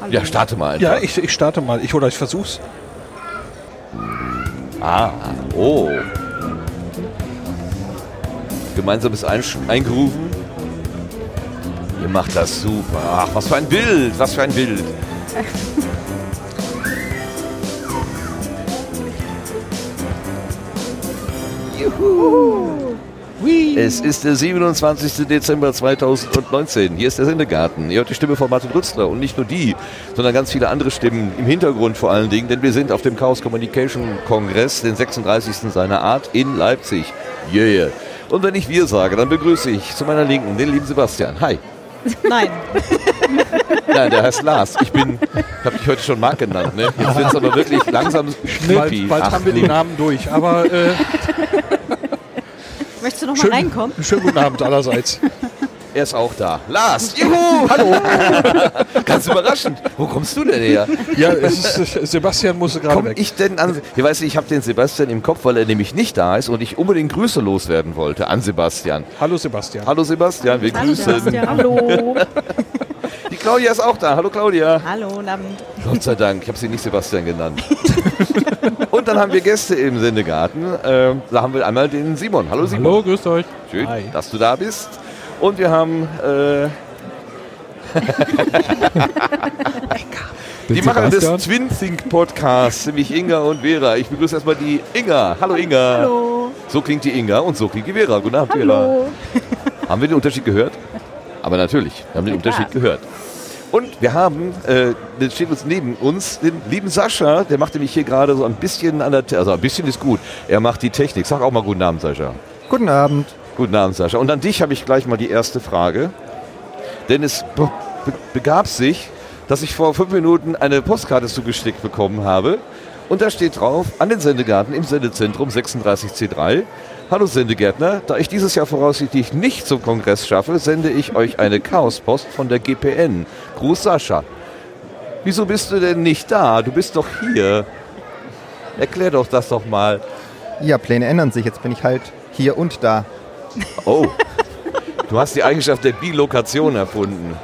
hallo. Ja, starte mal einfach. Ja, ich, ich starte mal. Ich oder ich versuch's. Ah, oh. Gemeinsames Einsch Eingerufen. Ihr macht das super. Ach, was für ein Bild, was für ein Bild. Juhu. Es ist der 27. Dezember 2019. Hier ist der Sendegarten. Ihr hört die Stimme von Martin Rützler und nicht nur die, sondern ganz viele andere Stimmen im Hintergrund vor allen Dingen, denn wir sind auf dem Chaos Communication Kongress, den 36. seiner Art in Leipzig. Yeah. Und wenn ich wir sage, dann begrüße ich zu meiner Linken den lieben Sebastian. Hi. Nein. Nein, der heißt Lars. Ich bin, ich habe dich heute schon Marc genannt. Ne? Jetzt wird es aber wirklich langsam creepy. Bald, bald haben wir die Namen durch. Aber äh, Möchtest du noch mal schön, reinkommen? schönen guten Abend allerseits. Er ist auch da. Lars, juhu, hallo. Ganz überraschend. Wo kommst du denn her? Ja, es ist, Sebastian musste gerade Komm weg. ich denn an? Ich weiß nicht, ich habe den Sebastian im Kopf, weil er nämlich nicht da ist und ich unbedingt Grüße loswerden wollte an Sebastian. Hallo Sebastian. Hallo Sebastian, wir Hallo, grüßen. Sebastian. Hallo. Die Claudia ist auch da. Hallo Claudia. Hallo, guten Abend. Gott sei Dank, ich habe sie nicht Sebastian genannt. und dann haben wir Gäste im Sendegarten. Ähm, da haben wir einmal den Simon. Hallo Simon. Hallo, grüßt euch. Schön, Hi. dass du da bist. Und wir haben äh, die Macher des Twin Think Podcasts, nämlich Inga und Vera. Ich begrüße erstmal die Inga. Hallo Inga. Hallo. So klingt die Inga und so klingt die Vera. Guten Abend, Vera. Hallo. Haben wir den Unterschied gehört? Aber natürlich, wir haben den Ja, klar. Unterschied gehört. Und wir haben, äh, das steht uns neben uns, den lieben Sascha, der macht nämlich hier gerade so ein bisschen an der, Te- also ein bisschen ist gut, er macht die Technik. Sag auch mal guten Abend, Sascha. Guten Abend. Guten Abend, Sascha. Und an dich habe ich gleich mal die erste Frage. Denn es be be begab sich, dass ich vor fünf Minuten eine Postkarte zugeschickt bekommen habe. Und da steht drauf, an den Sendegarten im Sendezentrum 36C3. Hallo Sendegärtner, da ich dieses Jahr voraussichtlich nicht zum Kongress schaffe, sende ich euch eine Chaospost von der GPN. Gruß Sascha. Wieso bist du denn nicht da? Du bist doch hier. Erklär doch das doch mal. Ja, Pläne ändern sich. Jetzt bin ich halt hier und da. Oh, du hast die Eigenschaft der Bilokation erfunden.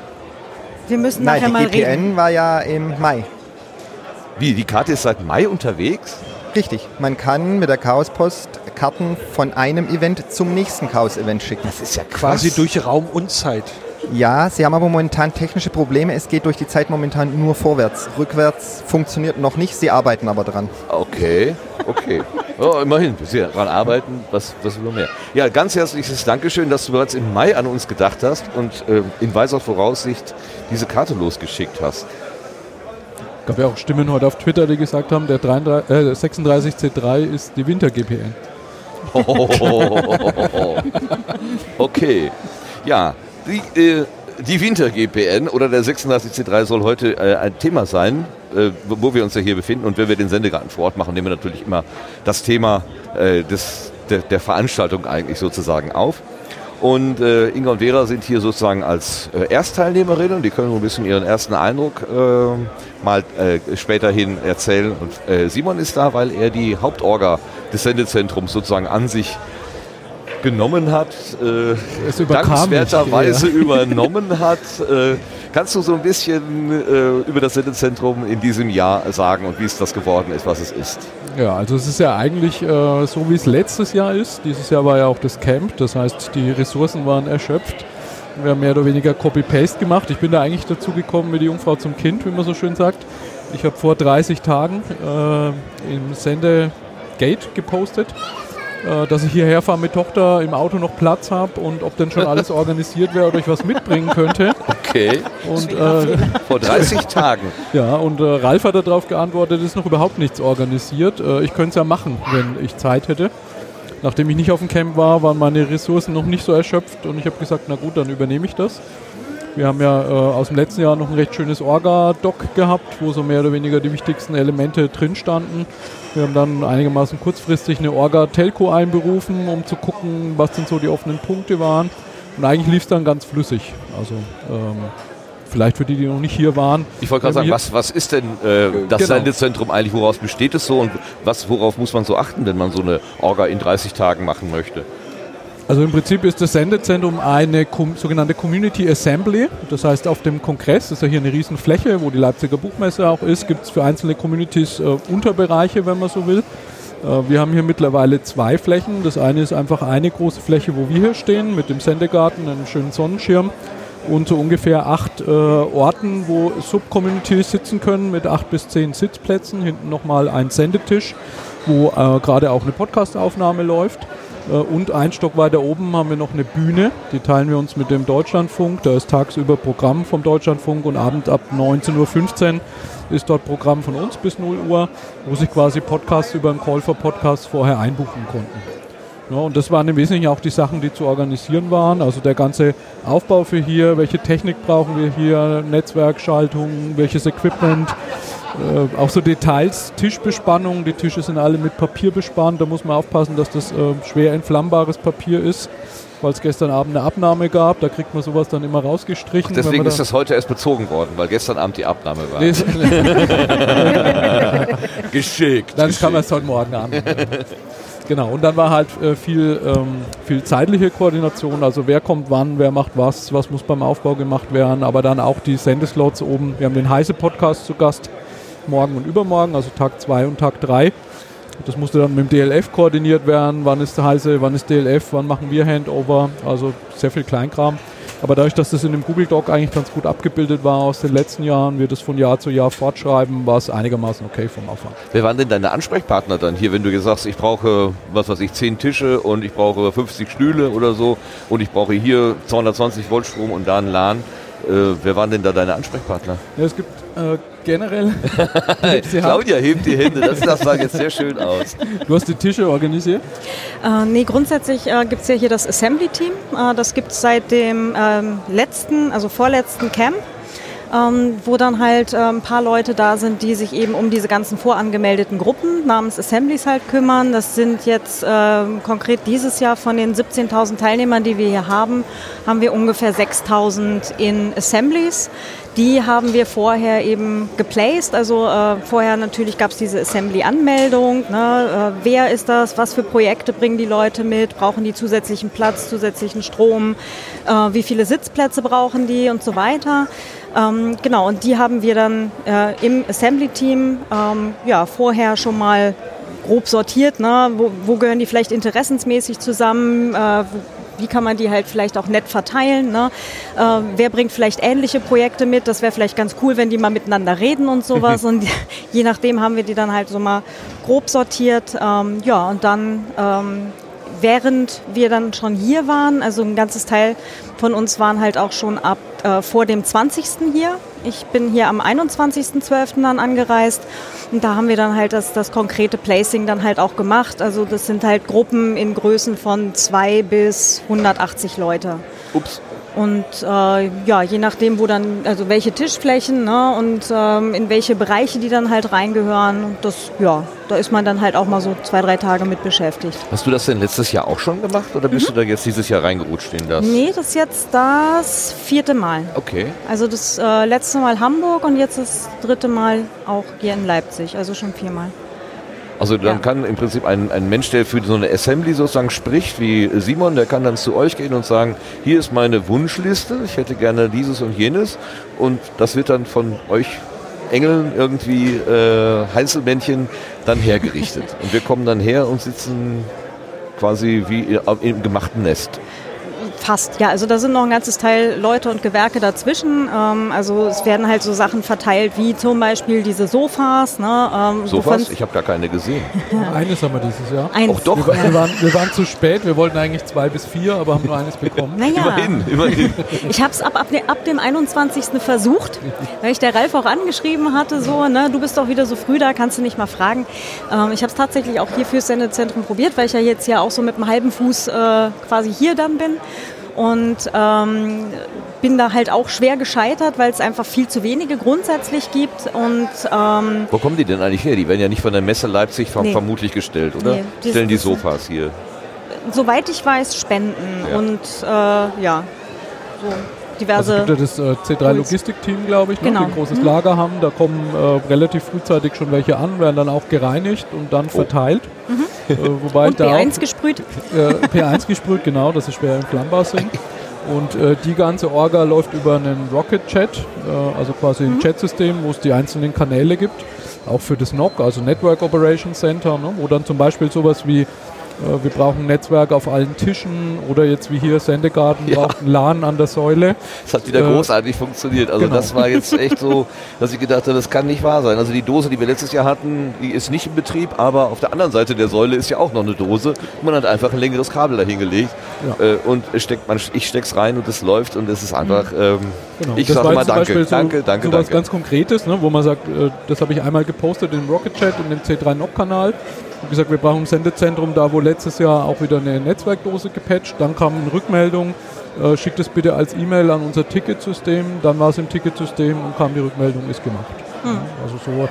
Wir müssen Nein, nachher die mal GPN reden. war ja im Mai. Wie, die Karte ist seit Mai unterwegs? Richtig. Man kann mit der Chaospost Karten von einem Event zum nächsten Chaos-Event schicken. Das ist ja Quasi durch Raum und Zeit. Ja, sie haben aber momentan technische Probleme. Es geht durch die Zeit momentan nur vorwärts. Rückwärts funktioniert noch nicht. Sie arbeiten aber dran. Okay, okay. Oh, immerhin, wir daran arbeiten, was, was will mehr. Ja, ganz herzliches Dankeschön, dass du bereits im Mai an uns gedacht hast und ähm, in weiser Voraussicht diese Karte losgeschickt hast. gab ja auch Stimmen heute auf Twitter, die gesagt haben, der 33, äh, 36C3 ist die Winter-GPN. Okay, ja, die, äh, die Winter-GPN oder der 36C3 soll heute äh, ein Thema sein, äh, wo wir uns ja hier befinden. Und wenn wir den Sendegarten vor Ort machen, nehmen wir natürlich immer das Thema äh, des, der, der Veranstaltung eigentlich sozusagen auf. Und äh, Inga und Vera sind hier sozusagen als äh, Erstteilnehmerinnen. Die können so ein bisschen ihren ersten Eindruck äh, mal äh, später hin erzählen. Und äh, Simon ist da, weil er die Hauptorga des Sendezentrums sozusagen an sich genommen hat, äh, dankenswerterweise mich, übernommen hat. Äh, kannst du so ein bisschen über das Sendezentrum in diesem Jahr sagen und wie es das geworden ist, was es ist? Ja, also es ist ja eigentlich äh, so, wie es letztes Jahr ist. Dieses Jahr war ja auch das Camp, das heißt, die Ressourcen waren erschöpft. Wir haben mehr oder weniger Copy-Paste gemacht. Ich bin da eigentlich dazu gekommen wie die Jungfrau zum Kind, wie man so schön sagt. Ich habe vor 30 Tagen äh, im Sendegate gepostet, dass ich hierher fahre mit Tochter, im Auto noch Platz habe und ob denn schon alles organisiert wäre oder ich was mitbringen könnte. Okay, Und äh, vor 30 Tagen. ja, und äh, Ralf hat darauf geantwortet, es ist noch überhaupt nichts organisiert. Äh, ich könnte es ja machen, wenn ich Zeit hätte. Nachdem ich nicht auf dem Camp war, waren meine Ressourcen noch nicht so erschöpft und ich habe gesagt, na gut, dann übernehme ich das. Wir haben ja äh, aus dem letzten Jahr noch ein recht schönes Orga-Doc gehabt, wo so mehr oder weniger die wichtigsten Elemente drin standen. Wir haben dann einigermaßen kurzfristig eine Orga-Telco einberufen, um zu gucken, was denn so die offenen Punkte waren. Und eigentlich lief es dann ganz flüssig. Also ähm, vielleicht für die, die noch nicht hier waren. Ich wollte gerade sagen, was, was ist denn äh, das Genau. Sendezentrum eigentlich? Woraus besteht es so und was, worauf muss man so achten, wenn man so eine Orga in 30 Tagen machen möchte? Also im Prinzip ist das Sendezentrum eine sogenannte Community Assembly. Das heißt, auf dem Kongress, das ist ja hier eine Riesenfläche, wo die Leipziger Buchmesse auch ist, gibt es für einzelne Communities äh, Unterbereiche, wenn man so will. Äh, wir haben hier mittlerweile zwei Flächen. Das eine ist einfach eine große Fläche, wo wir hier stehen, mit dem Sendegarten, einem schönen Sonnenschirm und so ungefähr acht äh, Orten, wo Subcommunities sitzen können mit acht bis zehn Sitzplätzen. Hinten nochmal ein Sendetisch, wo äh, gerade auch eine Podcastaufnahme läuft. Äh, und ein Stock weiter oben haben wir noch eine Bühne, die teilen wir uns mit dem Deutschlandfunk. Da ist tagsüber Programm vom Deutschlandfunk und abend ab 19.15 Uhr ist dort Programm von uns bis 0 Uhr, wo sich quasi Podcasts über einen Call for Podcasts vorher einbuchen konnten. Ja, und das waren im Wesentlichen auch die Sachen, die zu organisieren waren. Also der ganze Aufbau für hier, welche Technik brauchen wir hier, Netzwerkschaltung, welches Equipment, äh, auch so Details, Tischbespannung. Die Tische sind alle mit Papier bespannt. Da muss man aufpassen, dass das äh, schwer entflammbares Papier ist, weil es gestern Abend eine Abnahme gab. Da kriegt man sowas dann immer rausgestrichen. Ach, deswegen man ist da das heute erst bezogen worden, weil gestern Abend die Abnahme war. Geschickt. Dann kann man es heute Morgen an. genau, und dann war halt äh, viel, ähm, viel zeitliche Koordination, also wer kommt wann, wer macht was, was muss beim Aufbau gemacht werden, aber dann auch die Sendeslots oben. Wir haben den Heise Podcast zu Gast, morgen und übermorgen, also Tag 2 und Tag 3. Das musste dann mit dem DLF koordiniert werden, wann ist Heise, wann ist DLF, wann machen wir Handover, also sehr viel Kleinkram. Aber dadurch, dass das in dem Google Doc eigentlich ganz gut abgebildet war aus den letzten Jahren, wir das von Jahr zu Jahr fortschreiben, war es einigermaßen okay vom Aufwand. Wer waren denn deine Ansprechpartner dann hier, wenn du gesagt hast, ich brauche, was weiß ich, 10 Tische und ich brauche 50 Stühle oder so und ich brauche hier 220 Volt Strom und da ein LAN. Äh, wer waren denn da deine Ansprechpartner? Ja, es gibt äh, generell. Claudia hebt die Hände, das, das sah jetzt sehr schön aus. du hast die Tische organisiert? Äh, nee, grundsätzlich äh, gibt es ja hier das Assembly-Team. Äh, das gibt es seit dem ähm, letzten, also vorletzten Camp. Ähm, wo dann halt äh, ein paar Leute da sind, die sich eben um diese ganzen vorangemeldeten Gruppen namens Assemblies halt kümmern. Das sind jetzt äh, konkret dieses Jahr von den 17.000 Teilnehmern, die wir hier haben, haben wir ungefähr 6.000 in Assemblies. Die haben wir vorher eben geplaced. Also äh, vorher natürlich gab es diese Assembly-Anmeldung. Ne? Äh, wer ist das? Was für Projekte bringen die Leute mit? Brauchen die zusätzlichen Platz, zusätzlichen Strom? Äh, wie viele Sitzplätze brauchen die und so weiter? Ähm, genau, und die haben wir dann äh, im Assembly-Team ähm, ja, vorher schon mal grob sortiert. Ne? Wo, wo gehören die vielleicht interessensmäßig zusammen? Äh, wo, wie kann man die halt vielleicht auch nett verteilen? Ne? Äh, wer bringt vielleicht ähnliche Projekte mit? Das wäre vielleicht ganz cool, wenn die mal miteinander reden und sowas. und je nachdem haben wir die dann halt so mal grob sortiert. Ähm, ja, und dann ähm, während wir dann schon hier waren, also ein ganzes Teil von uns waren halt auch schon ab äh, vor dem 20. hier. Ich bin hier am 21.12. dann angereist und da haben wir dann halt das, das konkrete Placing dann halt auch gemacht. Also das sind halt Gruppen in Größen von 2 bis 180 Leute. Ups. Und äh, ja, je nachdem, wo dann, also welche Tischflächen ne, und ähm, in welche Bereiche die dann halt reingehören. Das, ja, da ist man dann halt auch mal so zwei, drei Tage mit beschäftigt. Hast du das denn letztes Jahr auch schon gemacht oder bist du da jetzt dieses Jahr reingerutscht in das? Nee, das ist jetzt das vierte Mal. Okay. Also das äh, letzte Mal Hamburg und jetzt das dritte Mal auch hier in Leipzig. Also schon viermal. Also dann Ja. kann im Prinzip ein, ein Mensch, der für so eine Assembly sozusagen spricht, wie Simon, der kann dann zu euch gehen und sagen, hier ist meine Wunschliste, ich hätte gerne dieses und jenes und das wird dann von euch Engeln irgendwie äh, Heinzelmännchen dann hergerichtet. und wir kommen dann her und sitzen quasi wie im gemachten Nest. Fast, ja. Also da sind noch ein ganzes Teil Leute und Gewerke dazwischen. Ähm, also es werden halt so Sachen verteilt, wie zum Beispiel diese Sofas. Ne, ähm, So wovon- was? Ich habe gar keine gesehen. Eines haben wir dieses Jahr. Eins, Auch doch. Wir, wir, waren, wir waren zu spät, wir wollten eigentlich zwei bis vier, aber haben nur eines bekommen. Naja, Immerhin, immerhin. ich habe es ab, ab, ab dem 21. versucht, weil ich der Ralf auch angeschrieben hatte, so, ne, du bist doch wieder so früh da, kannst du nicht mal fragen. Ähm, ich habe es tatsächlich auch hier fürs Sendezentrum probiert, weil ich ja jetzt ja auch so mit einem halben Fuß äh, quasi hier dann bin. Und ähm, bin da halt auch schwer gescheitert, weil es einfach viel zu wenige grundsätzlich gibt. Und ähm, Wo kommen die denn eigentlich her? Die werden ja nicht von der Messe Leipzig ver Nee. vermutlich gestellt, oder? Nee, die- Stellen die Sofas hier. soweit ich weiß, Spenden Ja. und äh, ja, so diverse. Also gibt ja das äh, C3 Logistikteam, glaube ich, ne, Genau. die ein großes Mhm. Lager haben. Da kommen äh, relativ frühzeitig schon welche an, werden dann auch gereinigt und dann verteilt. Äh, wobei Und da auch- B1 gesprüht. äh, P1 gesprüht, genau, dass sie schwer entflammbar sind. Und äh, die ganze Orga läuft über einen Rocket Chat, äh, also quasi ein Chatsystem, wo es die einzelnen Kanäle gibt. Auch für das NOC, also Network Operations Center, ne, wo dann zum Beispiel sowas wie wir brauchen ein Netzwerk auf allen Tischen oder jetzt wie hier Sendegarten Ja. braucht ein LAN an der Säule. Das hat wieder Äh, großartig funktioniert. Also genau. das war jetzt echt so, dass ich gedacht habe, das kann nicht wahr sein. Also die Dose, die wir letztes Jahr hatten, die ist nicht in Betrieb, aber auf der anderen Seite der Säule ist ja auch noch eine Dose. Man hat einfach ein längeres Kabel dahin gelegt Ja. äh, und es steckt, man, ich steck's rein und es läuft und es ist einfach, ähm, Genau. ich sage mal danke, so, danke, danke, so was danke. ganz Konkretes, ne, wo man sagt, äh, das habe ich einmal gepostet im Rocket Chat in dem C3 NOC-Kanal. Und gesagt, wir brauchen ein Sendezentrum, da wo letztes Jahr auch wieder eine Netzwerkdose gepatcht. Dann kam eine Rückmeldung, äh, schickt es bitte als E-Mail an unser Ticketsystem. Dann war es im Ticketsystem und kam die Rückmeldung, ist gemacht. Ja, also so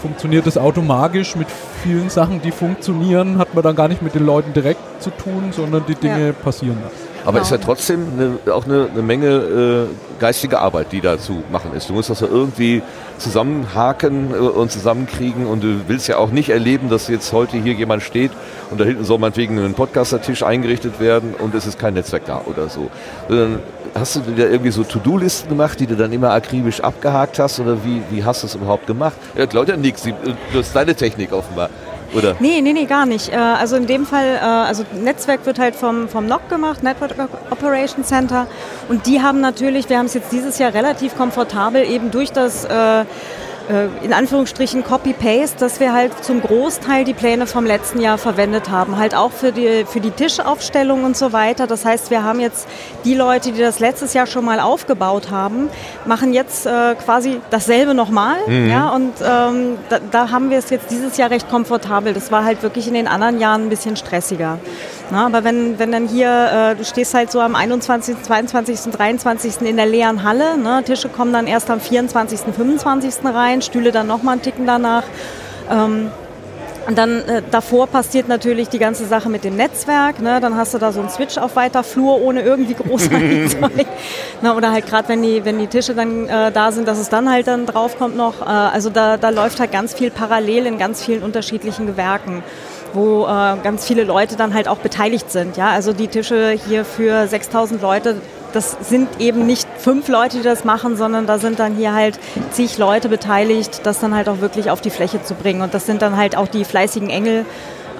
funktioniert es automatisch mit vielen Sachen, die funktionieren, hat man dann gar nicht mit den Leuten direkt zu tun, sondern die Dinge Ja. passieren. Aber Genau. ist ja trotzdem eine, auch eine, eine Menge äh, geistige Arbeit, die da zu machen ist. Du musst das ja irgendwie zusammenhaken äh, und zusammenkriegen und du willst ja auch nicht erleben, dass jetzt heute hier jemand steht und da hinten soll meinetwegen ein Podcaster-Tisch eingerichtet werden und es ist kein Netzwerk da oder so. Sondern hast du dir irgendwie so To-Do-Listen gemacht, die du dann immer akribisch abgehakt hast oder wie, wie hast du es überhaupt gemacht? Ja, glaubt ja nichts, das ist deine Technik offenbar. Oder? Nee, nee, nee, gar nicht. Äh, Also in dem Fall, äh, also Netzwerk wird halt vom, vom NOC gemacht, Network Operation Center. Und die haben natürlich, wir haben es jetzt dieses Jahr relativ komfortabel eben durch das äh, in Anführungsstrichen Copy-Paste, dass wir halt zum Großteil die Pläne vom letzten Jahr verwendet haben. Halt auch für die, für die Tischaufstellung und so weiter. Das heißt, wir haben jetzt die Leute, die das letztes Jahr schon mal aufgebaut haben, machen jetzt äh, quasi dasselbe nochmal. Ja, und ähm, da, da haben wir es jetzt dieses Jahr recht komfortabel. Das war halt wirklich in den anderen Jahren ein bisschen stressiger. Na, aber wenn, wenn dann hier, äh, du stehst halt so am 21., 22., 23. in der leeren Halle, ne? Tische kommen dann erst am 24., 25. rein, Stühle dann nochmal einen Ticken danach. Ähm, und dann äh, davor passiert natürlich die ganze Sache mit dem Netzwerk. Ne? Dann hast du da so einen Switch auf weiter Flur ohne irgendwie großartig Zeug. Na, oder halt gerade wenn die, wenn die Tische dann äh, da sind, dass es dann halt dann draufkommt noch. Äh, also da, da läuft halt ganz viel parallel in ganz vielen unterschiedlichen Gewerken wo äh, ganz viele Leute dann halt auch beteiligt sind. Ja? Also die Tische hier für 6000 Leute, das sind eben nicht fünf Leute, die das machen, sondern da sind dann hier halt zig Leute beteiligt, das dann halt auch wirklich auf die Fläche zu bringen. Und das sind dann halt auch die fleißigen Engel,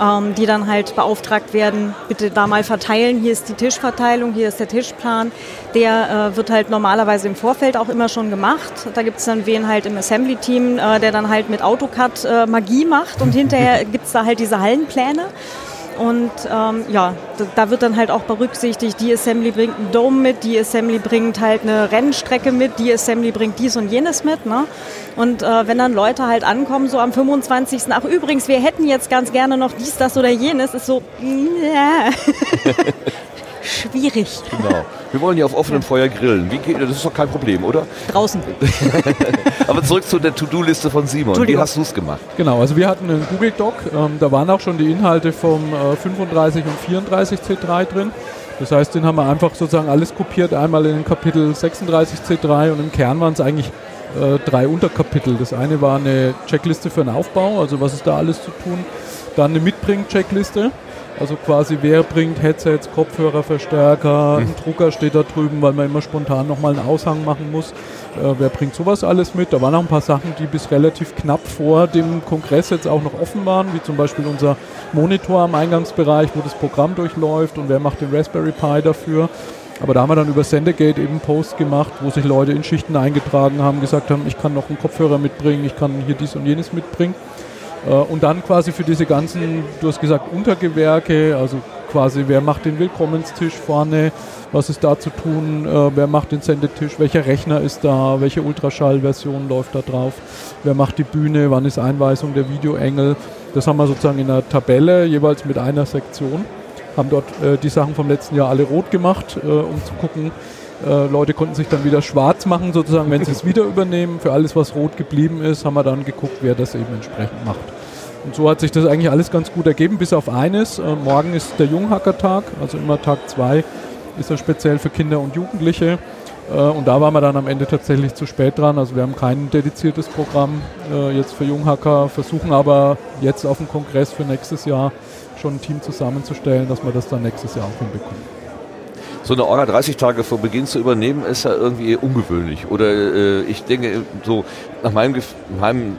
ähm, die dann halt beauftragt werden, bitte da mal verteilen. Hier ist die Tischverteilung, hier ist der Tischplan. Der äh, wird halt normalerweise im Vorfeld auch immer schon gemacht. Da gibt es dann wen halt im Assembly-Team, äh, der dann halt mit AutoCAD äh, Magie macht und hinterher gibt es da halt diese Hallenpläne. Und ähm, ja, da, wird dann halt auch berücksichtigt, die Assembly bringt einen Dome mit, die Assembly bringt halt eine Rennstrecke mit, die Assembly bringt dies und jenes mit. Ne? Und äh, wenn dann Leute halt ankommen, so am 25. Ach übrigens, wir hätten jetzt ganz gerne noch dies, das oder jenes, ist so, ja. schwierig. Genau. Wir wollen ja auf offenem Feuer grillen. Wie geht, das ist doch kein Problem, oder? Draußen. Aber zurück zu der To-Do-Liste von Simon. Wie hast du es gemacht? Genau, also wir hatten einen Google Doc, ähm, da waren auch schon die Inhalte vom äh, 35 und 34 C3 drin. Das heißt, den haben wir einfach sozusagen alles kopiert, einmal in den Kapitel 36 C3 und im Kern waren es eigentlich äh, drei Unterkapitel. Das eine war eine Checkliste für den Aufbau, also was ist da alles zu tun. Dann eine Mitbring-Checkliste, also quasi wer bringt Headsets, Kopfhörer, Verstärker, ein Drucker steht da drüben, weil man immer spontan nochmal einen Aushang machen muss. Äh, wer bringt sowas alles mit? Da waren auch ein paar Sachen, die bis relativ knapp vor dem Kongress jetzt auch noch offen waren, wie zum Beispiel unser Monitor am Eingangsbereich, wo das Programm durchläuft und wer macht den Raspberry Pi dafür. Aber da haben wir dann über Sendegate eben einen Post gemacht, wo sich Leute in Schichten eingetragen haben, gesagt haben, ich kann noch einen Kopfhörer mitbringen, ich kann hier dies und jenes mitbringen. Äh, Und dann quasi für diese ganzen, du hast gesagt, Untergewerke, also quasi wer macht den Willkommenstisch vorne, was ist da zu tun, äh, wer macht den Sendetisch, welcher Rechner ist da, welche Ultraschallversion läuft da drauf, wer macht die Bühne, wann ist Einweisung der Videoengel. Das haben wir sozusagen in einer Tabelle, jeweils mit einer Sektion. Haben dort äh, die Sachen vom letzten Jahr alle rot gemacht, um zu gucken, äh, Leute konnten sich dann wieder schwarz machen, sozusagen, wenn sie es wieder übernehmen. Für alles, was rot geblieben ist, haben wir dann geguckt, wer das eben entsprechend macht. Und so hat sich das eigentlich alles ganz gut ergeben, bis auf eines. Äh, morgen ist der Junghackertag, also immer Tag 2 ist er speziell für Kinder und Jugendliche. Äh, und da waren wir dann am Ende tatsächlich zu spät dran. Also wir haben kein dediziertes Programm äh, jetzt für Junghacker, versuchen aber jetzt auf dem Kongress für nächstes Jahr schon ein Team zusammenzustellen, dass wir das dann nächstes Jahr auch hinbekommen. So eine Orga 30 Tage vor Beginn zu übernehmen, ist ja irgendwie ungewöhnlich. Oder äh, ich denke, so nach meinem, meinem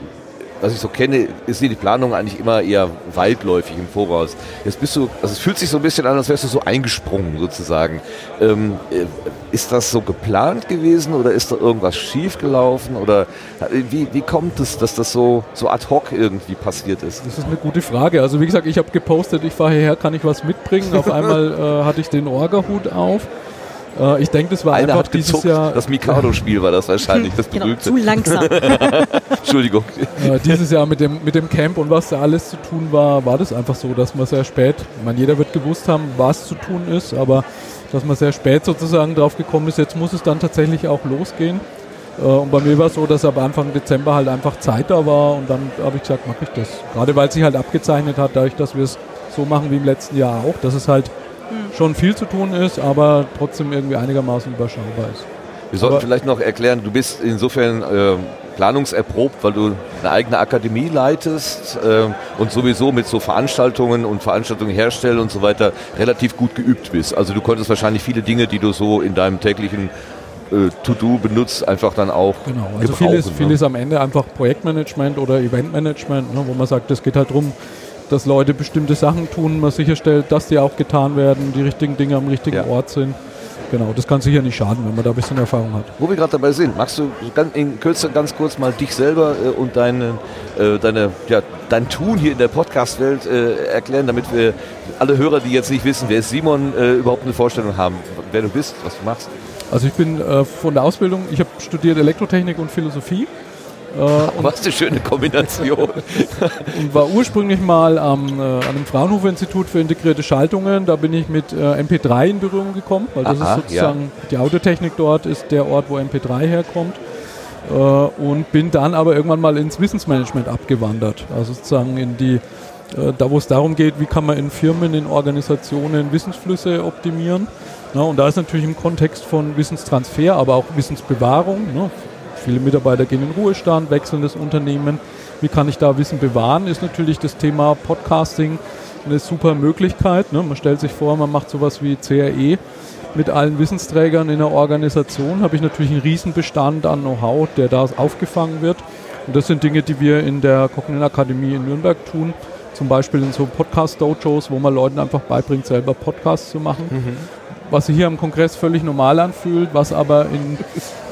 was ich so kenne, ist die Planung eigentlich immer eher weitläufig im Voraus. Jetzt bist du, also es fühlt sich so ein bisschen an, als wärst du so eingesprungen sozusagen. Ähm, äh, ist das so geplant gewesen oder ist da irgendwas schief gelaufen? Oder äh, wie, wie kommt es, dass das so, so ad hoc irgendwie passiert ist? Das ist eine gute Frage. Also wie gesagt, ich habe gepostet, ich fahre hierher, kann ich was mitbringen. Auf einmal äh, hatte ich den Orga-Hut auf. Äh, ich denke, das war Einer einfach hat dieses Jahr, das Mikado-Spiel war das wahrscheinlich, das Genau, berühmte. zu langsam. Entschuldigung. äh, dieses Jahr mit dem, mit dem Camp und was da alles zu tun war, war das einfach so, dass man sehr spät, ich meine, jeder wird gewusst haben, was zu tun ist, aber dass man sehr spät sozusagen drauf gekommen ist, jetzt muss es dann tatsächlich auch losgehen. Äh, und bei mir war es so, dass ab Anfang Dezember halt einfach Zeit da war und dann habe ich gesagt, mache ich das. Gerade weil sich halt abgezeichnet hat, dadurch, dass wir es so machen wie im letzten Jahr auch, dass es halt schon viel zu tun ist, aber trotzdem irgendwie einigermaßen überschaubar ist. Wir sollten Aber- vielleicht noch erklären, du bist insofern ähm, planungserprobt, weil du eine eigene Akademie leitest ähm, und sowieso mit so Veranstaltungen und Veranstaltungen herstellen und so weiter relativ gut geübt bist. Also du konntest wahrscheinlich viele Dinge, die du so in deinem täglichen äh, To-Do benutzt, einfach dann auch Genau, also vieles, ne? vieles am Ende einfach Projektmanagement oder Eventmanagement, ne, wo man sagt, es geht halt darum, dass Leute bestimmte Sachen tun, man sicherstellt, dass die auch getan werden, die richtigen Dinge am richtigen Ja. Ort sind. Genau, das kann sicher nicht schaden, wenn man da ein bisschen Erfahrung hat. Wo wir gerade dabei sind, magst du in Kürze ganz kurz mal dich selber äh, und deine, äh, deine, ja, dein Tun hier in der Podcast-Welt äh, erklären, damit wir alle Hörer, die jetzt nicht wissen, wer ist Simon, überhaupt eine Vorstellung haben, wer du bist, was du machst. Also ich bin von der Ausbildung, ich habe studiert Elektrotechnik und Philosophie äh, Was eine schöne Kombination. und war ursprünglich mal am, äh, an dem Fraunhofer-Institut für integrierte Schaltungen. Da bin ich mit äh, MP3 in Berührung gekommen, weil das Aha, ist sozusagen die Autotechnik dort ist der Ort, wo MP3 herkommt. Äh, und bin dann aber irgendwann mal ins Wissensmanagement abgewandert. Also sozusagen in die, äh, da wo es darum geht, wie kann man in Firmen, in Organisationen Wissensflüsse optimieren. Na, und da ist natürlich im Kontext von Wissenstransfer, aber auch Wissensbewahrung. Ne? Viele Mitarbeiter gehen in Ruhestand, wechseln das Unternehmen. Wie kann ich da Wissen bewahren? Ist natürlich das Thema Podcasting eine super Möglichkeit. Ne? Man stellt sich vor, man macht sowas wie CRE mit allen Wissensträgern in einer Organisation. Habe ich natürlich einen Riesenbestand an Know-how, der da aufgefangen wird. Und das sind Dinge, die wir in der Cognition Akademie in Nürnberg tun. Zum Beispiel in so Podcast-Dojos, wo man Leuten einfach beibringt, selber Podcasts zu machen. Was sich hier am Kongress völlig normal anfühlt, was aber in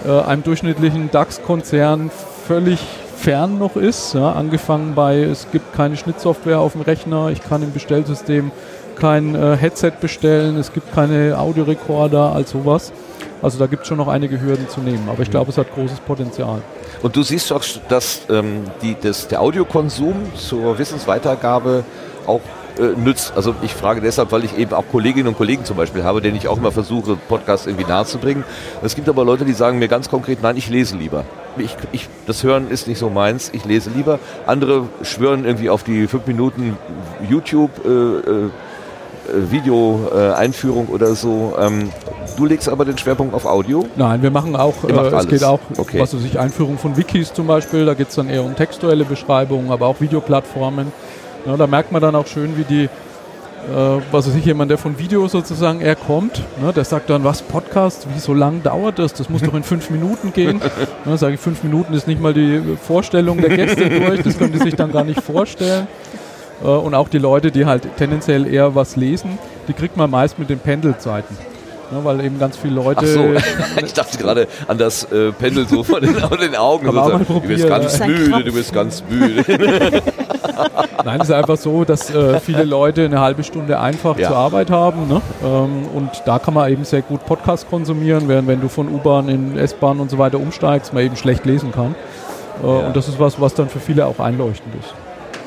äh, einem durchschnittlichen DAX-Konzern völlig fern noch ist. Ja, angefangen bei, es gibt keine Schnittsoftware auf dem Rechner, ich kann im Bestellsystem kein äh, Headset bestellen, es gibt keine Audiorekorder, all sowas. Also da gibt es schon noch einige Hürden zu nehmen, aber ich glaube, es hat großes Potenzial. Und du siehst auch, dass ähm, die, das, der Audiokonsum zur Wissensweitergabe auch äh, nützt. Also ich frage deshalb, weil ich eben auch Kolleginnen und Kollegen zum Beispiel habe, denen ich auch immer versuche, Podcasts irgendwie nahezubringen. Es gibt aber Leute, die sagen mir ganz konkret, nein, ich lese lieber. Ich, ich, das Hören ist nicht so meins, ich lese lieber. Andere schwören irgendwie auf die fünf Minuten YouTube äh, äh, Video-Einführung oder so. Ähm, du legst aber den Schwerpunkt auf Audio. Nein, wir machen auch, äh, es geht auch, Okay. was weiß ich, Einführung von Wikis zum Beispiel, da geht es dann eher um textuelle Beschreibungen, aber auch Videoplattformen. Ja, da merkt man dann auch schön, wie die, äh, was weiß ich, jemand, der von Video sozusagen eher kommt, ne, der sagt dann, was, Podcast, wie so lang dauert das? Das muss doch in fünf Minuten gehen. Ne, sage ich, fünf Minuten ist nicht mal die Vorstellung der Gäste durch, das können die sich dann gar nicht vorstellen. Äh, und auch die Leute, die halt tendenziell eher was lesen, die kriegt man meist mit den Pendelzeiten. Ne, weil eben ganz viele Leute Ach so, ich dachte gerade an das äh, Pendel so von den, von den Augen. Kann man So, auch mal du bist ganz ja. Das müde, du bist ganz müde. Nein, es ist einfach so, dass äh, viele Leute eine halbe Stunde einfach Ja. zur Arbeit haben. Ne? Ähm, und da kann man eben sehr gut Podcast konsumieren, während wenn du von U-Bahn in S-Bahn und so weiter umsteigst, man eben schlecht lesen kann. Äh, Ja. Und das ist was, was dann für viele auch einleuchtend ist.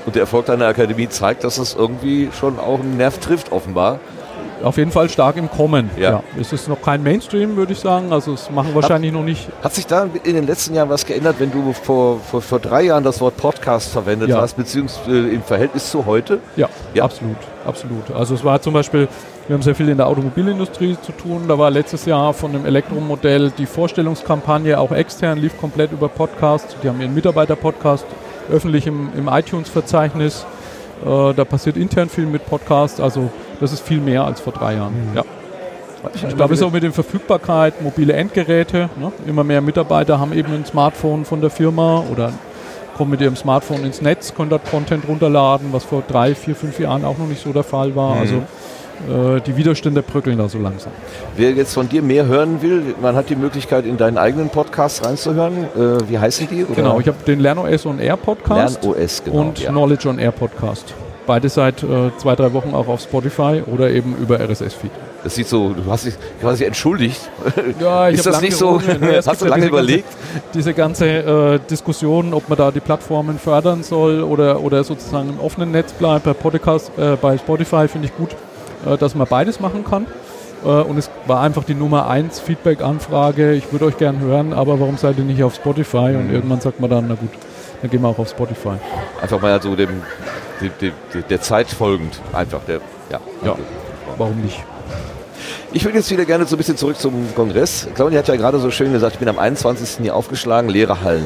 Und der Erfolg deiner Akademie zeigt, dass es irgendwie schon auch einen Nerv trifft, offenbar. Auf jeden Fall stark im Kommen. Ja. Es ist noch kein Mainstream, würde ich sagen. Also es machen wahrscheinlich noch nicht. Hat sich da in den letzten Jahren was geändert, wenn du vor, vor, vor drei Jahren das Wort Podcast verwendet Ja. hast, beziehungsweise im Verhältnis zu heute? Ja, Ja. absolut, absolut. Also es war zum Beispiel, wir haben sehr viel in der Automobilindustrie zu tun. Da war letztes Jahr von dem Elektromodell die Vorstellungskampagne auch extern, lief komplett über Podcast. Die haben ihren Mitarbeiter-Podcast öffentlich im, im iTunes-Verzeichnis. Äh, da passiert intern viel mit Podcasts, also das ist viel mehr als vor drei Jahren. Ja. Ich glaube, es ist auch mit der Verfügbarkeit, mobile Endgeräte. Ne? Immer mehr Mitarbeiter haben eben ein Smartphone von der Firma oder kommen mit ihrem Smartphone ins Netz, können dort Content runterladen, was vor drei, vier, fünf Jahren auch noch nicht so der Fall war. Mhm. Also die Widerstände bröckeln da so langsam. Wer jetzt von dir mehr hören will, man hat die Möglichkeit, in deinen eigenen Podcast reinzuhören. Äh, wie heißen die? Oder? Genau, ich habe den LernOS on Air Podcast LernOS, genau. und ja. Knowledge on Air Podcast. Beide seit äh, zwei, drei Wochen auch auf Spotify oder eben über RSS-Feed. Das sieht so, du hast dich quasi entschuldigt. Ja, Ist das nicht so? Es Hast du ja lange überlegt? Ganze, diese ganze äh, Diskussion, ob man da die Plattformen fördern soll oder, oder sozusagen im offenen Netz bleibt. Bei Podcast, äh, bei Spotify finde ich gut, äh, dass man beides machen kann. Äh, und es war einfach die Nummer 1 Feedback-Anfrage. Ich würde euch gern hören, aber warum seid ihr nicht auf Spotify? Und Mhm. irgendwann sagt man dann, na gut, dann gehen wir auch auf Spotify. Einfach mal so dem, dem, dem, dem der Zeit folgend. Einfach der, ja. Ja. Warum nicht? Ich würde jetzt wieder gerne so ein bisschen zurück zum Kongress. Claudia hat ja gerade so schön gesagt, ich bin am 21. hier aufgeschlagen, leere Hallen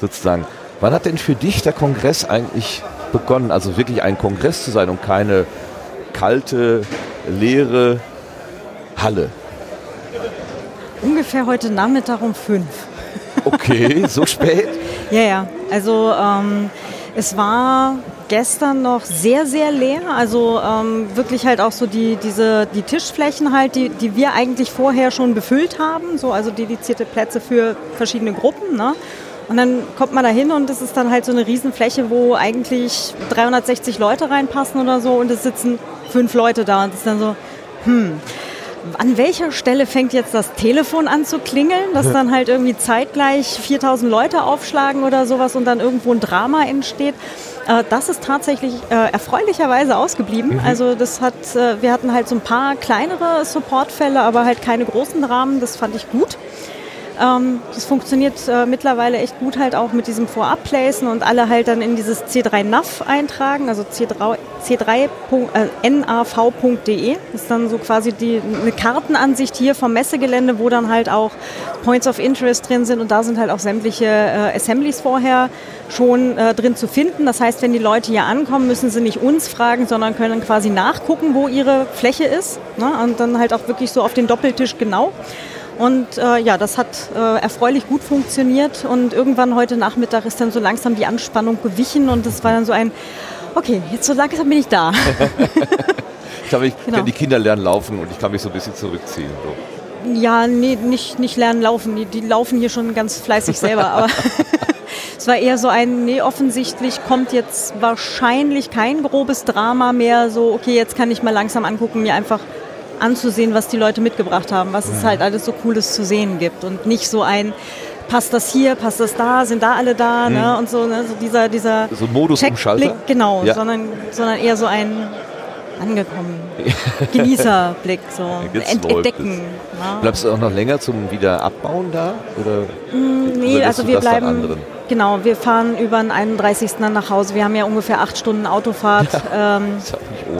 sozusagen. Wann hat denn für dich der Kongress eigentlich begonnen? Also wirklich ein Kongress zu sein und keine kalte, leere Halle. Ungefähr heute Nachmittag um fünf. Okay, so spät? Ja, ja. Also ähm, es war gestern noch sehr, sehr leer. Also ähm, wirklich halt auch so die, diese, die Tischflächen halt, die, die wir eigentlich vorher schon befüllt haben. So, also dedizierte Plätze für verschiedene Gruppen. Ne? Und dann kommt man da hin und es ist dann halt so eine Riesenfläche, wo eigentlich 360 Leute reinpassen oder so und es sitzen fünf Leute da und es ist dann so, hm, an welcher Stelle fängt jetzt das Telefon an zu klingeln, dass dann halt irgendwie zeitgleich 4000 Leute aufschlagen oder sowas und dann irgendwo ein Drama entsteht. Äh, Das ist tatsächlich äh, erfreulicherweise ausgeblieben. Also das hat, äh, wir hatten halt so ein paar kleinere Supportfälle, aber halt keine großen Dramen. Das fand ich gut. Ähm, das funktioniert äh, mittlerweile echt gut halt auch mit diesem Vorab-Placen und alle halt dann in dieses C3NAV eintragen, also C3, C3.nav.de ist dann so quasi die, eine Kartenansicht hier vom Messegelände, wo dann halt auch Points of Interest drin sind und da sind halt auch sämtliche äh, Assemblies vorher schon äh, drin zu finden. Das heißt, wenn die Leute hier ankommen, müssen sie nicht uns fragen, sondern können quasi nachgucken, wo ihre Fläche ist ne? und dann halt auch wirklich so auf den Doppeltisch genau. Und äh, ja, das hat äh, erfreulich gut funktioniert. Und irgendwann heute Nachmittag ist dann so langsam die Anspannung gewichen und es war dann so ein, okay, jetzt so langsam bin ich da. Ich glaube, ich Genau. die Kinder lernen laufen und ich kann mich so ein bisschen zurückziehen. So. Ja, nee, nicht, nicht lernen laufen. Die, die laufen hier schon ganz fleißig selber. Aber es war eher so ein, nee, offensichtlich kommt jetzt wahrscheinlich kein grobes Drama mehr. So, okay, jetzt kann ich mal langsam angucken, mir einfach anzusehen, was die Leute mitgebracht haben, was es halt alles so Cooles zu sehen gibt. Und nicht so ein, passt das hier, passt das da, sind da alle da, ne? Und so, ne? so dieser, dieser So ein Modus-Umschalter? Genau, Ja. sondern, sondern eher so ein angekommen. Genießerblick, so Ent entdecken. ne? Bleibst du auch noch länger zum Wiederabbauen da? Oder, Nee, oder lässt also wir bleiben. Genau, wir fahren über den 31. dann nach Hause. Wir haben ja ungefähr acht Stunden Autofahrt. ähm,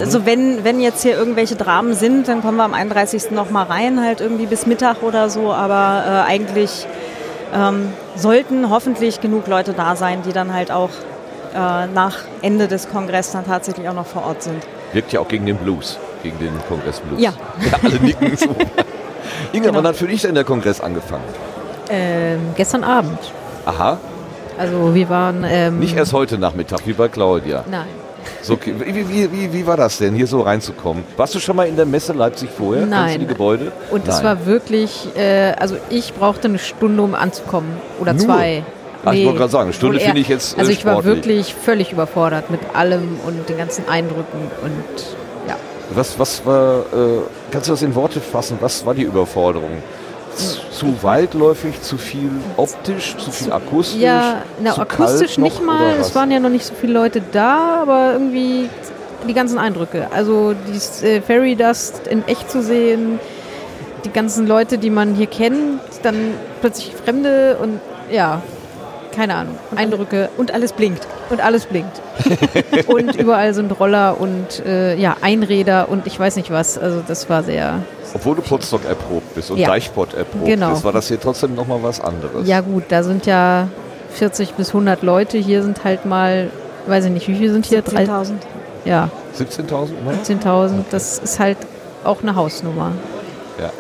Also wenn, wenn jetzt hier irgendwelche Dramen sind, dann kommen wir am 31. noch mal rein, halt irgendwie bis Mittag oder so. Aber äh, eigentlich ähm, sollten hoffentlich genug Leute da sein, die dann halt auch äh, nach Ende des Kongresses dann tatsächlich auch noch vor Ort sind. Wirkt ja auch gegen den Blues, gegen den Kongress Blues. Ja. alle nicken so. Inga, Genau. wann hat für dich denn der Kongress angefangen? Ähm, gestern Abend. Aha, Also wir waren. Ähm, nicht erst heute Nachmittag, wie bei Claudia. Nein. So, wie, wie, wie, wie war das denn, hier so reinzukommen? Warst du schon mal in der Messe Leipzig vorher? Nein. die Gebäude? Und es war wirklich, äh, also ich brauchte eine Stunde, um anzukommen. Oder Nur? zwei. Ah, ich wollte gerade sagen, eine Stunde finde ich jetzt, äh, Also ich war sportlich. wirklich völlig überfordert mit allem und den ganzen Eindrücken und ja. Was, was war, äh, kannst du das in Worte fassen? Was war die Überforderung? Zu weitläufig, zu viel optisch, zu viel akustisch? Ja, na, zu akustisch kalt noch, nicht mal. Es waren ja noch nicht so viele Leute da, aber irgendwie die ganzen Eindrücke. Also dieses äh, Fairy Dust in echt zu sehen, die ganzen Leute, die man hier kennt, dann plötzlich Fremde und ja, keine Ahnung, Eindrücke Und alles blinkt. und alles blinkt. und überall sind Roller und äh, ja, Einräder und ich weiß nicht was. Also das war sehr, Obwohl du Potsdok erprobt bist und Ja. Deichpot erprobt Genau. bist, war das hier trotzdem nochmal was anderes. ja gut, da sind ja 40 bis 100 Leute. Hier sind halt mal, weiß ich nicht, wie viele sind hier? Drei- 10.000. Ja, 17.000? Ne? 17.000, das ist halt auch eine Hausnummer. Ja.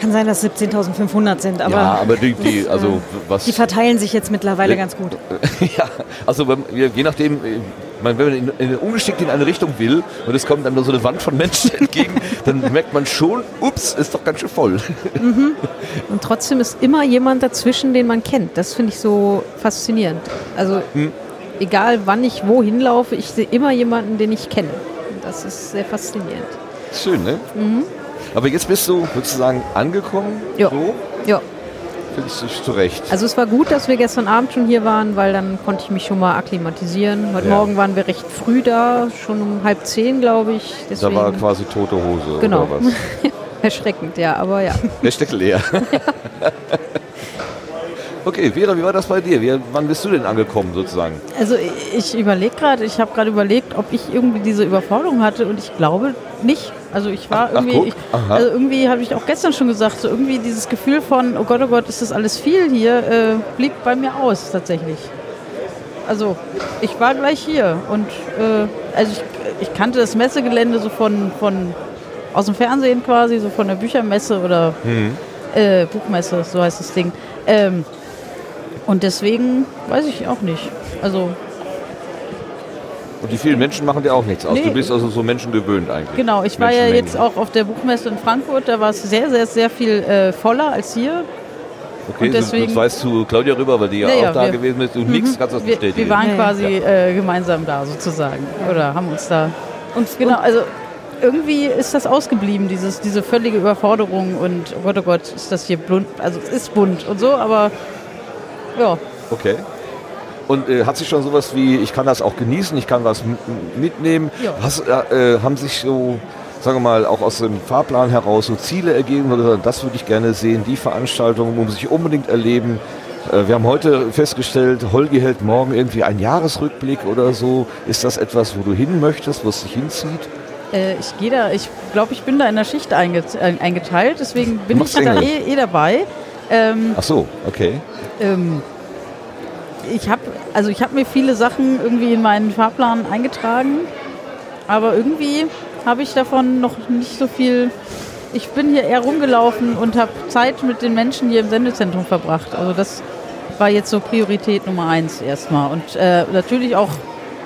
Kann sein, dass 17.500 sind, aber ja, aber die, die also was die verteilen sich jetzt mittlerweile Ja. ganz gut. ja, also je nachdem, man, wenn man ungeschickt in eine Richtung will und es kommt dann nur so eine Wand von Menschen entgegen, dann merkt man schon, ups, ist doch ganz schön voll. Und trotzdem ist immer jemand dazwischen, den man kennt. Das finde ich so faszinierend. Also egal wann ich wohin laufe, ich sehe immer jemanden, den ich kenne. Das ist sehr faszinierend. Schön, ne? Aber jetzt bist du, würdest du sagen, angekommen? Ja. So? Ja, Findest du dich zurecht? also es war gut, dass wir gestern Abend schon hier waren, weil dann konnte ich mich schon mal akklimatisieren. Heute Ja. Morgen waren wir recht früh da, schon um halb zehn, glaube ich. da Deswegen war quasi tote Hose Genau. oder was? erschreckend, ja, aber ja. Der steckt leer. okay, Vera, wie war das bei dir? Wie, wann bist du denn angekommen sozusagen? Also ich überlege gerade, ich habe gerade überlegt, ob ich irgendwie diese Überforderung hatte und ich glaube nicht. Also ich war Ach, irgendwie, guck. ich, also irgendwie habe ich auch gestern schon gesagt, so irgendwie dieses Gefühl von, oh Gott, oh Gott, ist das alles viel hier, äh, blieb bei mir aus tatsächlich. Also ich war gleich hier und äh, also ich, ich kannte das Messegelände so von, von aus dem Fernsehen quasi, so von der Büchermesse oder äh, Buchmesse, so heißt das Ding. Ähm, und deswegen weiß ich auch nicht. Also Und die vielen Menschen machen dir auch nichts aus. Nee. Du bist also so Menschen gewöhnt eigentlich. Genau, ich war ja jetzt auch auf der Buchmesse in Frankfurt, da war es sehr, sehr, sehr viel äh, voller als hier. Okay, und deswegen- das weißt du Claudia rüber, weil die ja, Ja, ja, auch da wir- gewesen ist. Du nix kannst du das Wir, bestätigen. wir waren Ja, ja. quasi äh, gemeinsam da sozusagen oder haben uns da. Und genau, also irgendwie ist das ausgeblieben, dieses, diese völlige Überforderung und oh Gott, oh Gott, ist das hier bunt, also es ist bunt und so, aber ja, Okay. Und äh, hat sich schon sowas wie, ich kann das auch genießen, ich kann was mitnehmen? Hast, äh, äh, haben sich so, sagen wir mal, auch aus dem Fahrplan heraus so Ziele ergeben, sagst, das würde ich gerne sehen, die Veranstaltung muss ich unbedingt erleben. Äh, wir haben heute festgestellt, Holgi hält morgen irgendwie einen Jahresrückblick oder so. Ist das etwas, wo du hin möchtest, wo es dich hinzieht? äh, ich gehe da, ich glaube, ich bin da in der Schicht einget eingeteilt, deswegen bin ich da eh, eh dabei. Ähm, Ach so, okay. Ähm, ich habe also ich habe mir viele Sachen irgendwie in meinen Fahrplan eingetragen, aber irgendwie habe ich davon noch nicht so viel. Ich bin hier eher rumgelaufen und habe Zeit mit den Menschen hier im Sendezentrum verbracht. Also das war jetzt so Priorität Nummer eins erstmal und äh, natürlich auch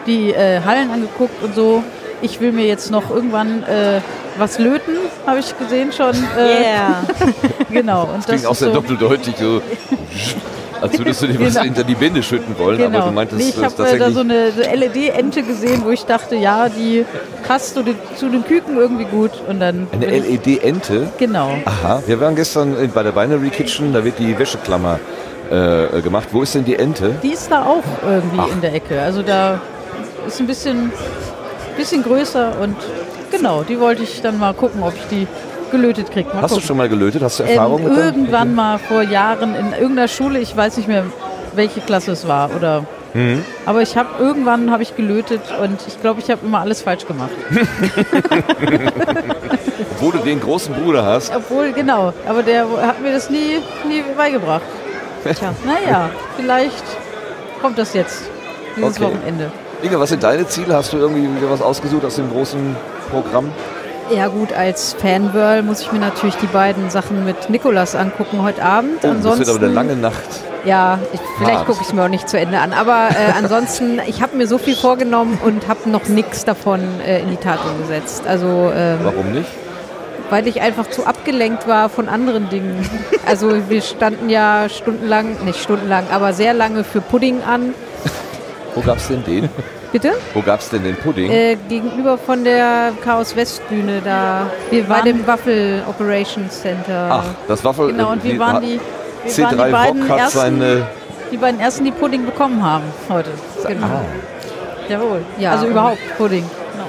die äh, Hallen angeguckt und so. Ich will mir jetzt noch irgendwann äh, was löten, habe ich gesehen schon. Äh, Yeah. Genau. Und Das klingt auch sehr so, doppeldeutig, so, als würdest du dir was Genau. hinter die Binde schütten wollen, aber du meintest nee, ich das habe äh, da so eine so LED-Ente gesehen, wo ich dachte, ja, die passt zu den, zu den Küken irgendwie gut. Und dann eine LED-Ente? Genau. Aha, wir waren gestern bei der Binary Kitchen, da wird die Wäscheklammer äh, äh, gemacht. Wo ist denn die Ente? Die ist da auch irgendwie in der Ecke. Also da ist ein bisschen, bisschen größer und genau, die wollte ich dann mal gucken, ob ich die gelötet kriege. Mal Hast du gucken. schon mal gelötet? Hast du Erfahrung ähm, mit der- irgendwann mal vor Jahren in irgendeiner Schule, ich weiß nicht mehr, welche Klasse es war oder Mhm. aber ich habe irgendwann habe ich gelötet und ich glaube, ich habe immer alles falsch gemacht. Obwohl du den großen Bruder hast. Obwohl, genau, aber der hat mir das nie, nie beigebracht. Tja. Naja, vielleicht kommt das jetzt, dieses Okay. Wochenende. Inge, was sind deine Ziele? Hast du irgendwie was ausgesucht aus dem großen Programm? Ja gut, als Fangirl muss ich mir natürlich die beiden Sachen mit Nikolas angucken heute Abend. Oh, das ansonsten, wird aber eine lange Nacht. Ja, ich, vielleicht Hart. gucke ich es mir auch nicht zu Ende an. Aber äh, ansonsten, ich habe mir so viel vorgenommen und habe noch nichts davon äh, in die Tat umgesetzt. Also ähm, Warum nicht? weil ich einfach zu abgelenkt war von anderen Dingen. Also wir standen ja stundenlang, nicht stundenlang, aber sehr lange für Pudding an. Wo gab's denn den? Bitte? Wo gab's denn den Pudding? Äh, gegenüber von der Chaos West Bühne da. Wir bei waren- dem Waffel Operations Center. Ach, das Waffel. Genau, und wie waren die, wie C3 waren die beiden hat ersten, seine. die beiden ersten, die Pudding bekommen haben heute? genau. Jawohl. Ja, also überhaupt Pudding.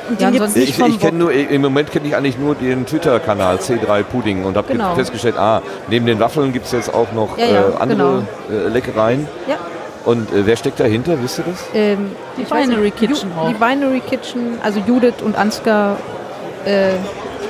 Und Ja, es nicht Ich, ich kenne nur, im Moment kenne ich eigentlich nur den Twitter-Kanal C3 Pudding und habe Genau. festgestellt, ah, neben den Waffeln gibt es jetzt auch noch Ja, ja, äh, andere äh, Leckereien. Ja. Und äh, wer steckt dahinter, wisst ihr das? Ähm, Die ich Binary nicht, Kitchen Ju- auch. Die Binary Kitchen, also Judith und Ansgar äh,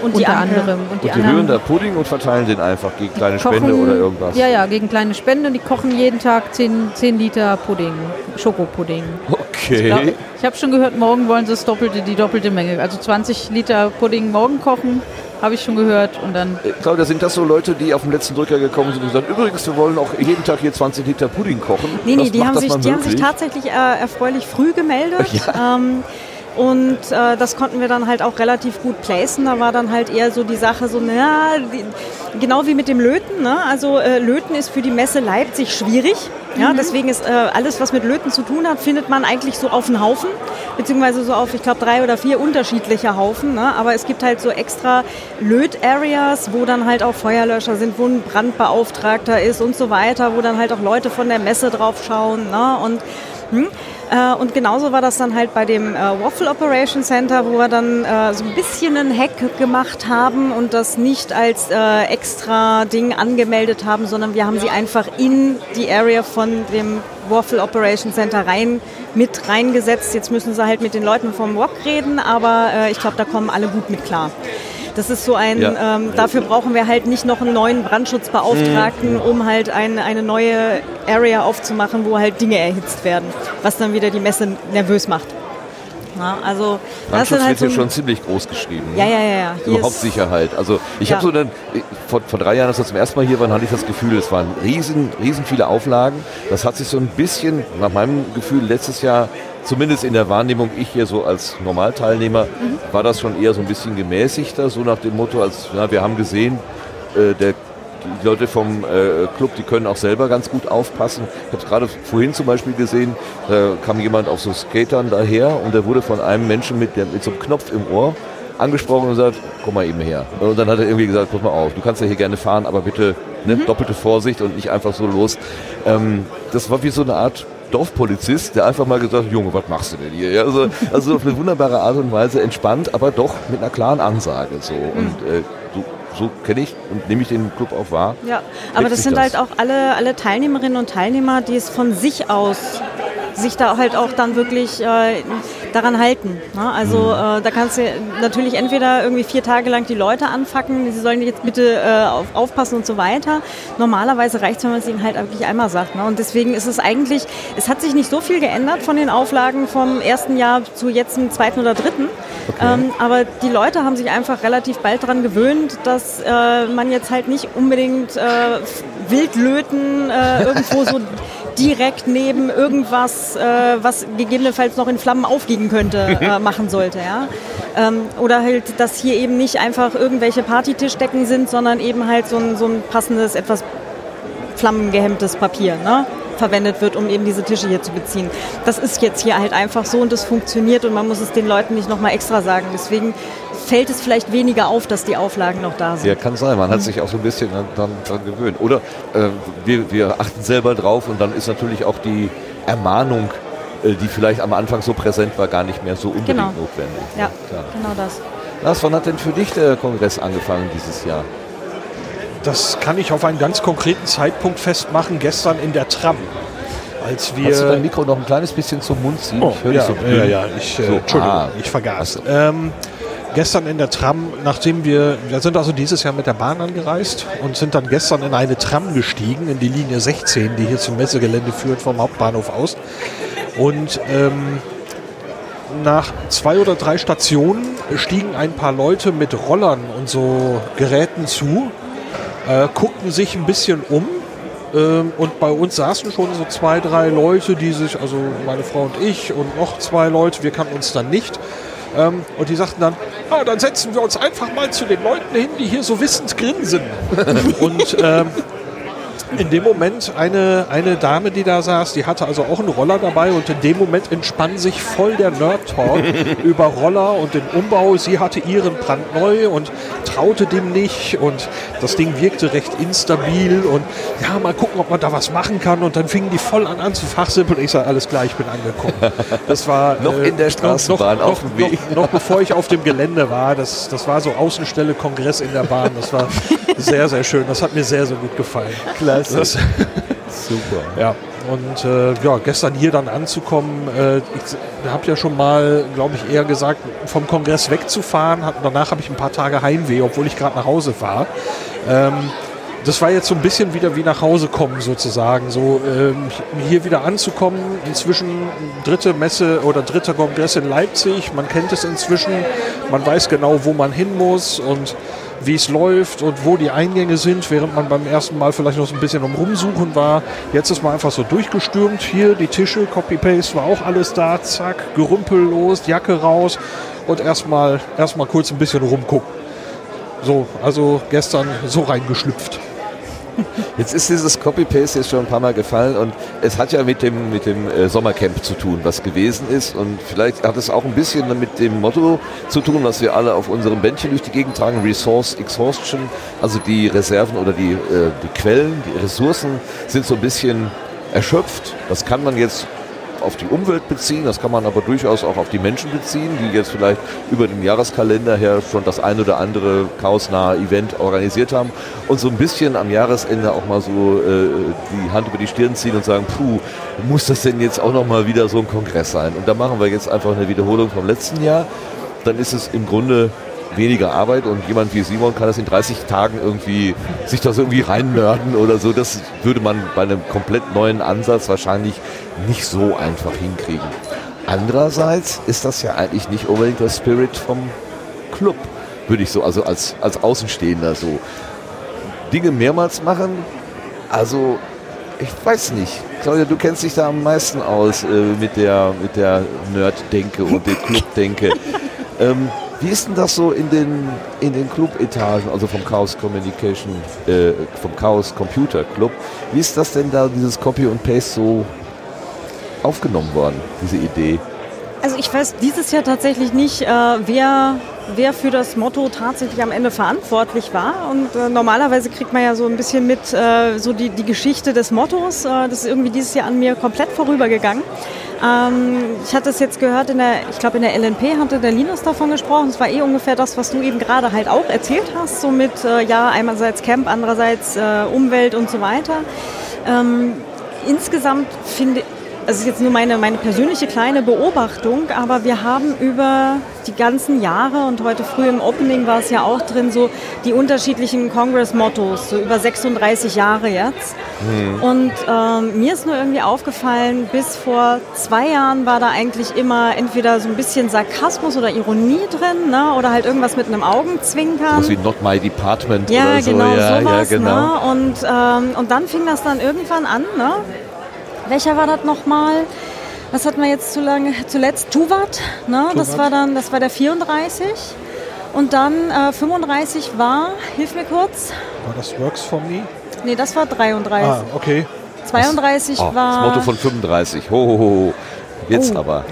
Und die unter anderen- anderem. Und Und die anderen rühren da Pudding und verteilen den einfach gegen kleine kochen- Spende oder irgendwas. Ja, ja, gegen kleine Spende. Und die kochen jeden Tag 10, 10 Liter Pudding, Schokopudding. Okay. Ja, ich habe schon gehört, morgen wollen sie das doppelte, die doppelte Menge. Also 20 Liter Pudding morgen kochen, habe ich schon gehört. Und dann Äh, Claudia, sind das so Leute, die auf den letzten Drücker gekommen sind und gesagt, übrigens, wir wollen auch jeden Tag hier 20 Liter Pudding kochen? Nee, nee, die haben, sich, die haben sich tatsächlich äh, erfreulich früh gemeldet. Ähm, und äh, das konnten wir dann halt auch relativ gut placen. Da war dann halt eher so die Sache so, naja, die, genau wie mit dem Löten. Ne? Also äh, Löten ist für die Messe Leipzig schwierig. Ja, deswegen ist äh, alles, was mit Löten zu tun hat, findet man eigentlich so auf einen Haufen, beziehungsweise so auf, ich glaube, drei oder vier unterschiedliche Haufen. Ne? Aber es gibt halt so extra Löt-Areas, wo dann halt auch Feuerlöscher sind, wo ein Brandbeauftragter ist und so weiter, wo dann halt auch Leute von der Messe drauf schauen. Ne? Und hm? Und genauso war das dann halt bei dem äh, Waffle Operation Center, wo wir dann äh, so ein bisschen einen Hack gemacht haben und das nicht als extra Ding angemeldet haben, sondern wir haben sie einfach in die Area von dem Waffle Operation Center rein mit reingesetzt. Jetzt müssen sie halt mit den Leuten vom WOC reden, aber ich glaube, da kommen alle gut mit klar. Das ist so ein, Ja. ähm, dafür brauchen wir halt nicht noch einen neuen Brandschutzbeauftragten, Mhm. um halt eine, eine neue Area aufzumachen, wo halt Dinge erhitzt werden, was dann wieder die Messe nervös macht. Ja, also das Brandschutz halt wird hier schon ziemlich groß geschrieben. ja, ja, ja, ja. Hier Überhaupt ist- Sicherheit. Also ich Ja. habe so dann, vor, vor drei Jahren, als wir zum ersten Mal hier waren, hatte ich das Gefühl, es waren riesen, riesen viele Auflagen. Das hat sich so ein bisschen, nach meinem Gefühl, letztes Jahr, zumindest in der Wahrnehmung, ich hier so als Normalteilnehmer, Mhm. war das schon eher so ein bisschen gemäßigter, so nach dem Motto, als ja, wir haben gesehen, äh, der die Leute vom äh, Club, die können auch selber ganz gut aufpassen. Ich habe es gerade vorhin zum Beispiel gesehen, da kam jemand auf so Skatern daher und der wurde von einem Menschen mit, der, mit so einem Knopf im Ohr angesprochen und gesagt, komm mal eben her. Und dann hat er irgendwie gesagt, pass mal auf, du kannst ja hier gerne fahren, aber bitte ne, doppelte Vorsicht und nicht einfach so los. Ähm, das war wie so eine Art Dorfpolizist, der einfach mal gesagt hat, Junge, was machst du denn hier? Also, also auf eine wunderbare Art und Weise entspannt, aber doch mit einer klaren Ansage. So. Und äh, so, so kenne ich und nehme ich den Club auch wahr. Ja, aber das sind das? halt auch alle, alle Teilnehmerinnen und Teilnehmer, die es von sich aus sich da halt auch dann wirklich äh, daran halten. Ne? Also Mhm. äh, da kannst du natürlich entweder irgendwie vier Tage lang die Leute anfacken, sie sollen jetzt bitte äh, auf, aufpassen und so weiter. Normalerweise reicht es, wenn man es ihnen halt wirklich einmal sagt. Ne? Und deswegen ist es eigentlich, es hat sich nicht so viel geändert von den Auflagen vom ersten Jahr zu jetzt im zweiten oder dritten. Ähm, aber die Leute haben sich einfach relativ bald daran gewöhnt, dass äh, man jetzt halt nicht unbedingt äh, Wildlöten äh, irgendwo so direkt neben irgendwas, äh, was gegebenenfalls noch in Flammen aufgehen könnte, äh, machen sollte. Ja? Ähm, oder halt, dass hier eben nicht einfach irgendwelche Partytischdecken sind, sondern eben halt so ein, so ein passendes, etwas flammengehemmtes Papier. Ne? verwendet wird, um eben diese Tische hier zu beziehen. Das ist jetzt hier halt einfach so und das funktioniert und man muss es den Leuten nicht nochmal extra sagen. Deswegen fällt es vielleicht weniger auf, dass die Auflagen noch da sind. Ja, kann sein. Man hat sich auch so ein bisschen dann, dann dran gewöhnt. Oder äh, wir, wir achten selber drauf und dann ist natürlich auch die Ermahnung, äh, die vielleicht am Anfang so präsent war, gar nicht mehr so unbedingt Genau. notwendig. Ja, Klar. genau das. Lars, wann hat denn für dich der Kongress angefangen dieses Jahr? Das kann ich auf einen ganz konkreten Zeitpunkt festmachen, gestern in der Tram. Als wir Kannst du dein Mikro noch ein kleines bisschen zum Mund ziehen? Oh, ich höre ja, dich so ja, ja, ich, äh, So, Entschuldigung, ah. ich vergaß. So. Ähm, gestern in der Tram, nachdem wir, wir sind also dieses Jahr mit der Bahn angereist und sind dann gestern in eine Tram gestiegen, in die Linie 16, die hier zum Messegelände führt, vom Hauptbahnhof aus. Und ähm, nach zwei oder drei Stationen stiegen ein paar Leute mit Rollern und so Geräten zu, äh, guckten sich ein bisschen um. Ähm, und bei uns saßen schon so zwei, drei Leute, die sich, also meine Frau und ich und noch zwei Leute, wir kannten uns dann nicht. Ähm, und die sagten dann, ah, dann setzen wir uns einfach mal zu den Leuten hin, die hier so wissend grinsen. und ähm, in dem Moment eine, eine Dame, die da saß, die hatte also auch einen Roller dabei und in dem Moment entspann sich voll der Nerd-Talk über Roller und den Umbau. Sie hatte ihren brandneu und traute dem nicht und das Ding wirkte recht instabil und ja, mal gucken, ob man da was machen kann und dann fingen die voll an, an zu fachsimpeln und ich sage, alles klar, ich bin angekommen. Das war Noch in der Straßenbahn auf dem Weg. Noch, noch bevor ich auf dem Gelände war, das, das war so Außenstelle Kongress in der Bahn, das war sehr, sehr schön, das hat mir sehr, sehr gut gefallen. Klasse. Das, Super. ja. Und äh, ja, gestern hier dann anzukommen, äh, ich habe ja schon mal, glaube ich, eher gesagt, vom Kongress wegzufahren. Hab, danach habe ich ein paar Tage Heimweh, obwohl ich gerade nach Hause war. Ähm, das war jetzt so ein bisschen wieder wie nach Hause kommen sozusagen. So ähm, hier wieder anzukommen. Inzwischen dritte Messe oder dritter Kongress in Leipzig. Man kennt es inzwischen. Man weiß genau, wo man hin muss und wie es läuft und wo die Eingänge sind, während man beim ersten Mal vielleicht noch so ein bisschen am Rumsuchen war. Jetzt ist man einfach so durchgestürmt. Hier die Tische, Copy-Paste war auch alles da. Zack, Gerümpel los, Jacke raus und erstmal erstmal kurz ein bisschen rumgucken. So, also gestern so reingeschlüpft. Jetzt ist dieses Copy-Paste jetzt schon ein paar Mal gefallen und es hat ja mit dem, mit dem äh, Sommercamp zu tun, was gewesen ist. Und vielleicht hat es auch ein bisschen mit dem Motto zu tun, was wir alle auf unserem Bändchen durch die Gegend tragen, Resource Exhaustion, also die Reserven oder die, äh, die Quellen, die Ressourcen sind so ein bisschen erschöpft. Das kann man jetzt auf die Umwelt beziehen, das kann man aber durchaus auch auf die Menschen beziehen, die jetzt vielleicht über den Jahreskalender her schon das ein oder andere chaosnahe Event organisiert haben und so ein bisschen am Jahresende auch mal so äh, die Hand über die Stirn ziehen und sagen, puh, muss das denn jetzt auch nochmal wieder so ein Kongress sein? Und da machen wir jetzt einfach eine Wiederholung vom letzten Jahr. Dann ist es im Grunde weniger Arbeit und jemand wie Simon kann das in 30 Tagen irgendwie sich das irgendwie reinnörden oder so. Das würde man bei einem komplett neuen Ansatz wahrscheinlich nicht so einfach hinkriegen. Andererseits ist das ja eigentlich nicht unbedingt der Spirit vom Club, würde ich so, also als, als Außenstehender so. Dinge mehrmals machen, also ich weiß nicht. Claudia, du kennst dich da am meisten aus äh, mit der, mit der Nerd-Denke und der Club-Denke. ähm, wie ist denn das so in den, in den Club-Etagen, also vom Chaos Communication, äh, vom Chaos Computer Club? Wie ist das denn da, dieses Copy und Paste so aufgenommen worden, diese Idee? Also ich weiß dieses Jahr tatsächlich nicht, äh, wer, wer für das Motto tatsächlich am Ende verantwortlich war. Und äh, normalerweise kriegt man ja so ein bisschen mit äh, so die, die Geschichte des Mottos. Äh, das ist irgendwie dieses Jahr an mir komplett vorübergegangen. Ähm, ich hatte es jetzt gehört, in der, ich glaube in der LNP hatte der Linus davon gesprochen. Es war eh ungefähr das, was du eben gerade halt auch erzählt hast. So mit, äh, ja, einerseits Camp, andererseits äh, Umwelt und so weiter. Ähm, insgesamt finde das ist jetzt nur meine, meine persönliche kleine Beobachtung, aber wir haben über die ganzen Jahre und heute früh im Opening war es ja auch drin, so die unterschiedlichen Congress-Mottos, so über 36 Jahre jetzt. Mhm. Und ähm, mir ist nur irgendwie aufgefallen, bis vor zwei Jahren war da eigentlich immer entweder so ein bisschen Sarkasmus oder Ironie drin, ne? oder halt irgendwas mit einem Augenzwinkern. So wie Not My Department ja, oder so. Genau, ja, sowas, ja, genau. Ne? Und, ähm, und dann fing das dann irgendwann an, ne? Welcher war das nochmal? Was hatten wir jetzt zu lange? Zuletzt Tuvat, ne? Das war dann, das war der 34. Und dann äh, 35 war, hilf mir kurz. War das Works for Me? Nee, das war 33. Ah, okay. 32 Oh, war. das Motto von 35. Ho, ho, ho. Jetzt Oh. aber.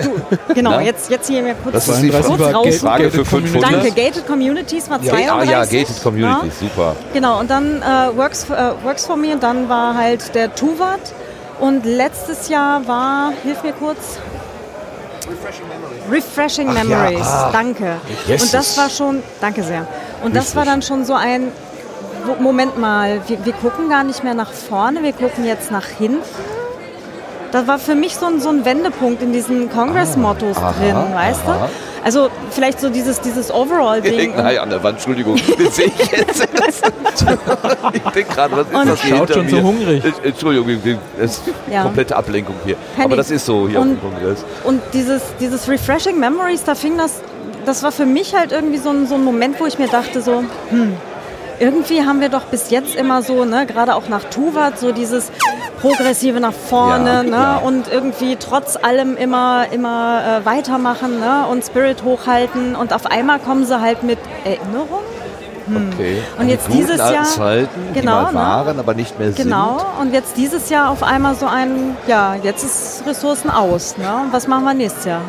Genau, Na? jetzt, jetzt hier mir kurz, Das ist die kurz raus. Frage für Gated Community. 500. Danke, Gated Communities war Ja, 32. ah, ja, Gated Communities, super. Genau, und dann äh, Works, äh, Works for Me und dann war halt der Tuvat. Und letztes Jahr war, hilf mir kurz. Refreshing Memories, ah. danke. Yes. Und das war schon, danke sehr. Und das war dann schon so ein, Moment mal, wir, wir gucken gar nicht mehr nach vorne, wir gucken jetzt nach hinten. Das war für mich so ein, so ein Wendepunkt in diesen Congress-Mottos aha, drin, weißt aha. du? Also vielleicht so dieses, dieses Overall-Ding. Nein, an der Wand, Entschuldigung, den sehe ich jetzt. ich denke gerade, was ist Und- das hier Schaut schon so mir? hungrig. Äh, Entschuldigung, das ist Ja. komplette Ablenkung hier. Kenn Aber das ist so hier Und- auf dem Kongress. Und dieses, dieses Refreshing Memories, da fing das, das war für mich halt irgendwie so ein, so ein Moment, wo ich mir dachte so, hm, irgendwie haben wir doch bis jetzt immer so, ne, gerade auch nach Tuvat, so dieses progressive nach vorne, Ja, ne, ja. und irgendwie trotz allem immer, immer äh, weitermachen, ne, und Spirit hochhalten und auf einmal kommen sie halt mit Erinnerung. Okay. Und Die jetzt guten dieses Jahr- Zeiten, die Genau, mal ne? waren, aber nicht mehr Genau, sind. und jetzt dieses Jahr auf einmal so ein, ja, jetzt ist Ressourcen aus, ne? Was machen wir nächstes Jahr?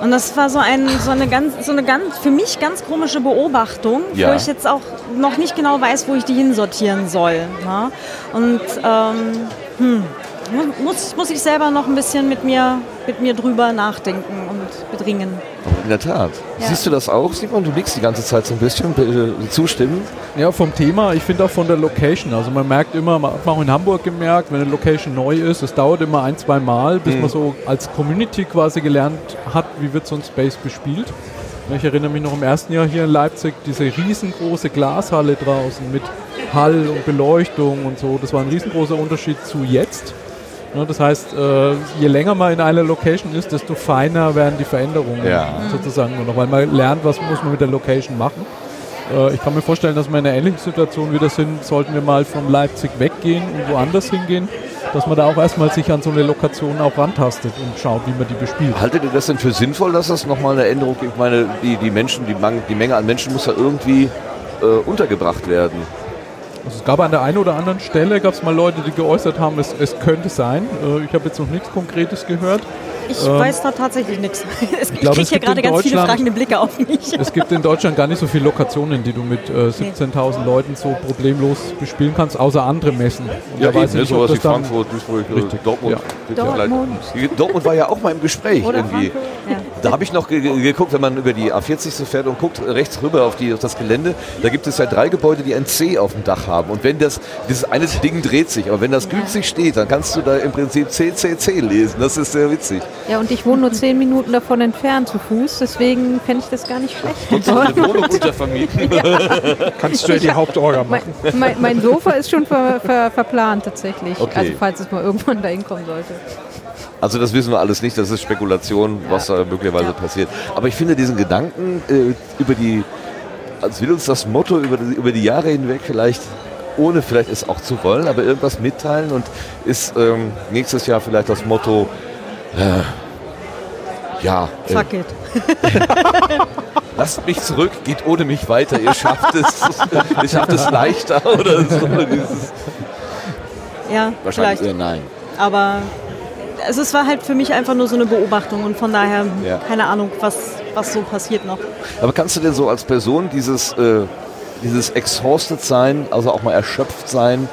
Und das war so, ein, so, eine ganz, so eine ganz, für mich ganz komische Beobachtung, Ja. wo ich jetzt auch noch nicht genau weiß, wo ich die hinsortieren soll. Ne? Und ähm, hm, Mu- Muss, muss ich selber noch ein bisschen mit mir, mit mir drüber nachdenken und bedringen. In der Tat. Ja. Siehst du das auch, Simon? Du nickst die ganze Zeit so ein bisschen. Äh, Zustimmen? Ja, vom Thema, ich finde auch von der Location. Also man merkt immer, man hat man auch in Hamburg gemerkt, wenn eine Location neu ist, es dauert immer ein, zwei Mal, bis man so als Community quasi gelernt hat, wie wird so ein Space bespielt. Ich erinnere mich noch im ersten Jahr hier in Leipzig, diese riesengroße Glashalle draußen mit Hall und Beleuchtung und so. Das war ein riesengroßer Unterschied zu jetzt. Ne, das heißt, äh, je länger man in einer Location ist, desto feiner werden die Veränderungen Ja. sozusagen nur noch, weil man lernt, was muss man mit der Location machen. Äh, ich kann mir vorstellen, dass wir in einer ähnlichen Situation wieder sind, sollten wir mal von Leipzig weggehen und woanders hingehen, dass man da auch erstmal sich an so eine Lokation auch rantastet und schaut, wie man die bespielt. Haltet ihr das denn für sinnvoll, dass das nochmal eine Änderung gibt? Ich meine, die, die Menschen, die, die Menge an Menschen muss ja irgendwie äh, untergebracht werden. Also es gab an der einen oder anderen Stelle, gab es mal Leute, die geäußert haben, es, es könnte sein. Äh, ich habe jetzt noch nichts Konkretes gehört. Ich Ähm, weiß da tatsächlich nichts. Ich, kriege hier gerade ganz viele fragende Blicke auf mich. Es gibt in Deutschland gar nicht so viele Lokationen, die du mit äh, 17.000 Leuten so problemlos bespielen kannst, außer andere Messen. Und da weiß ich ne, nicht, ob sowas wie Frankfurt, Duisburg, äh, Richtig, Dortmund. ja. Ja Dortmund. Dortmund war ja auch mal im Gespräch Oder irgendwie. Ja. Da habe ich noch ge ge- geguckt, wenn man über die A40 so fährt und guckt rechts rüber auf, die, auf das Gelände, da gibt es ja drei Gebäude, die ein C auf dem Dach haben. Und wenn das, dieses eine Ding dreht sich, aber wenn das günstig steht, dann kannst du da im Prinzip CCC lesen. Das ist sehr witzig. Ja, und ich wohne nur zehn Minuten davon entfernt zu Fuß, deswegen fände ich das gar nicht schlecht. Kannst du eine Wohnung untervermieten? Kannst du ja die Hauptorga Mein, machen. mein, mein Sofa ist schon ver, ver, verplant tatsächlich. Okay. Also falls es mal irgendwann dahin kommen sollte. Also das wissen wir alles nicht, das ist Spekulation, was da möglicherweise passiert. Aber ich finde diesen Gedanken äh, über die, als will uns das Motto über die, über die Jahre hinweg vielleicht, ohne vielleicht es auch zu wollen, aber irgendwas mitteilen und ist ähm, nächstes Jahr vielleicht das Motto, äh, ja, äh, Fuck it. lasst mich zurück, geht ohne mich weiter, ihr schafft es, ihr schafft es leichter oder so. Ja, Wahrscheinlich vielleicht. eher nein. Aber also es war halt für mich einfach nur so eine Beobachtung und von daher Ja. keine Ahnung, was, was so passiert noch. Aber kannst du denn so als Person dieses, äh, dieses exhausted sein, also auch mal erschöpft sein,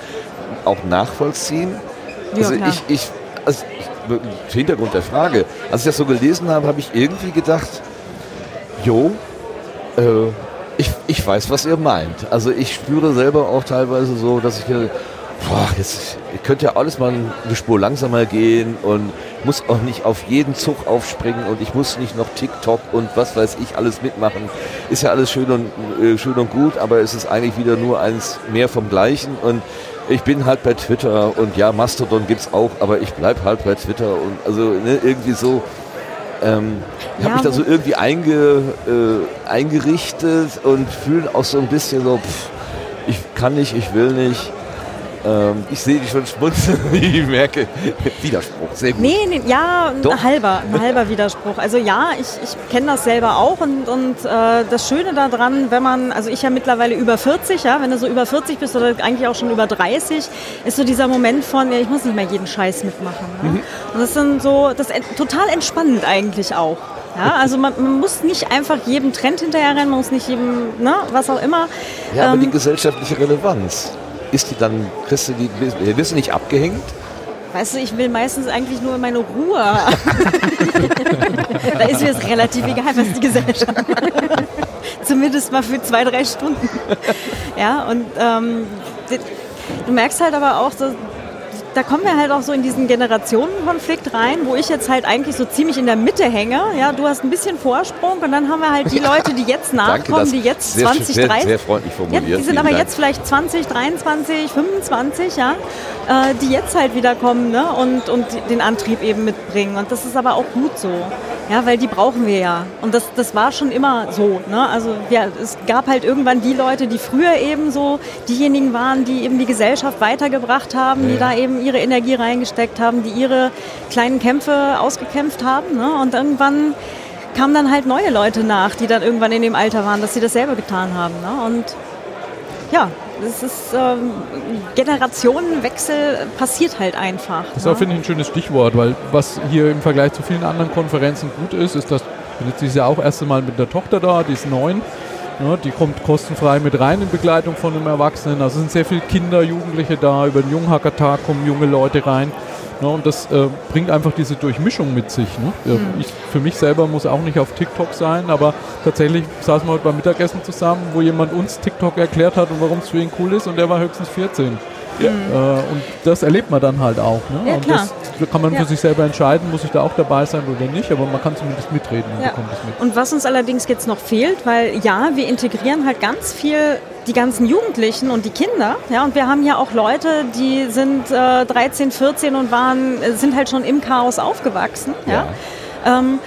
auch nachvollziehen? Ja, also klar. ich, ich, also ich, Hintergrund der Frage, als ich das so gelesen habe, habe ich irgendwie gedacht, jo, äh, ich, ich weiß, was ihr meint. Also ich spüre selber auch teilweise so, dass ich hier, boah, jetzt könnte ja alles mal eine Spur langsamer gehen und muss auch nicht auf jeden Zug aufspringen und ich muss nicht noch TikTok und was weiß ich alles mitmachen. Ist ja alles schön und, äh, schön und gut, aber es ist eigentlich wieder nur eins mehr vom Gleichen und ich bin halt bei Twitter und ja, Mastodon gibt's auch, aber ich bleib halt bei Twitter und also ne, irgendwie so, ähm, ich habe Ja, mich da so irgendwie einge, äh, eingerichtet und fühle auch so ein bisschen so, pff, ich kann nicht, ich will nicht. Ähm, ich sehe dich schon schmunzeln, ich merke Widerspruch, sehr gut. Nee, nee ja, Doch. ein halber, ein halber Widerspruch. Also ja, ich, ich kenne das selber auch und, und äh, das Schöne daran, wenn man, also ich ja mittlerweile über 40, ja, wenn du so über 40 bist oder eigentlich auch schon über 30, ist so dieser Moment von, ja, ich muss nicht mehr jeden Scheiß mitmachen. Ne? Mhm. Und das ist dann so, das ist total entspannend eigentlich auch. Ja, also man, man muss nicht einfach jedem Trend hinterherrennen, man muss nicht jedem, ne, was auch immer. Ja, aber Ähm, die gesellschaftliche Relevanz, ist die dann, kriegst du die, wirst du nicht abgehängt? Weißt du, ich will meistens eigentlich nur meine Ruhe. da ist mir es relativ egal, was die Gesellschaft macht. Zumindest mal für zwei, drei Stunden. Ja, und ähm, du merkst halt aber auch, so, da kommen wir halt auch so in diesen Generationenkonflikt rein, wo ich jetzt halt eigentlich so ziemlich in der Mitte hänge. Ja, du hast ein bisschen Vorsprung und dann haben wir halt die Leute, die jetzt nachkommen, das die jetzt sehr, 20, sehr, 30, sehr freundlich ja, formuliert. die sind aber Dank. jetzt vielleicht 20, 23, 25, ja, äh, die jetzt halt wieder kommen ne? und, und den Antrieb eben mitbringen. Und das ist aber auch gut so, ja, weil die brauchen wir ja. Und das, das war schon immer so. Ne? Also ja, es gab halt irgendwann die Leute, die früher eben so diejenigen waren, die eben die Gesellschaft weitergebracht haben, die da eben ihre Energie reingesteckt haben, die ihre kleinen Kämpfe ausgekämpft haben. Ne? Und irgendwann kamen dann halt neue Leute nach, die dann irgendwann in dem Alter waren, dass sie dasselbe getan haben. Ne? Und ja, das ist ähm, Generationenwechsel passiert halt einfach. Das ist ne? auch, finde ich, ein schönes Stichwort, weil was hier im Vergleich zu vielen anderen Konferenzen gut ist, ist, dass ich bin jetzt dieses Jahr auch erst einmal mit der Tochter da, die ist neun. Ja, die kommt kostenfrei mit rein in Begleitung von einem Erwachsenen. Also es sind sehr viele Kinder, Jugendliche da. Über den Junghackertag kommen junge Leute rein. Ne, und das äh, bringt einfach diese Durchmischung mit sich. Ne? Ja, ich, für mich selber muss auch nicht auf TikTok sein, aber tatsächlich saßen wir heute beim Mittagessen zusammen, wo jemand uns TikTok erklärt hat und warum es für ihn cool ist und der war höchstens 14. Äh, und das erlebt man dann halt auch. Ne? Ja, und das da kann man Ja. für sich selber entscheiden, muss ich da auch dabei sein oder nicht, aber man kann zumindest mitreden und Ja. bekommt es mit. Und was uns allerdings jetzt noch fehlt, weil ja, wir integrieren halt ganz viel die ganzen Jugendlichen und die Kinder, ja, und wir haben ja auch Leute, die sind äh, 13, 14 und waren, äh, sind halt schon im Chaos aufgewachsen, ja. Ähm,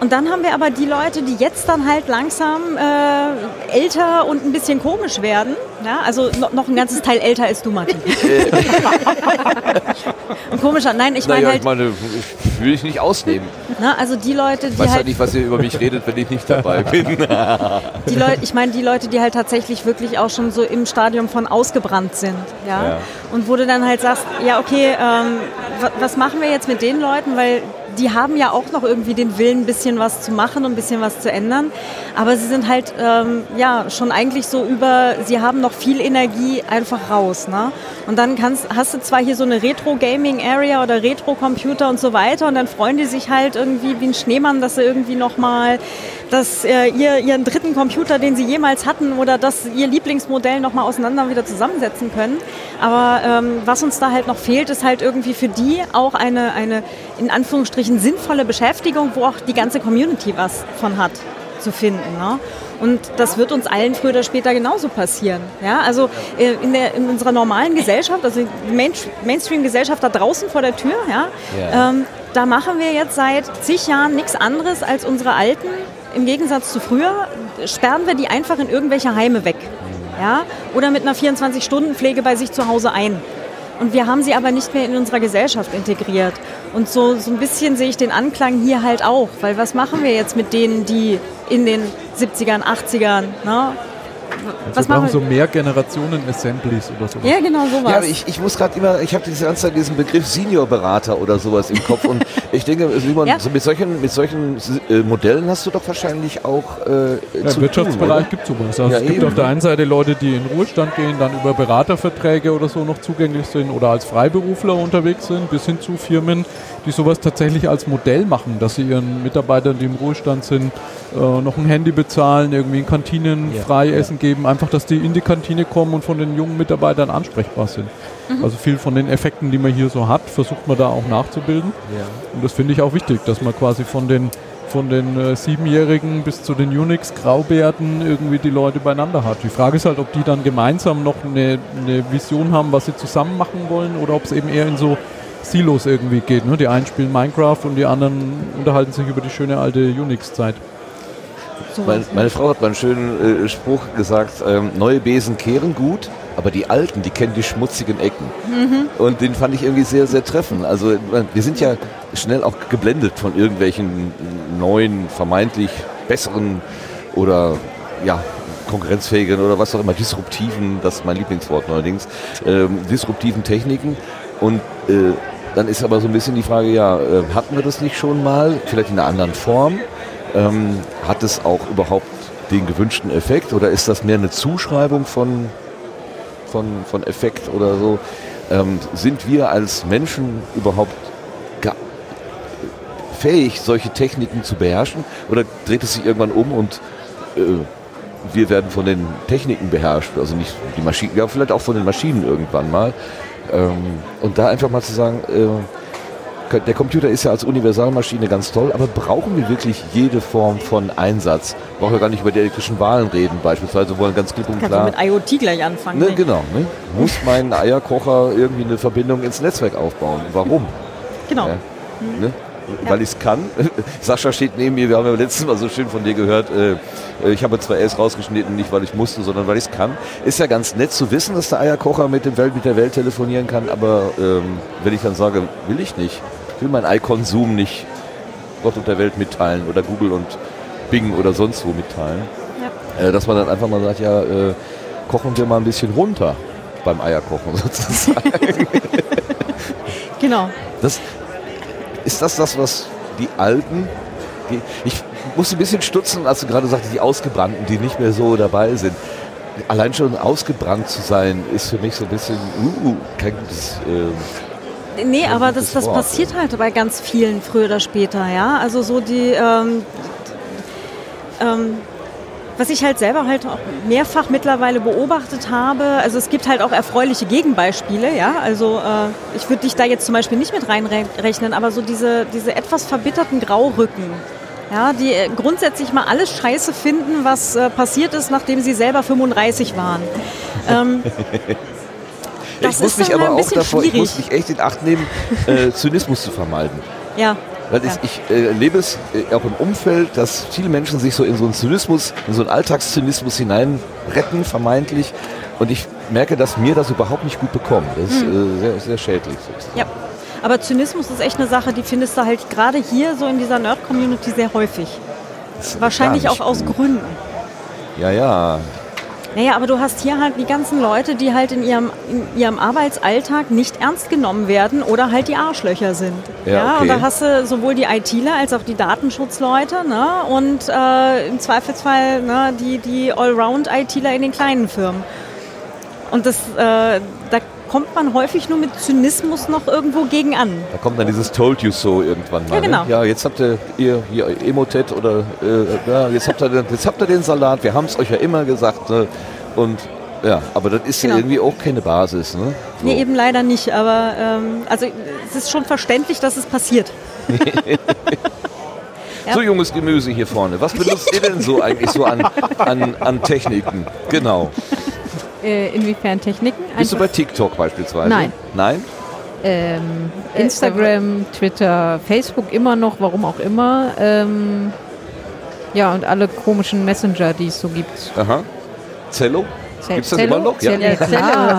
und dann haben wir aber die Leute, die jetzt dann halt langsam äh, älter und ein bisschen komisch werden. Ja, also no, noch ein ganzes Teil älter als du, Martin. und komischer, nein, ich meine Naja, halt, ich meine, ich will ich nicht ausnehmen. ne, also die Leute, Ich die weiß ja halt nicht, was ihr über mich redet, wenn ich nicht dabei bin. Die Leute, ich meine die Leute, die halt tatsächlich wirklich auch schon so im Stadium von ausgebrannt sind, ja. Ja. Und wo du dann halt sagst, ja okay, ähm, wa- was machen wir jetzt mit den Leuten, weil die haben ja auch noch irgendwie den Willen, ein bisschen was zu machen und ein bisschen was zu ändern, aber sie sind halt ähm, ja schon eigentlich so über, sie haben noch viel Energie einfach raus, ne? Und dann kannst, hast du zwar hier so eine Retro-Gaming-Area oder Retro-Computer und so weiter und dann freuen die sich halt irgendwie wie ein Schneemann, dass sie irgendwie nochmal dass äh, ihr ihren dritten Computer, den sie jemals hatten, oder dass ihr Lieblingsmodell nochmal auseinander wieder zusammensetzen können. Aber ähm, was uns da halt noch fehlt, ist halt irgendwie für die auch eine, eine in Anführungsstrichen sinnvolle Beschäftigung, wo auch die ganze Community was von hat zu finden. Ne? Und das wird uns allen früher oder später genauso passieren. Ja? Also äh, in, der, in unserer normalen Gesellschaft, also Main Mainstream-Gesellschaft da draußen vor der Tür, ja, Ja. Ähm, da machen wir jetzt seit zig Jahren nichts anderes als unsere Alten. Im Gegensatz zu früher sperren wir die einfach in irgendwelche Heime weg. Ja? Oder mit einer 24-Stunden-Pflege bei sich zu Hause ein. Und wir haben sie aber nicht mehr in unserer Gesellschaft integriert. Und so, so ein bisschen sehe ich den Anklang hier halt auch. Weil was machen wir jetzt mit denen, die in den 70ern, 80ern, ne? Was wir brauchen machen so mehr Generationen Assemblies oder sowas. Ja, genau sowas. Ja, aber ich, ich muss gerade immer, ich habe diese ganze Zeit diesen Begriff Seniorberater oder sowas im Kopf und ich denke, Simon, Ja. so mit solchen, mit solchen äh, Modellen hast du doch wahrscheinlich auch äh, Ja, zu Im Wirtschaftsbereich tun, gibt es sowas. Also Ja, es gibt eben. auf der einen Seite Leute, die in Ruhestand gehen, dann über Beraterverträge oder so noch zugänglich sind oder als Freiberufler unterwegs sind, bis hin zu Firmen, die sowas tatsächlich als Modell machen, dass sie ihren Mitarbeitern, die im Ruhestand sind, äh, noch ein Handy bezahlen, irgendwie in Kantinen frei Essen geben, einfach, dass die in die Kantine kommen und von den jungen Mitarbeitern ansprechbar sind. Also viel von den Effekten, die man hier so hat, versucht man da auch nachzubilden. Und das finde ich auch wichtig, dass man quasi von den von den äh, Siebenjährigen bis zu den Unix-Graubärten irgendwie die Leute beieinander hat. Die Frage ist halt, ob die dann gemeinsam noch eine, eine Vision haben, was sie zusammen machen wollen oder ob es eben eher in so Silos irgendwie geht. Ne? Die einen spielen Minecraft und die anderen unterhalten sich über die schöne alte Unix-Zeit. Meine, meine Frau hat mal einen schönen äh, Spruch gesagt, ähm, neue Besen kehren gut, aber die alten, die kennen die schmutzigen Ecken. Und den fand ich irgendwie sehr, sehr treffend. Also wir sind ja schnell auch geblendet von irgendwelchen neuen, vermeintlich besseren oder ja, konkurrenzfähigen oder was auch immer, disruptiven, das ist mein Lieblingswort neuerdings, ähm, disruptiven Techniken. Und äh, dann ist aber so ein bisschen die Frage, ja, äh, hatten wir das nicht schon mal, vielleicht in einer anderen Form? Ähm, hat es auch überhaupt den gewünschten Effekt oder ist das mehr eine Zuschreibung von, von, von Effekt oder so? Ähm, sind wir als Menschen überhaupt fähig, solche Techniken zu beherrschen? Oder dreht es sich irgendwann um und äh, wir werden von den Techniken beherrscht? Also nicht die Maschinen, ja, vielleicht auch von den Maschinen irgendwann mal. Ähm, und da einfach mal zu sagen, äh, der Computer ist ja als Universalmaschine ganz toll, aber brauchen wir wirklich jede Form von Einsatz? Brauchen wir gar nicht über die elektrischen Wahlen reden, beispielsweise, wo man ganz klipp und Kannst du klar. mit IoT gleich anfangen. Ne, nee. genau. Ne? Muss mein Eierkocher irgendwie eine Verbindung ins Netzwerk aufbauen? Warum? Genau. Ja. Ne? Weil ich es kann. Sascha steht neben mir, wir haben ja letztes Mal so schön von dir gehört, äh, ich habe zwar erst rausgeschnitten, nicht weil ich musste, sondern weil ich es kann. Ist ja ganz nett zu wissen, dass der Eierkocher mit, dem Welt, mit der Welt telefonieren kann, aber ähm, wenn ich dann sage, will ich nicht, ich will meinen Ei-Konsum nicht Gott und der Welt mitteilen oder Google und Bing oder sonst wo mitteilen, äh, dass man dann einfach mal sagt, ja, äh, kochen wir mal ein bisschen runter beim Eierkochen sozusagen. Genau. Das, ist das das, was die Alten, die, ich musste ein bisschen stutzen, als du gerade sagtest, die Ausgebrannten, die nicht mehr so dabei sind. Allein schon ausgebrannt zu sein, ist für mich so ein bisschen, uh, kein gutes, ähm, Nee, aber das, das passiert halt bei ganz vielen früher oder später, ja. Also so die, ähm, ähm, was ich halt selber halt auch mehrfach mittlerweile beobachtet habe, also es gibt halt auch erfreuliche Gegenbeispiele, ja. Also äh, ich würde dich da jetzt zum Beispiel nicht mit reinrechnen, aber so diese, diese etwas verbitterten Graurücken, ja, die äh, grundsätzlich mal alles scheiße finden, was äh, passiert ist, nachdem sie selber 35 waren. Ähm, das ich muss mich aber auch davor, ich muss schwierig. mich echt in Acht nehmen, äh, Zynismus zu vermeiden. ja. Weil Ja. ich, äh, erlebe es äh, auch im Umfeld, dass viele Menschen sich so in so einen Zynismus, in so einen Alltagszynismus hinein retten, vermeintlich. Und ich merke, dass mir das überhaupt nicht gut bekommt. Das ist äh, sehr, sehr schädlich. sozusagen. Hm. Ja, aber Zynismus ist echt eine Sache, die findest du halt gerade hier so in dieser Nerd-Community sehr häufig. Das Wahrscheinlich auch aus gut. Gründen. Ja, ja. Naja, aber du hast hier halt die ganzen Leute, die halt in ihrem, in ihrem Arbeitsalltag nicht ernst genommen werden oder halt die Arschlöcher sind. Ja, okay. Und da hast du sowohl die ITler als auch die Datenschutzleute ne? und äh, im Zweifelsfall ne, die, die Allround-ITler in den kleinen Firmen. Und das, äh, da kommt man häufig nur mit Zynismus noch irgendwo gegen an. Da kommt dann dieses Told you so irgendwann mal. Ja, genau. Ne? Ja, jetzt habt ihr ihr, ihr Emotet oder äh, ja, jetzt, habt ihr, den- jetzt habt ihr den Salat, wir haben es euch ja immer gesagt. Ne? Und ja, aber das ist ja Genau. irgendwie auch keine Basis. Ne? So. Nee, eben leider nicht, aber ähm, also es ist schon verständlich, dass es passiert. Ja. So junges Gemüse hier vorne. Was benutzt ihr denn so eigentlich so an, an, an Techniken? Genau. Äh, inwiefern Techniken? Bist du Einfach, bei TikTok beispielsweise? Nein. Nein? ähm, Instagram, Twitter, Facebook immer noch, warum auch immer. Ähm, ja, und alle komischen Messenger, die es so gibt. Aha. Zello? Zell- Gibt's das Zello? immer noch? Ja. Zello, Ja,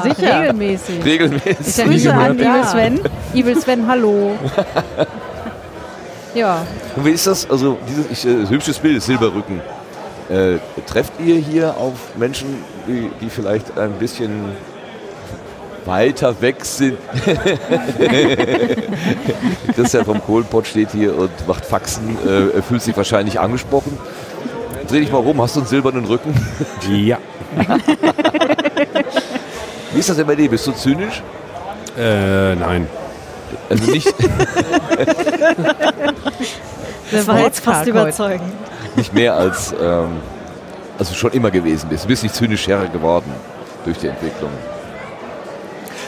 Zello, sicher. regelmäßig. Regelmäßig. Grüße an Ja. Evil Sven. Evil Sven, hallo. ja, Und wie ist das? Also dieses ich, äh, hübsches Bild, Silberrücken. Äh, trefft ihr hier auf Menschen, die, die vielleicht ein bisschen weiter weg sind? Christian vom Kohlenpott steht hier und macht Faxen, äh, er fühlt sich wahrscheinlich angesprochen. Dreh dich mal rum, hast du einen silbernen Rücken? Ja. Wie ist das denn bei dir? Bist du zynisch? Äh, nein. Also nicht, Das war jetzt fast überzeugend. nicht mehr als ähm, also schon immer gewesen bist. Du bist nicht zynisch herre geworden durch die Entwicklung.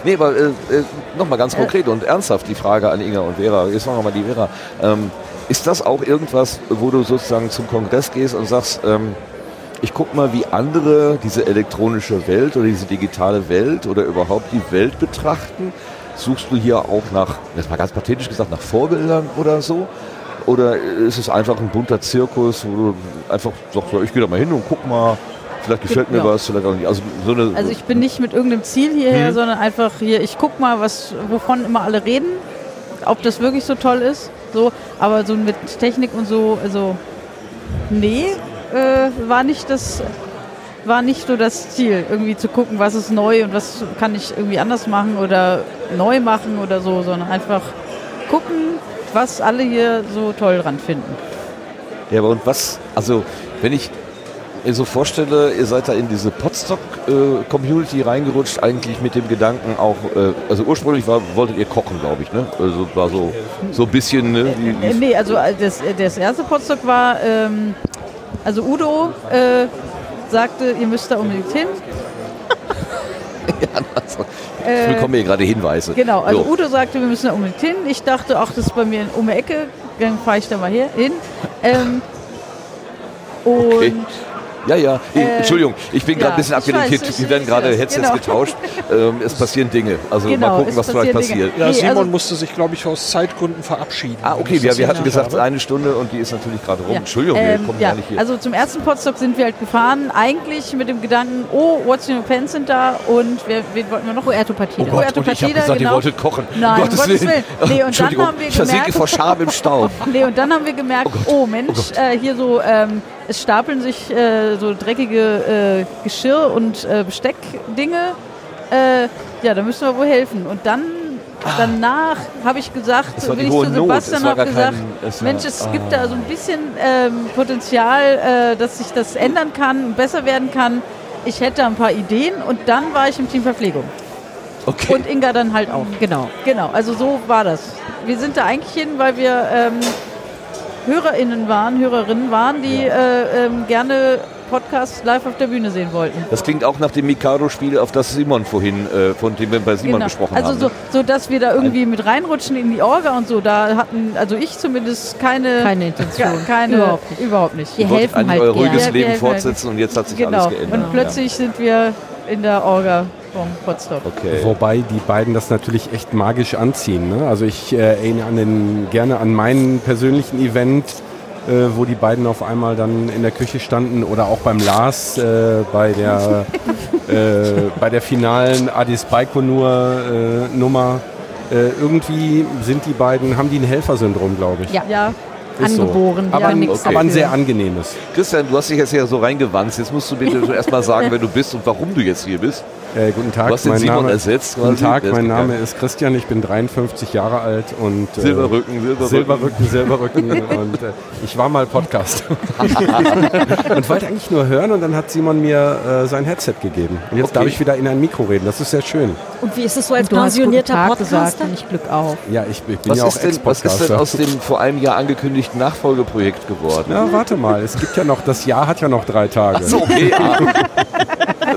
Nee, aber äh, äh, nochmal ganz konkret und ernsthaft die Frage an Inga und Vera. Jetzt machen wir mal die Vera. Ähm, ist das auch irgendwas, wo du sozusagen zum Kongress gehst und sagst, ähm, ich guck mal, wie andere diese elektronische Welt oder diese digitale Welt oder überhaupt die Welt betrachten? Suchst du hier auch nach, das mal ganz pathetisch gesagt, nach Vorbildern oder so? Oder ist es einfach ein bunter Zirkus, wo du einfach sagst, ich gehe da mal hin und guck mal, vielleicht gefällt mir Ja. was, vielleicht auch nicht. Also, so eine, Also ich bin nicht mit irgendeinem Ziel hierher, Mhm. sondern einfach hier, ich guck mal, was, wovon immer alle reden, ob das wirklich so toll ist. So, aber so mit Technik und so, also nee, äh, war nicht das war nicht so das Ziel, irgendwie zu gucken, was ist neu und was kann ich irgendwie anders machen oder neu machen oder so, sondern einfach gucken, was alle hier so toll dran finden. Ja, aber und was, also wenn ich mir so vorstelle, ihr seid da in diese Podstock-Community reingerutscht, eigentlich mit dem Gedanken auch, äh, also ursprünglich war, wolltet ihr kochen, glaube ich, ne? Also war so, so ein bisschen, ne? Wie, Äh, wie, nee, also äh, das, äh, das erste Potsdok war, ähm, also Udo äh, sagte, ihr müsst da unbedingt hin. Äh, ich bekomme hier gerade Hinweise. Genau, also so. Udo sagte, wir müssen da unbedingt hin. Ich dachte, ach, das ist bei mir in- um die Ecke, dann fahre ich da mal her, hin. Ähm, und Okay. Ja, ja, ich, Äh, Entschuldigung, ich bin gerade ja, ein bisschen abgelenkt. Wir werden gerade Headsets genau. getauscht. Ähm, es passieren Dinge. Also Genau, mal gucken, was vielleicht Dinge. passiert. Ja, Nee, Simon also- musste sich, glaube ich, aus Zeitgründen verabschieden. Ah, okay, ich wir, wir hatten gesagt habe. eine Stunde und die ist natürlich gerade rum. Ja. Entschuldigung, wir Ähm, kommen ja, gar nicht hier. Also zum ersten Potsdok sind wir halt gefahren, eigentlich mit dem Gedanken, oh, What's Your Pants sind da und wen wollten wir noch? Puerto Partida. Oh Gott, und ich habe gesagt, ihr genau. wolltet kochen. Nein, um Gottes Willen. Nee, und dann Entschuldigung, haben wir ich versinke gemerkt- vor Scham im Staub. Nee, und dann haben wir gemerkt, oh, Mensch, äh, hier so, ähm, es stapeln sich äh, so dreckige äh, Geschirr- und äh, Besteckdinge. Äh, ja, da müssen wir wohl helfen. Und dann, danach habe ich gesagt, bin ich zu. Sebastian habe gesagt, kein- es war- Mensch, es ah. gibt da so ein bisschen ähm, Potenzial, äh, dass sich das ändern kann, besser werden kann. Ich hätte ein paar Ideen und dann war ich im Team Verpflegung. Okay. Und Inga dann halt auch. Genau. Genau, also so war das. Wir sind da eigentlich hin, weil wir ähm, HörerInnen waren, Hörerinnen waren, die äh, ähm, gerne Podcasts live auf der Bühne sehen wollten. Das klingt auch nach dem Mikado-Spiel, auf das Simon vorhin, äh, von dem wir bei Simon Genau. gesprochen also haben. so, so, dass wir da irgendwie mit reinrutschen in die Orga und so, da hatten, also ich zumindest keine, Keine Intention. Ke- keine Überhaupt nicht. Überhaupt nicht. Wir helfen eigentlich halt euer gerne. ruhiges Ja, wir Leben halt. fortsetzen und jetzt hat sich Genau. alles geändert. Und plötzlich sind wir in der Orga vom Potsdam. Okay. Wobei die beiden das natürlich echt magisch anziehen. Ne? Also ich äh, erinnere an den, gerne an meinen persönlichen Event, äh, wo die beiden auf einmal dann in der Küche standen oder auch beim Lars äh, bei der äh, bei der finalen Adis Baikonur äh, Nummer. Äh, irgendwie sind die beiden, haben die ein Helfersyndrom, glaube ich. Ja. Ja, Ist Angeboren. So. Aber, ja, ein, nix aber ein sehr angenehmes. Christian, du hast dich jetzt ja so reingewandt. Jetzt musst du bitte erst mal sagen, wer du bist und warum du jetzt hier bist. Äh, guten Tag, Du hast den mein Simon Name, ersetzt. Guten. Tag, mein Name ist Christian, ich bin 53 Jahre alt und äh, Silberrücken, Silberrücken. Silberrücken, Silberrücken und äh, ich war mal Podcast und wollte eigentlich nur hören und dann hat Simon mir äh, sein Headset gegeben und jetzt Okay. darf ich wieder in ein Mikro reden. Das ist sehr schön. Und wie ist es so als Du hast guten pensionierter Tag Podcaster? gesagt ich Glück auf. Ja, ich, ich bin Was ja auch ist, denn, was ist denn aus dem vor einem Jahr angekündigten Nachfolgeprojekt geworden? Ja, warte mal, es gibt ja noch, das Jahr hat ja noch drei Tage. So, okay.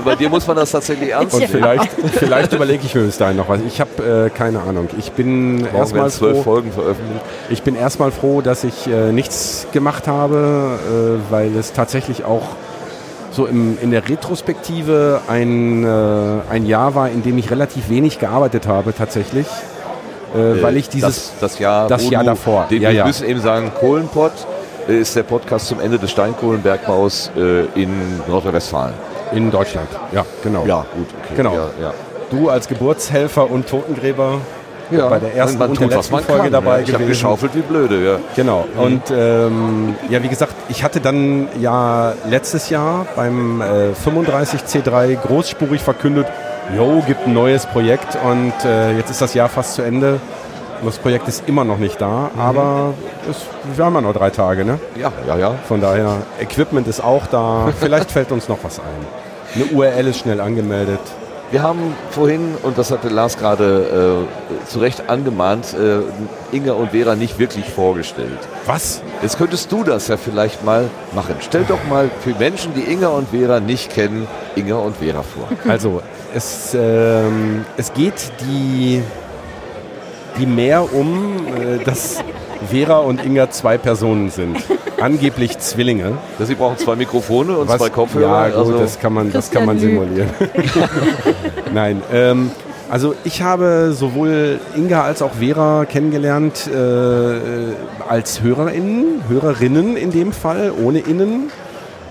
Bei dir muss man das tatsächlich ernst Und nehmen. vielleicht, vielleicht überlege ich mir bis dahin noch was. Ich habe äh, keine Ahnung. Ich bin Morgen erstmal zwölf froh, Folgen veröffentlicht. Ich bin erstmal froh, dass ich äh, nichts gemacht habe, äh, weil es tatsächlich auch so im, in der Retrospektive ein, äh, ein Jahr war, in dem ich relativ wenig gearbeitet habe tatsächlich. Äh, weil ich dieses... das, das Jahr, das Jahr davor. Den, Ja, wir ja. müssen eben sagen, Kohlenpott äh, ist der Podcast zum Ende des Steinkohlenbergbaus äh, in Nordrhein-Westfalen. In Deutschland, ja, genau. Ja, gut, okay. Genau. Ja, ja. Du als Geburtshelfer und Totengräber Ja, bei der ersten man und der letzten Folge kann, dabei ja. Ich habe geschaufelt wie blöde, ja. Genau. Und ähm, ja, wie gesagt, ich hatte dann ja letztes Jahr beim äh, 35C3 großspurig verkündet, jo, gibt ein neues Projekt und äh, jetzt ist das Jahr fast zu Ende. Das Projekt ist immer noch nicht da, aber es, wir haben ja noch drei Tage, ne? Ja, ja, ja. Von daher, Equipment ist auch da. Vielleicht fällt uns noch was ein. Eine URL ist schnell angemeldet. Wir haben vorhin, und das hatte Lars gerade äh, zu Recht angemahnt, äh, Inga und Vera nicht wirklich vorgestellt. Was? Jetzt könntest du das ja vielleicht mal machen. Stell doch mal für Menschen, die Inga und Vera nicht kennen, Inga und Vera vor. Also, es, ähm, es geht die, die mehr um, äh, dass Vera und Inga zwei Personen sind. Angeblich Zwillinge. Sie brauchen zwei Mikrofone und Was- zwei Kopfhörer. Ja, gut, also, das kann man, das kann man simulieren. Nein, ähm, also ich habe sowohl Inga als auch Vera kennengelernt äh, äh, als HörerInnen, Hörerinnen in dem Fall, ohne Innen.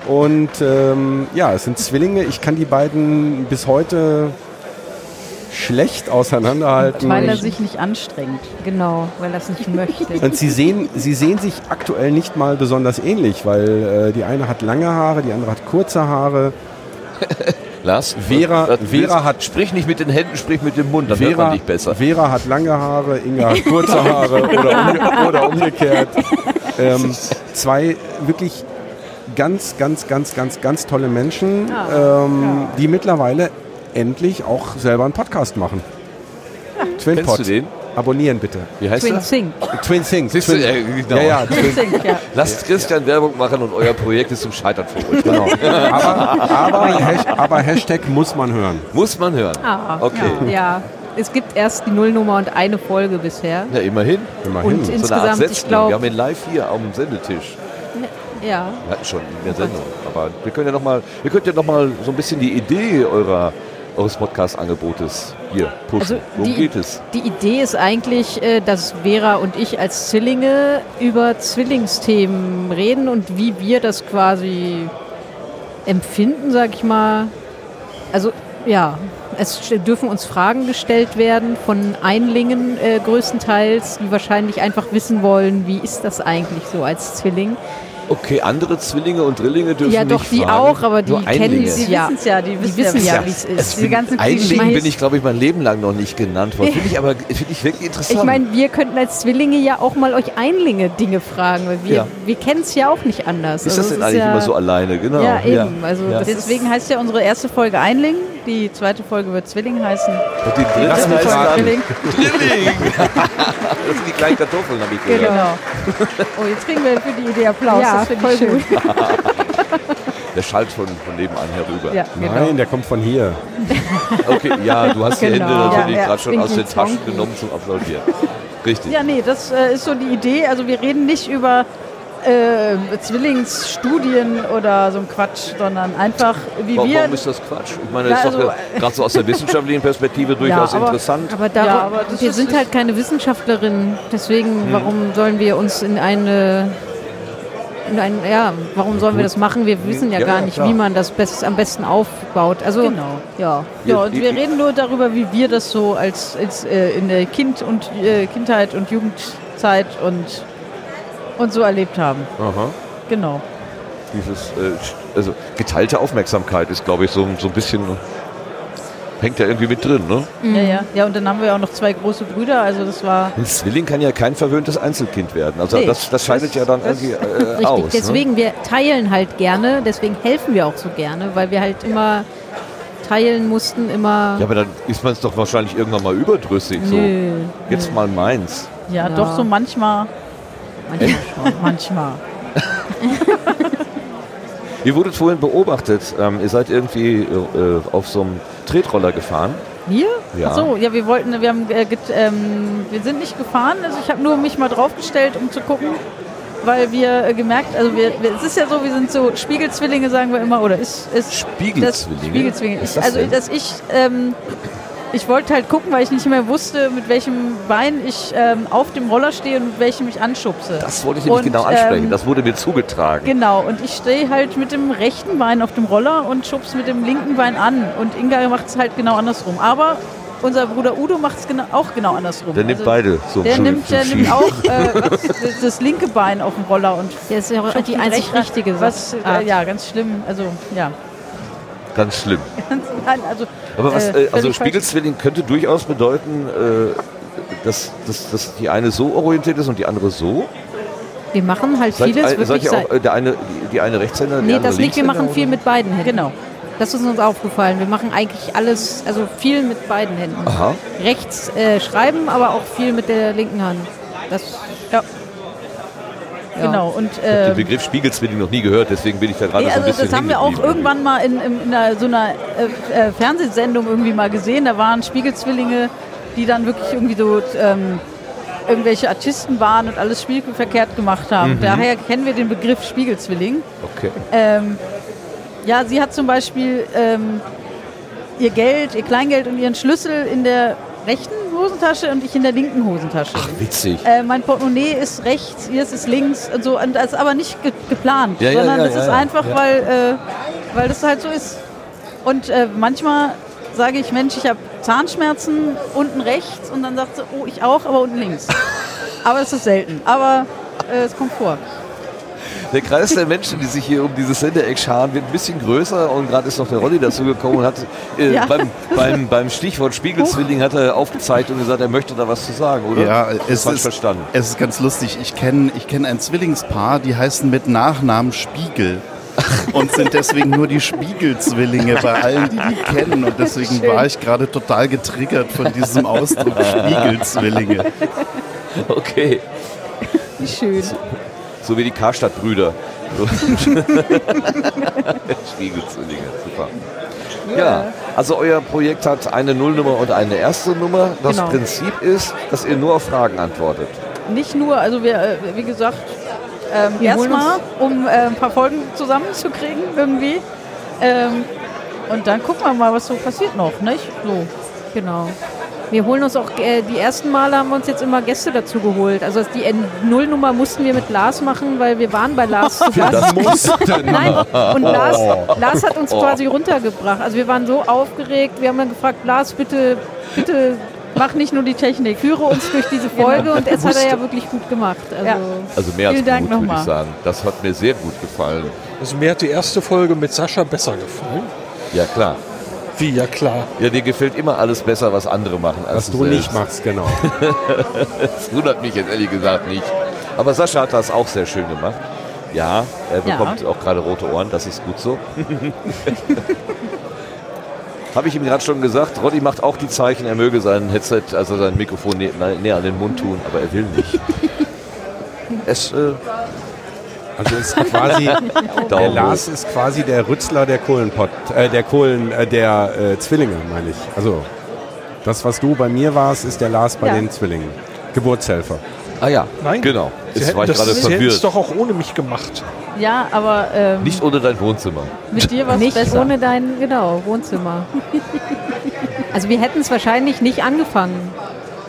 Und ähm, ja, es sind Zwillinge. Ich kann die beiden bis heute schlecht auseinanderhalten. Weil er Ich- sich nicht anstrengt. Genau, weil er es nicht möchte. und sie sehen, sie sehen sich aktuell nicht mal besonders ähnlich, weil äh, die eine hat lange Haare, die andere hat kurze Haare. Lars, Vera- was Vera hat- Sprich nicht mit den Händen, sprich mit dem Mund, dann hört man dich besser. Vera hat lange Haare, Inga hat kurze Haare oder, umge oder umgekehrt. Ähm, zwei wirklich ganz, ganz, ganz, ganz, ganz tolle Menschen, ähm, die mittlerweile endlich auch selber einen Podcast machen. Twin Kennst du den? Abonnieren bitte. Wie heißt Twin? Sync. Twin Things. Siehst du, Twin, äh, genau. ja, ja, Twin Sync, ja. Lasst Christian Werbung machen und euer Projekt ist zum Scheitern verurteilt. genau. Aber, aber, aber Hashtag muss man hören. Muss man hören. Ah, Okay. Ja, es gibt erst die Nullnummer und eine Folge bisher. Ja, immerhin. Immerhin. Und So eine Art insgesamt, ich Setzung. Wir haben glaube, ihn live hier am Sendetisch. ja, Wir hatten schon in der Sendung. Aber wir können ja noch mal, ihr könnt ja noch mal so ein bisschen die Idee eurer, eures Podcast-Angebotes hier pushen. Also Worum die- geht es? die Idee ist eigentlich, äh, dass Vera und ich als Zwillinge über Zwillingsthemen reden und wie wir das quasi empfinden, sag ich mal. Also ja, es dürfen uns Fragen gestellt werden von Einlingen äh, größtenteils, die wahrscheinlich einfach wissen wollen, wie ist das eigentlich so als Zwilling. Okay, andere Zwillinge und Drillinge dürfen ja, doch, nicht die fragen. auch, aber die kennen sie Die ja. ja, die wissen, wissen ja, ja, wie es ist. Diese ganzen Einlingen bin ich, glaube ich, mein Leben lang noch nicht genannt worden. Finde ich aber finde ich wirklich interessant. Ich meine, wir könnten als Zwillinge ja auch mal euch Einlinge Dinge fragen, weil wir, Ja. wir kennen es ja auch nicht anders. ist Also das es denn eigentlich ja, immer so alleine? Genau. Ja, eben. Also Ja. Deswegen heißt ja unsere erste Folge Einling Die zweite Folge wird Zwilling heißen. Und die dritte Lass mich heißt dann Zwilling. Drilling. das sind die kleinen Kartoffeln, habe ich gehört. Genau. Oh, jetzt kriegen wir für die Idee Applaus. Ja, das finde voll ich schön. Der schallt von, von nebenan herüber. Ja, genau. Nein, der kommt von hier. Okay, ja, du hast die Genau. Hände natürlich Ja, gerade schon aus den Taschen genommen zum Applaudieren. Richtig. Ja, nee, das äh, ist so die Idee. Also wir reden nicht über äh, Zwillingsstudien oder so ein Quatsch, sondern einfach, wie Warum, wir... warum ist das Quatsch? Ich meine, Ja, das ist also, doch gerade so aus der wissenschaftlichen Perspektive durchaus aber- interessant. Aber, darum, Ja, aber das wir ist- sind halt keine Wissenschaftlerinnen, deswegen warum sollen wir uns in eine, in ein, ja, warum sollen wir das machen? Wir wissen ja, Ja, gar ja, nicht, klar. wie man das best, am besten aufbaut. Also Genau. ja, Ja, und wir reden nur darüber, wie wir das so als, als äh, in der kind und, äh, Kindheit und Jugendzeit und, und so erlebt haben. Aha. Genau. Dieses, äh, also geteilte Aufmerksamkeit ist, glaube ich, so, so ein bisschen, hängt ja irgendwie mit drin, ne? Ja, ja. Ja, und dann haben wir auch noch zwei große Brüder, also das war... Ein Zwilling kann ja kein verwöhntes Einzelkind werden. Also Nee, das, das scheidet das- ja dann irgendwie äh, richtig. aus. Ne? deswegen, wir teilen halt gerne, deswegen helfen wir auch so gerne, weil wir halt immer teilen mussten, immer. Ja, aber dann ist man es doch wahrscheinlich irgendwann mal überdrüssig. So, Nö, jetzt mal meins. Ja, Ja. doch so manchmal. Manchmal schon. Manchmal. Ihr wurdet vorhin beobachtet. Ähm, ihr seid irgendwie äh, auf so einem Tretroller gefahren. Wir? Ja. Ach so, ja, wir wollten, wir haben, äh, ähm, wir sind nicht gefahren. Also ich habe nur mich mal draufgestellt, um zu gucken, weil wir äh, gemerkt, also wir, wir, es ist ja so, wir sind so Spiegelzwillinge, sagen wir immer, oder ist, ist Spiegelzwillinge? Das, Spiegelzwillinge. Ist das also, dass ich, ähm, ich wollte halt gucken, weil ich nicht mehr wusste, mit welchem Bein ich ähm, auf dem Roller stehe und mit welchem ich anschubse. Das wollte ich nämlich Und, genau ansprechen. ähm, das wurde mir zugetragen. Genau, und ich stehe halt mit dem rechten Bein auf dem Roller und schubs mit dem linken Bein an. Und Inga macht es halt genau andersrum. Aber unser Bruder Udo macht es genau, auch genau andersrum. Der nimmt Also, beide so Der nimmt, der nimmt auch äh, das, das linke Bein auf dem Roller und Das ist ja auch die einzig richtige was, Sache. äh, Ja, ganz schlimm. Also, ja. Ganz schlimm. Nein, also, Aber was, äh, äh, also. Spiegelzwilling könnte durchaus bedeuten, äh, dass, dass, dass die eine so orientiert ist und die andere so. Wir machen halt Seid, vieles seid wirklich. ihr sei- auch äh, der eine, die, die eine Rechtshänder, nee, das nicht. Wir machen viel mit beiden Händen. Genau. Das ist uns aufgefallen. Wir machen eigentlich alles, also viel mit beiden Händen. Aha. Rechts äh, schreiben, aber auch viel mit der linken Hand. Das, Ja. Ja. Genau. Und, Ich habe äh, den Begriff Spiegelzwilling noch nie gehört, deswegen bin ich da gerade Nee, so ein also bisschen das haben wir auch irgendwann mal in, in, in einer, so einer äh, äh, Fernsehsendung irgendwie mal gesehen. Da waren Spiegelzwillinge, die dann wirklich irgendwie so ähm, irgendwelche Artisten waren und alles spiegelverkehrt gemacht haben. Daher kennen wir den Begriff Spiegelzwilling. Okay. Ähm, ja, sie hat zum Beispiel ähm, ihr Geld, ihr Kleingeld und ihren Schlüssel in der rechten Hosentasche und ich in der linken Hosentasche. Ach, witzig. Äh, mein Portemonnaie ist rechts, ihr ist links und so. Und das ist aber nicht ge geplant, Ja, sondern ja, das ja, ist ja. einfach. Weil, äh, weil das halt so ist. Und äh, manchmal sage ich, Mensch, ich habe Zahnschmerzen unten rechts und dann sagt sie, oh, ich auch, aber unten links. aber es ist selten. Aber äh, es kommt vor. Der Kreis der Menschen, die sich hier um dieses Sendeeck scharen, wird ein bisschen größer und gerade ist noch der Rolli dazugekommen und hat äh, Ja. beim, beim, beim Stichwort Spiegelzwilling hat er aufgezeigt und gesagt, er möchte da was zu sagen, oder? Ja, es Falsch ist, verstanden. es ist ganz lustig. Ich kenne ich kenn ein Zwillingspaar, die heißen mit Nachnamen Spiegel. Und sind deswegen nur die Spiegelzwillinge bei allen, die die kennen. Und deswegen Schön. war ich gerade total getriggert von diesem Ausdruck Spiegelzwillinge. Okay, Wie schön. So wie die Karstadt-Brüder. Spiegelzwillinge, super. Ja, also euer Projekt hat eine Nullnummer und eine erste Nummer. Das Genau. Prinzip ist, dass ihr nur auf Fragen antwortet. Nicht nur, also wir, äh, wie gesagt, ähm, erstmal, um äh, ein paar Folgen zusammenzukriegen irgendwie. Ähm, und dann gucken wir mal, was so passiert noch, nicht? So. Genau. Wir holen uns auch, äh, die ersten Male haben wir uns jetzt immer Gäste dazu geholt. Also die Nullnummer mussten wir mit Lars machen, weil wir waren bei Lars zu Gast. Nein, und Lars, Lars hat uns quasi runtergebracht. Also wir waren so aufgeregt, wir haben dann gefragt, Lars, bitte, bitte mach nicht nur die Technik, führe uns durch diese Folge und das hat er ja wirklich gut gemacht. Also, Ja. Also mehr als Dank gut, würde ich nochmal. sagen. Das hat mir sehr gut gefallen. Also mir hat die erste Folge mit Sascha besser gefallen. Ja, klar. Wie, ja klar. Ja, dir gefällt immer alles besser, was andere machen, als Was du nicht selbst. machst, genau. Das wundert mich jetzt ehrlich gesagt nicht. Aber Sascha hat das auch sehr schön gemacht. Ja, er Ja. bekommt auch gerade rote Ohren, das ist gut so. Habe ich ihm gerade schon gesagt, Roddy macht auch die Zeichen, er möge sein Headset, also sein Mikrofon nä näher an den Mund tun, aber er will nicht. es, äh, Also ist quasi, der Lars ist quasi der Rützler der Kohlenpott, äh, der Kohlen, äh, der äh, Zwillinge, meine ich. Also das, was du bei mir warst, ist der Lars bei Ja. den Zwillingen. Geburtshelfer. Ah ja, Nein. genau. Sie Jetzt hätten war ich das- gerade Sie hätten es verwirrt. doch auch ohne mich gemacht. Ja, aber ähm, Nicht ohne dein Wohnzimmer. mit dir war es besser. ohne dein, genau, Wohnzimmer. also wir hätten es wahrscheinlich nicht angefangen.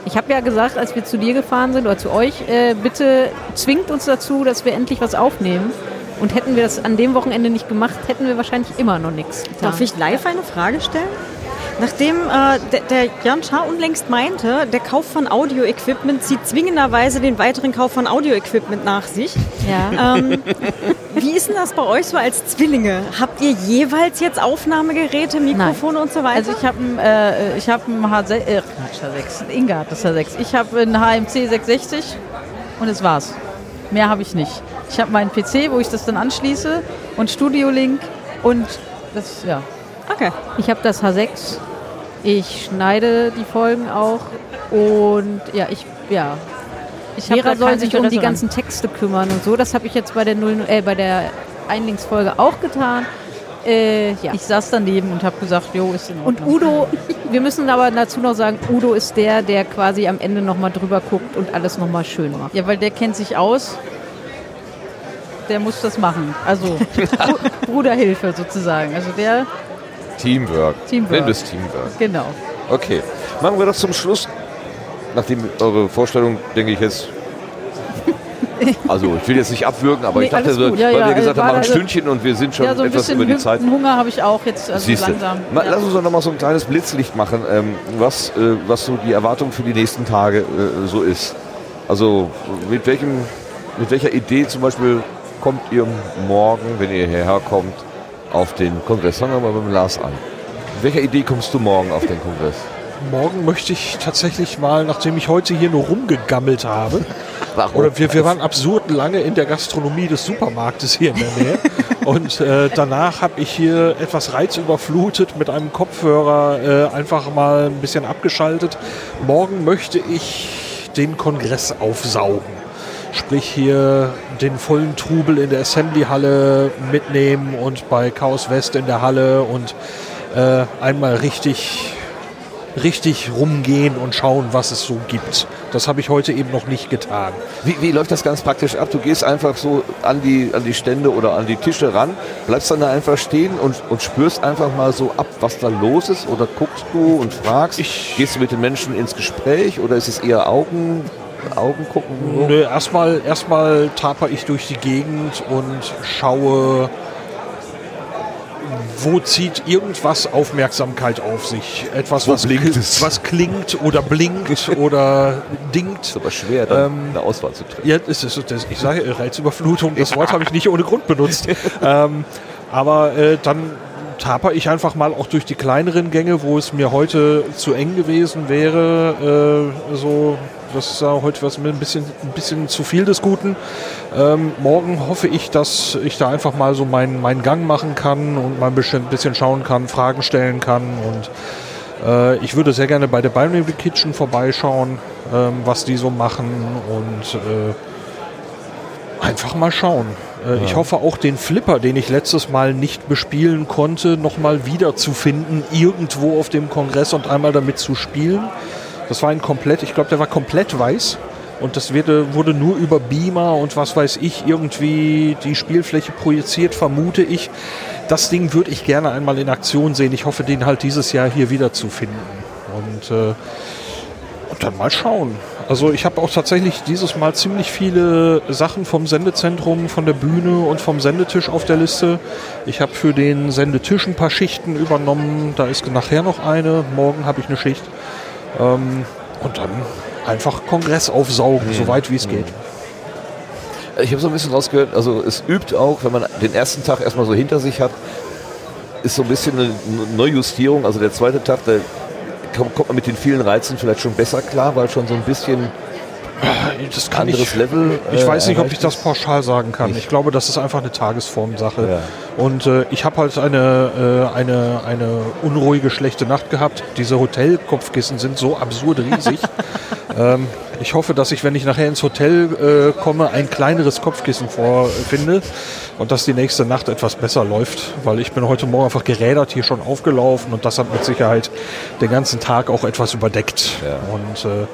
Ich habe ja gesagt, als wir zu dir gefahren sind oder zu euch, äh, bitte zwingt uns dazu, dass wir endlich was aufnehmen. Und hätten wir das an dem Wochenende nicht gemacht, hätten wir wahrscheinlich immer noch nichts. Darf ich live eine Frage stellen? Nachdem äh, der, der Jan Schaar unlängst meinte, der Kauf von Audio-Equipment zieht zwingenderweise den weiteren Kauf von Audio-Equipment nach sich. Ja. Ähm, wie ist denn das bei euch so als Zwillinge? Habt ihr jeweils jetzt Aufnahmegeräte, Mikrofone und so weiter? Also ich habe ein, äh, ich hab ein H6, äh, Quatsch, H6, Inga hat das H6. Ich habe ein HMC 660 und das war's. Mehr habe ich nicht. Ich habe meinen PC, wo ich das dann anschließe und Studio Link und das, ja. okay. Ich habe das H6. Ich schneide die Folgen auch. Und ja, ich, ja. Ich Vera soll sich um die ganzen Texte kümmern und so. Das habe ich jetzt bei der, 0, äh, bei der Einlingsfolge auch getan. Äh, ja. Ich saß daneben und habe gesagt, jo, ist in Und Ordnung. Udo, wir müssen aber dazu noch sagen, Udo ist der, der quasi am Ende nochmal drüber guckt und alles nochmal schön macht. Ja, weil der kennt sich aus. Der muss das machen. Also Bru- Bruderhilfe sozusagen. Also der, Teamwork. Teamwork. Wir es Teamwork. genau. Okay. Machen wir das zum Schluss. Nachdem eure Vorstellung, denke ich jetzt. Also, ich will jetzt nicht abwürgen, aber Nee, ich dachte, so. Ja, weil ja, wir gesagt war haben, ein also- Stündchen und wir sind schon Ja, so etwas über die Zeit. Hunger habe ich auch jetzt also Siehste. langsam. Ma, ja. Lass uns doch noch mal so ein kleines Blitzlicht machen, ähm, was, äh, was so die Erwartung für die nächsten Tage äh, so ist. Also mit, welchem, mit welcher Idee zum Beispiel kommt ihr morgen, wenn ihr hierher kommt, auf den Kongress? Fangen wir mal mit dem Lars an. Mit welcher Idee kommst du morgen auf den Kongress? Morgen möchte ich tatsächlich mal, nachdem ich heute hier nur rumgegammelt habe, Warum? oder wir, wir waren absurd lange in der Gastronomie des Supermarktes hier in der Nähe. Und äh, danach habe ich hier etwas reizüberflutet mit einem Kopfhörer äh, einfach mal ein bisschen abgeschaltet. Morgen möchte ich den Kongress aufsaugen. Sprich hier den vollen Trubel in der Assembly-Halle mitnehmen und bei Chaos West in der Halle und äh, einmal richtig richtig rumgehen und schauen, was es so gibt. Das habe ich heute eben noch nicht getan. Wie, wie läuft das ganz praktisch ab? Du gehst einfach so an die, an die Stände oder an die Tische ran, bleibst dann da einfach stehen und, und spürst einfach mal so ab, was da los ist? Oder guckst du und fragst? Ich- Gehst du mit den Menschen ins Gespräch oder ist es eher Augen, Augen gucken? So? Nö, erstmal, erstmal taper ich durch die Gegend und schaue, wo zieht irgendwas Aufmerksamkeit auf sich. Etwas, Wo was, blinkt kl- es? was klingt oder blinkt oder dingt. ist aber schwer, dann Ähm, eine Auswahl zu treffen. Ja, es ist, das, ich sage Reizüberflutung, das Wort habe ich nicht ohne Grund benutzt. ähm, aber äh, dann taper ich einfach mal auch durch die kleineren Gänge, wo es mir heute zu eng gewesen wäre. Äh, so, das ist ja heute was mit ein bisschen, ein bisschen zu viel des Guten. Ähm, morgen hoffe ich, dass ich da einfach mal so meinen, meinen Gang machen kann und mal ein bisschen, bisschen schauen kann, Fragen stellen kann und äh, ich würde sehr gerne bei der Binary Kitchen vorbeischauen, ähm, was die so machen und äh, einfach mal schauen. Äh, Ich hoffe auch den Flipper, den ich letztes Mal nicht bespielen konnte, nochmal wiederzufinden, irgendwo auf dem Kongress und einmal damit zu spielen. Das war ein komplett, ich glaube, der war komplett weiß. Und das wurde, wurde nur über Beamer und was weiß ich irgendwie die Spielfläche projiziert, vermute ich. Das Ding würde ich gerne einmal in Aktion sehen. Ich hoffe, den halt dieses Jahr hier wieder zu finden. Und, äh, und dann mal schauen. Also ich habe auch tatsächlich dieses Mal ziemlich viele Sachen vom Sendezentrum, von der Bühne und vom Sendetisch auf der Liste. Ich habe für den Sendetisch ein paar Schichten übernommen. Da ist nachher noch eine. Morgen habe ich eine Schicht. Ähm, und dann einfach Kongress aufsaugen, soweit wie es geht. Ich habe so ein bisschen rausgehört, also es übt auch, wenn man den ersten Tag erstmal so hinter sich hat, ist so ein bisschen eine Neujustierung. Also der zweite Tag, da kommt man mit den vielen Reizen vielleicht schon besser klar, weil schon so ein bisschen Das kann Anderes ich, Level. ich äh, weiß nicht, ob ich das pauschal sagen kann. Nicht. Ich glaube, das ist einfach eine Tagesformsache. Ja. Und äh, ich habe halt eine, äh, eine, eine unruhige, schlechte Nacht gehabt. Diese Hotelkopfkissen sind so absurd riesig. ähm, ich hoffe, dass ich, wenn ich nachher ins Hotel äh, komme, ein kleineres Kopfkissen vorfinde und dass die nächste Nacht etwas besser läuft, weil ich bin heute Morgen einfach gerädert hier schon aufgelaufen und das hat mit Sicherheit den ganzen Tag auch etwas überdeckt. Und äh,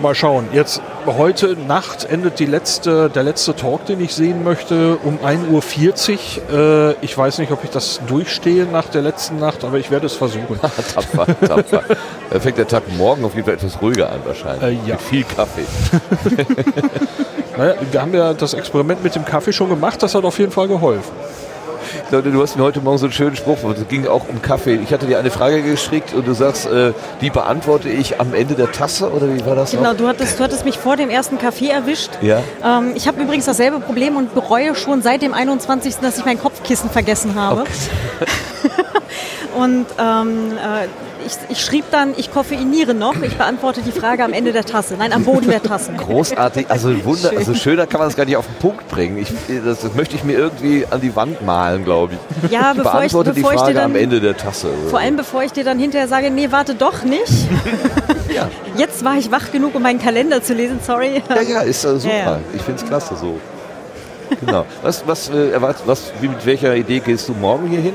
Mal schauen. Jetzt heute Nacht endet die letzte, der letzte Talk, den ich sehen möchte, um 1.40 Uhr. Äh, ich weiß nicht, ob ich das durchstehe nach der letzten Nacht, aber ich werde es versuchen. tapfer, tapfer. Da fängt der Tag morgen auf jeden Fall etwas ruhiger an wahrscheinlich. Äh, ja. Mit viel Kaffee. Naja, wir haben ja das Experiment mit dem Kaffee schon gemacht, das hat auf jeden Fall geholfen. Leute, du hast mir heute Morgen so einen schönen Spruch, es ging auch um Kaffee. Ich hatte dir eine Frage geschickt und du sagst, äh, die beantworte ich am Ende der Tasse oder wie war das Genau, du hattest, du hattest mich vor dem ersten Kaffee erwischt. Ja. Ähm, ich habe übrigens dasselbe Problem und bereue schon seit dem 21., dass ich mein Kopfkissen vergessen habe. und ähm, äh, ich, ich schrieb dann, ich koffeiniere noch. Ich beantworte die Frage am Ende der Tasse. Nein, am Boden der Tasse. Großartig, also Wunder, Schön. also schöner kann man es gar nicht auf den Punkt bringen. Ich, das, das möchte ich mir irgendwie an die Wand malen, glaube ich. Ja, ich bevor ich, beantworte bevor die ich Frage dir dann, am Ende der Tasse. vor allem bevor ich dir dann hinterher sage, nee, warte doch nicht. Ja. Jetzt war ich wach genug, um meinen Kalender zu lesen, sorry. Ja, ja, ist äh, super. Ja. Ich finde es klasse so. Genau. Was, was, äh, was, wie, mit welcher Idee gehst du morgen hier hin?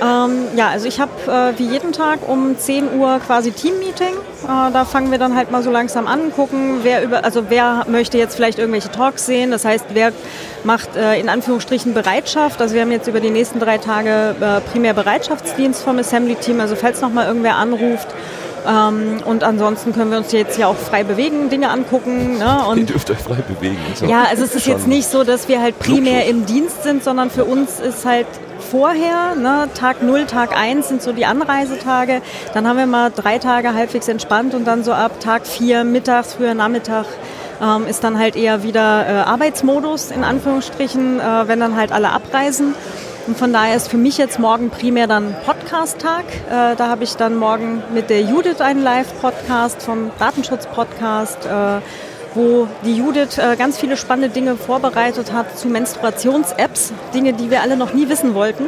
Ähm, ja, also ich habe äh, wie jeden Tag um 10 Uhr quasi Team-Meeting. Äh, da fangen wir dann halt mal so langsam an, gucken, wer über, also wer möchte jetzt vielleicht irgendwelche Talks sehen. Das heißt, wer macht äh, in Anführungsstrichen Bereitschaft. Also wir haben jetzt über die nächsten drei Tage äh, primär Bereitschaftsdienst vom Assembly-Team. Also falls noch mal irgendwer anruft. Ähm, und ansonsten können wir uns jetzt ja auch frei bewegen, Dinge angucken. Ne? Ihr Und dürft euch frei bewegen. So. ja, also es ist jetzt nicht so, dass wir halt primär im Dienst sind, sondern für uns ist halt vorher, ne, Tag 0, Tag 1 sind so die Anreisetage. Dann haben wir mal drei Tage halbwegs entspannt und dann so ab Tag 4 mittags, früher Nachmittag ähm, ist dann halt eher wieder äh, Arbeitsmodus in Anführungsstrichen, äh, wenn dann halt alle abreisen. Und von daher ist für mich jetzt morgen primär dann Podcast-Tag. Äh, da habe ich dann morgen mit der Judith einen Live-Podcast vom Datenschutz-Podcast, äh, wo die Judith äh, ganz viele spannende Dinge vorbereitet hat zu Menstruations-Apps. Dinge, die wir alle noch nie wissen wollten.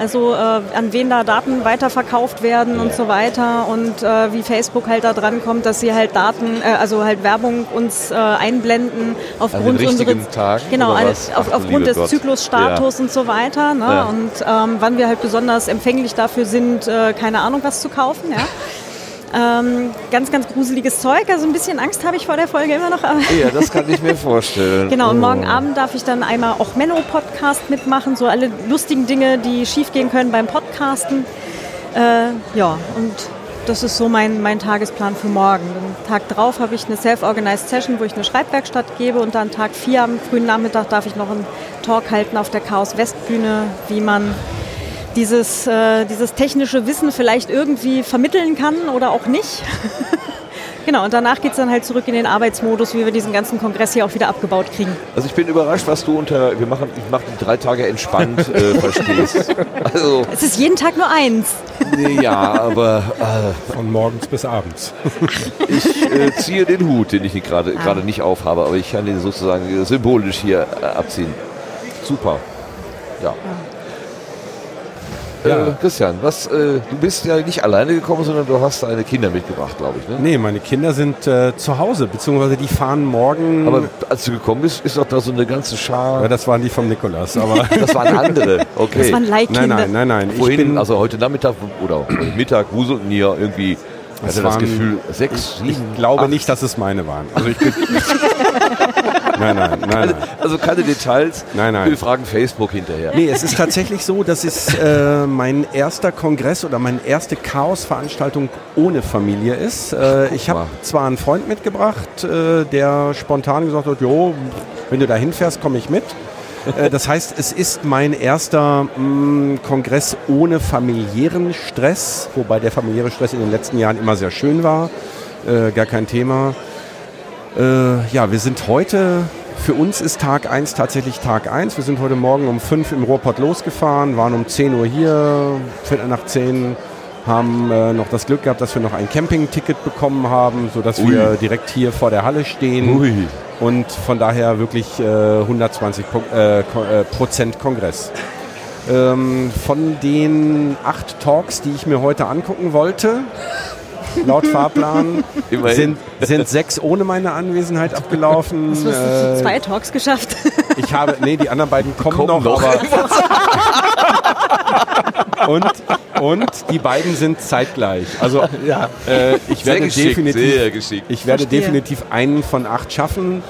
Also äh, an wen da Daten weiterverkauft werden und so weiter und äh, wie Facebook halt da dran kommt, dass sie halt Daten, äh, also halt Werbung uns äh, einblenden aufgrund richtigen unseres Tagen genau auf, Ach, aufgrund des Gott. Zyklusstatus und so weiter. Ne? Ja. Und ähm, wann wir halt besonders empfänglich dafür sind, äh, keine Ahnung was zu kaufen. Ja? Ähm, ganz, ganz gruseliges Zeug. Also ein bisschen Angst habe ich vor der Folge immer noch. Ja, das kann ich mir vorstellen. Genau, und Oh. morgen Abend darf ich dann einmal auch Menno-Podcast mitmachen, so alle lustigen Dinge, die schiefgehen können beim Podcasten. Äh, ja, und das ist so mein, mein Tagesplan für morgen. Den Tag drauf habe ich eine Self-Organized Session, wo ich eine Schreibwerkstatt gebe und dann Tag 4 am frühen Nachmittag darf ich noch einen Talk halten auf der Chaos Westbühne, wie man dieses, äh, dieses technische Wissen vielleicht irgendwie vermitteln kann oder auch nicht. genau, und danach geht es dann halt zurück in den Arbeitsmodus, wie wir diesen ganzen Kongress hier auch wieder abgebaut kriegen. Also ich bin überrascht, was du unter, wir machen, ich mache die drei Tage entspannt, äh, verstehst. Also, Es ist jeden Tag nur eins. nee, ja, aber äh, Von morgens bis abends. ich äh, ziehe den Hut, den ich gerade gerade nicht aufhabe, aber ich kann den sozusagen symbolisch hier äh, abziehen. Super. Ja. Ja. Äh, Christian, was, äh, du bist ja nicht alleine gekommen, sondern du hast deine Kinder mitgebracht, glaube ich. Ne? Nee, meine Kinder sind äh, zu Hause, beziehungsweise die fahren morgen. Aber als du gekommen bist, ist doch da so eine ganze Schar. ja, das waren die vom Nikolas. Aber Das waren andere. Okay. Das waren Leihkinder. nein, nein, nein, nein. Ich Vorhin, bin, also heute Nachmittag oder heute Mittag wuselten hier irgendwie, ich Das hatte das Gefühl, sechs, ich sieben, glaube acht. nicht, dass es meine waren. Also ich bin. nein, nein, nein, nein. Also keine Details. Nein, nein. Wir fragen Facebook hinterher. Nee, es ist tatsächlich so, dass es äh, mein erster Kongress oder meine erste Chaos-Veranstaltung ohne Familie ist. Äh, ich habe zwar einen Freund mitgebracht, äh, der spontan gesagt hat, jo, wenn du da hinfährst, komme ich mit. Äh, das heißt, es ist mein erster mh, Kongress ohne familiären Stress, wobei der familiäre Stress in den letzten Jahren immer sehr schön war. Äh, gar kein Thema. Äh, ja, wir sind heute, für uns ist Tag 1 tatsächlich Tag 1. Wir sind heute Morgen um 5 im Ruhrpott losgefahren, waren um 10 Uhr hier, Viertel nach 10 haben äh, noch das Glück gehabt, dass wir noch ein Campingticket bekommen haben, sodass Ui. wir direkt hier vor der Halle stehen. Ui. Und von daher wirklich äh, 120 Pro äh, äh, Prozent Kongress. Ähm, von den acht Talks, die ich mir heute angucken wollte, laut Fahrplan, sind, sind sechs ohne meine Anwesenheit abgelaufen. Hast du Äh, zwei Talks geschafft? ich habe, nee, die anderen beiden kommen, Kommen noch, noch. aber. und, und die beiden sind zeitgleich. Also Ja. äh, ich Sehr werde geschickt, definitiv, sehr geschickt. ich werde Verstehe. definitiv einen von acht schaffen.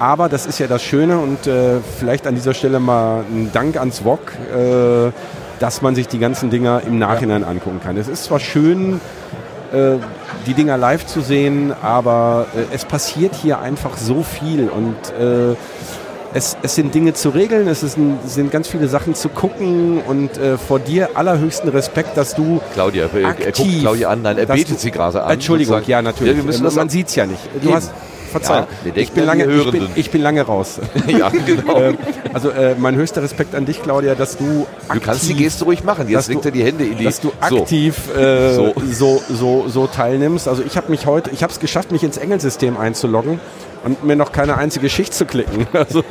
Aber das ist ja das Schöne und äh, vielleicht an dieser Stelle mal ein Dank ans VOG, äh, dass man sich die ganzen Dinger im Nachhinein angucken kann. Es ist zwar schön, die Dinger live zu sehen, aber äh, es passiert hier einfach so viel und äh, es, es sind Dinge zu regeln, es ein, es sind ganz viele Sachen zu gucken und äh, vor dir allerhöchsten Respekt, dass du Claudia, er, er guckt aktiv, Claudia an, nein, er betet du- sie gerade an. Entschuldigung, ja natürlich. Ja, Äh, Man sieht es ja nicht. Du Eben. hast, verzeih, Ja, ich, bin lange, ich, bin, ich bin lange raus. ja, genau. Ähm, also äh, mein höchster Respekt an dich, Claudia, dass du Du kannst die aktiv- Geste ruhig machen. Jetzt dass legt du- er die Hände in die... dass du so. aktiv äh, So. so. So, so, teilnimmst. Also ich habe mich heute, ich habe es geschafft, mich ins Engelsystem einzuloggen und mir noch keine einzige Schicht zu klicken. Also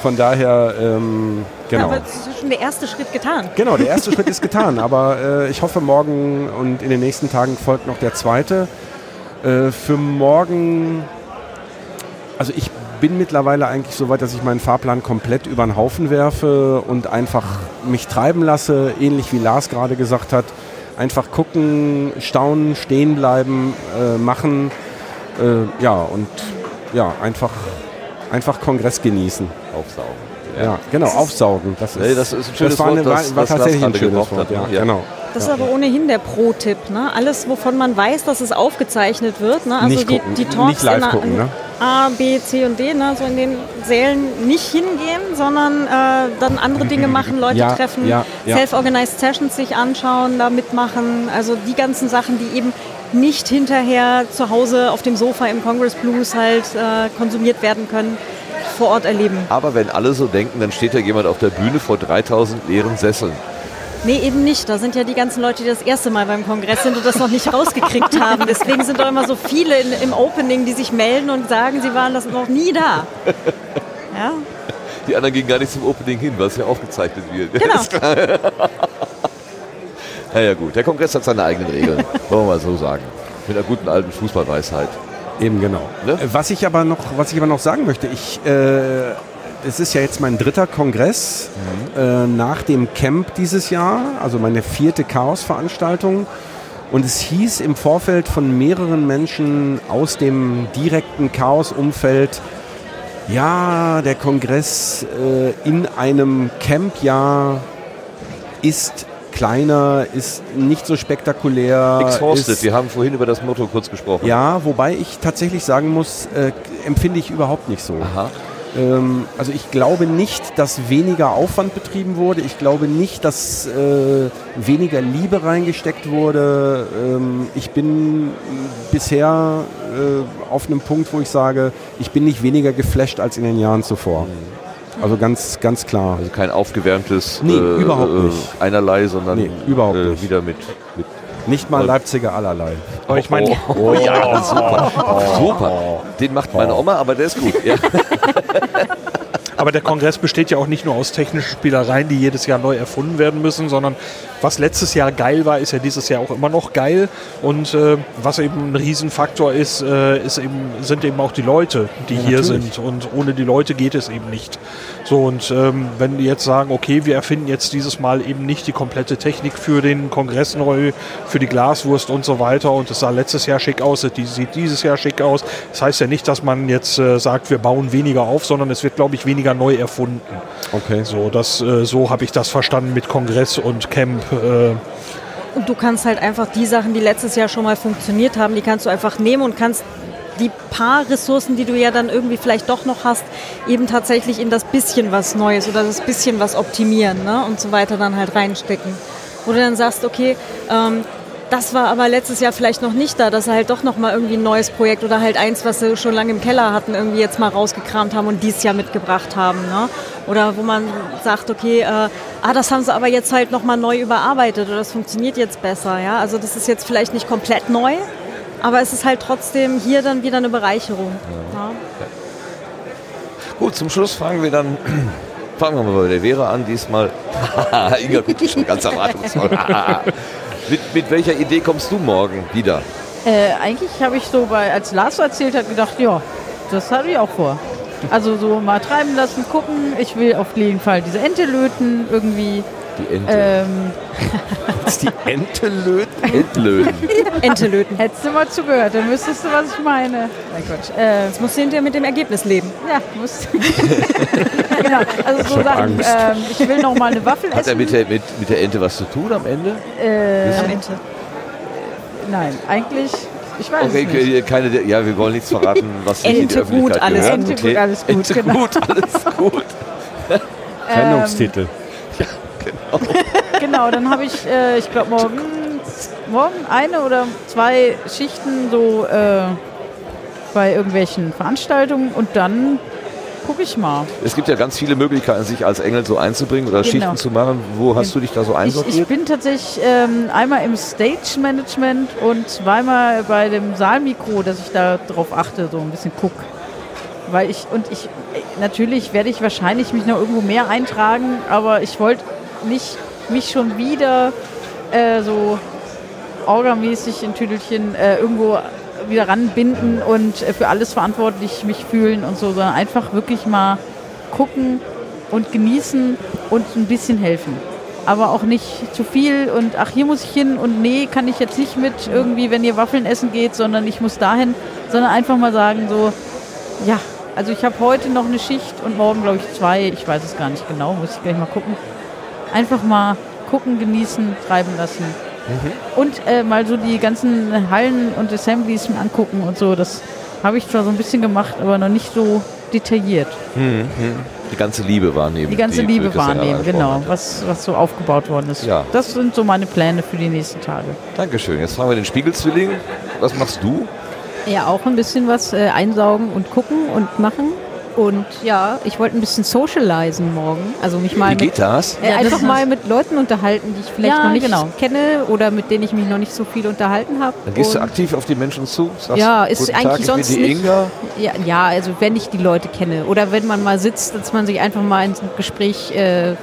von daher, ähm, genau. Aber es ist schon der erste Schritt getan. Genau, der erste Schritt ist getan, aber äh, ich hoffe, morgen und in den nächsten Tagen folgt noch der zweite. Äh, für morgen, also ich bin mittlerweile eigentlich so weit, dass ich meinen Fahrplan komplett über den Haufen werfe und einfach mich treiben lasse, ähnlich wie Lars gerade gesagt hat. Einfach gucken, staunen, stehen bleiben, äh, machen. Äh, ja, und ja, einfach, einfach Kongress genießen. Aufsaugen. Ja, genau, aufsaugen. Das ist, Nee, das ist ein schönes war, eine, Wort, das- war, tatsächlich ein schönes Wort. hat, Ja? Ja. genau. Das ist aber ohnehin der Pro-Tipp. Ne? Alles, wovon man weiß, dass es aufgezeichnet wird. Ne? Also Nicht die, gucken, die Talks nicht live gucken, ne? A, B, C und D, ne? so in den Sälen nicht hingehen, sondern äh, dann andere Dinge machen, Leute Ja, treffen, ja, ja. Self-Organized Sessions sich anschauen, da mitmachen. Also die ganzen Sachen, die eben nicht hinterher zu Hause auf dem Sofa im Congress Blues halt äh, konsumiert werden können, vor Ort erleben. Aber wenn alle so denken, dann steht da jemand auf der Bühne vor 3000 leeren Sesseln. Nee, eben nicht. Da sind ja die ganzen Leute, die das erste Mal beim Kongress sind und das noch nicht rausgekriegt haben. Deswegen sind doch immer so viele in, im Opening, die sich melden und sagen, sie waren das noch nie da. Ja, Die anderen gehen gar nicht zum Opening hin, was ja aufgezeichnet wird. genau. Ist klar. Ja, ja gut, der Kongress hat seine eigenen Regeln, wollen wir mal so sagen. Mit einer guten alten Fußballweisheit. Eben genau. Ne? Äh, Was ich aber noch, was ich aber noch sagen möchte, ich, äh, es ist ja jetzt mein dritter Kongress äh, nach dem Camp dieses Jahr, also meine vierte Chaos-Veranstaltung. Und es hieß im Vorfeld von mehreren Menschen aus dem direkten Chaos-Umfeld, ja, der Kongress äh, in einem Campjahr ist kleiner, ist nicht so spektakulär. Exhausted, wir haben vorhin über das Motto kurz gesprochen. ja, wobei ich tatsächlich sagen muss, äh, empfinde ich überhaupt nicht so. Aha. Ähm, also ich glaube nicht, dass weniger Aufwand betrieben wurde. Ich glaube nicht, dass äh, weniger Liebe reingesteckt wurde. Ähm, ich bin bisher äh, auf einem Punkt, wo ich sage, ich bin nicht weniger geflasht als in den Jahren zuvor. Also ganz, ganz klar. Also kein aufgewärmtes Nee, überhaupt nicht. einerlei, sondern Nee, überhaupt äh, nicht. wieder mit, mit Nicht mal Leipziger allerlei. Aber ich meine, oh, oh, ja, super. super. Den macht meine Oma, aber der ist gut. Ja. Aber der Kongress besteht ja auch nicht nur aus technischen Spielereien, die jedes Jahr neu erfunden werden müssen, sondern was letztes Jahr geil war, ist ja dieses Jahr auch immer noch geil. Und äh, was eben ein Riesenfaktor ist, äh, ist eben, sind eben auch die Leute, die hier natürlich. sind. Und ohne die Leute geht es eben nicht. So, und ähm, wenn die jetzt sagen, okay, wir erfinden jetzt dieses Mal eben nicht die komplette Technik für den Kongress neu, für die Glaswurst und so weiter, und es sah letztes Jahr schick aus, es sieht dieses Jahr schick aus. Das heißt ja nicht, dass man jetzt äh, sagt, wir bauen weniger auf, sondern es wird, glaube ich, weniger neu erfunden. Okay. So, das, äh, so habe ich das verstanden mit Kongress und Camp. Äh, Und du kannst halt einfach die Sachen, die letztes Jahr schon mal funktioniert haben, die kannst du einfach nehmen und kannst die paar Ressourcen, die du ja dann irgendwie vielleicht doch noch hast, eben tatsächlich in das bisschen was Neues oder das bisschen was optimieren ne? und so weiter dann halt reinstecken. Wo du dann sagst, okay, ähm, das war aber letztes Jahr vielleicht noch nicht da, dass sie halt doch nochmal irgendwie ein neues Projekt oder halt eins, was sie schon lange im Keller hatten, irgendwie jetzt mal rausgekramt haben und dieses Jahr mitgebracht haben. Ne? Oder wo man sagt, okay, äh, ah, das haben sie aber jetzt halt nochmal neu überarbeitet oder das funktioniert jetzt besser. Ja? Also das ist jetzt vielleicht nicht komplett neu, aber es ist halt trotzdem hier dann wieder eine Bereicherung. Ja. Gut, zum Schluss fragen wir dann, fangen wir mal bei der Vera an, diesmal. Inga guckt schon ganz erwartungsvoll. mit, mit welcher Idee kommst du morgen wieder? Äh, eigentlich habe ich so bei, als Lars erzählt hat, gedacht, ja, das habe ich auch vor. Also so mal treiben lassen, gucken. Ich will auf jeden Fall diese Ente löten irgendwie. Die Ente. Ähm, die Ente löten? Entlöten. Ente löten. hättest du mal zugehört, dann wüsstest du, was ich meine. Mein Gott. Äh, Jetzt musst du hinterher mit dem Ergebnis leben. ja, muss. genau, also so hab Sachen. Ähm, ich will noch mal eine Waffel Hat er essen. mit der, mit, mit der Ente was zu tun am Ende? äh, Am Ente. nein, eigentlich. Ich weiß Okay, es nicht. okay, keine, ja, wir wollen nichts verraten, was nicht in die Öffentlichkeit gut, alles gehört. Ente Okay. gut, alles gut, Ente genau. gut, alles gut. Sendungstitel. Genau, dann habe ich, äh, ich glaube, morgen, morgen eine oder zwei Schichten so äh, bei irgendwelchen Veranstaltungen und dann gucke ich mal. Es gibt ja ganz viele Möglichkeiten, sich als Engel so einzubringen oder Genau. Schichten zu machen. Wo hast du dich da so Ich, ich einsortiert? bin tatsächlich ähm, einmal im Stage Management und zweimal bei dem Saalmikro, dass ich da drauf achte, so ein bisschen guck. Weil ich, und ich, natürlich werde ich wahrscheinlich mich noch irgendwo mehr eintragen, aber ich wollte nicht mich schon wieder äh, so orgamäßig in Tüdelchen äh, irgendwo wieder ranbinden und äh, für alles verantwortlich mich fühlen und so, sondern einfach wirklich mal gucken und genießen und ein bisschen helfen. Aber auch nicht zu viel und ach, hier muss ich hin und nee, kann ich jetzt nicht mit irgendwie, wenn ihr Waffeln essen geht, sondern ich muss dahin, sondern einfach mal sagen so, ja, also ich habe heute noch eine Schicht und morgen glaube ich zwei, ich weiß es gar nicht genau, muss ich gleich mal gucken. Einfach mal gucken, genießen, treiben lassen. Und äh, mal so die ganzen Hallen und Assemblies angucken und so, das habe ich zwar so ein bisschen gemacht, aber noch nicht so detailliert. Die ganze Liebe wahrnehmen. Die ganze Liebe Christian wahrnehmen, genau, was, was so aufgebaut worden ist. Ja. Das sind so meine Pläne für die nächsten Tage. Dankeschön. Jetzt fragen wir den Spiegelzwilling. Was machst du? Ja, auch ein bisschen was äh, einsaugen und gucken und machen. Und ja, ich wollte ein bisschen socialisen morgen. Also mich mal Wie mit, geht das? äh, Ja, das einfach ist- mal mit Leuten unterhalten, die ich vielleicht Ja, noch nicht genau. kenne oder mit denen ich mich noch nicht so viel unterhalten habe. Dann gehst du Und- aktiv auf die Menschen zu? Sagst, Ja, ist guten eigentlich Tag, ich sonst bin die nicht- Inga. Ja, ja, also wenn ich die Leute kenne oder wenn man mal sitzt, dass man sich einfach mal ins Gespräch äh,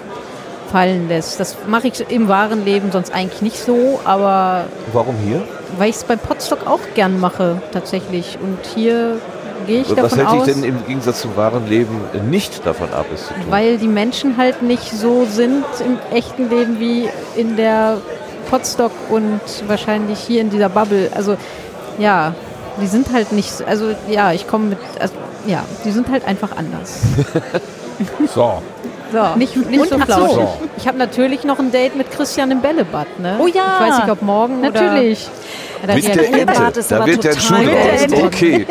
fallen lässt. Das mache ich im wahren Leben sonst eigentlich nicht so, aber Warum hier? weil ich es beim Potstock auch gern mache tatsächlich. Und hier gehe ich Und was davon hält aus, dich denn im Gegensatz zum wahren Leben nicht davon ab, es zu tun? weil die Menschen halt nicht so sind im echten Leben wie in der Potstock und wahrscheinlich hier in dieser Bubble. Also ja, die sind halt nicht, so- also ja, ich komme mit, also, ja, die sind halt einfach anders. So. So. Nicht, nicht Und so flauschig. so, ich habe natürlich noch ein Date mit Christian im Bällebad, ne? Oh ja. Ich weiß nicht, ob morgen Natürlich. oder... Mit der Ente. ist Da aber wird der Schuh raus. Okay.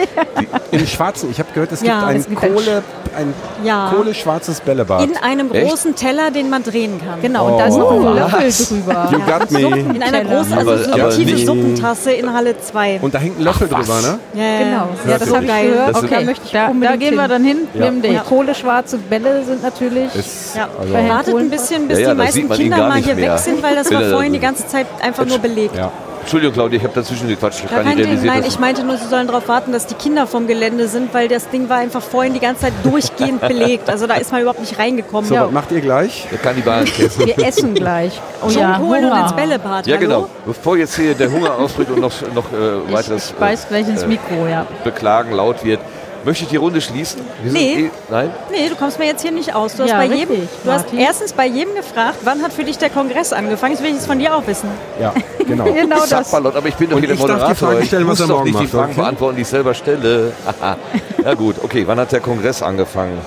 In Schwarzen, ich habe gehört, es gibt Ja, gibt ein- Kohle, ein Ja. kohleschwarzes Bällebad. In einem Echt? großen Teller, den man drehen kann. Genau, und da ist noch ein Oh, Löffel drüber. You got me. In einer großen, also so aber eine tiefe nicht- Suppentasse in Halle 2. Und da hängt ein Löffel drüber, ne? Ja, ja, Genau, ja, das habe ich geil. gehört. Das Okay, da möchte ich Da, da gehen wir dann hin Ja. Date. Und kohleschwarze Bälle sind natürlich... Ist, Ja. also, Wartet ein bisschen, bis Ja, ja, die meisten Kinder mal hier mehr. weg sind, weil das war vorhin die ganze Zeit einfach nur belegt. ja. Entschuldigung, Claudia, ich habe dazwischen gequatscht. Ich Gar gar nicht Nein, ich meinte nur, sie sollen darauf warten, dass die Kinder vom Gelände sind, weil das Ding war einfach vorhin die ganze Zeit durchgehend belegt. Also da ist man überhaupt nicht reingekommen. So, was macht ihr gleich? der Kannibalen-Käse. Wir essen gleich. Oh Schon ja, holen und Hunger. ins Bällebad. Ja, hallo? genau. Bevor jetzt hier der Hunger ausbricht und noch, noch äh, Ich, weiteres ich beiß gleich ins äh, Mikro, ja. Beklagen laut wird, möchte ich die Runde schließen? Wir Nee. Eh, nein? Nee, du kommst mir jetzt hier nicht aus. Du hast, Ja, bei richtig, jedem, du hast erstens bei jedem gefragt, wann hat für dich der Kongress angefangen? Das will ich jetzt von dir auch wissen. Ja, genau. Genau ich sag das. mal laut, aber ich bin doch Und hier der ich darf die Moderator. Stellen, ich was muss er doch morgen nicht die Fragen okay? beantworten, die ich selber stelle. Na gut, okay, wann hat der Kongress angefangen?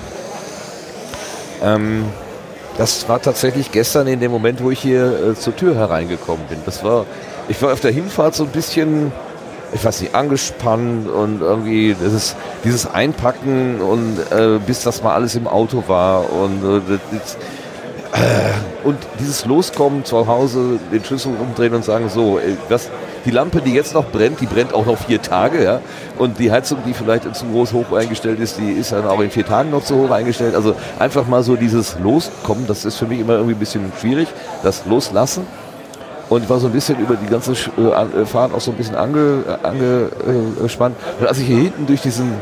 Ähm, das war tatsächlich gestern in dem Moment, wo ich hier äh, zur Tür hereingekommen bin. Das war, ich war auf der Hinfahrt so ein bisschen, ich weiß nicht, angespannt und irgendwie das ist dieses Einpacken und äh, bis das mal alles im Auto war und äh, das, Äh, und dieses Loskommen zu Hause, den Schlüssel umdrehen und sagen, so, das, die Lampe, die jetzt noch brennt, die brennt auch noch vier Tage, ja. Und die Heizung, die vielleicht zu groß hoch eingestellt ist, die ist dann auch in vier Tagen noch zu hoch eingestellt. Also einfach mal so dieses Loskommen, das ist für mich immer irgendwie ein bisschen schwierig, das Loslassen. Und war so ein bisschen über die ganze äh, äh, Fahrt auch so ein bisschen ange, äh, angespannt. Und als ich hier hinten durch diesen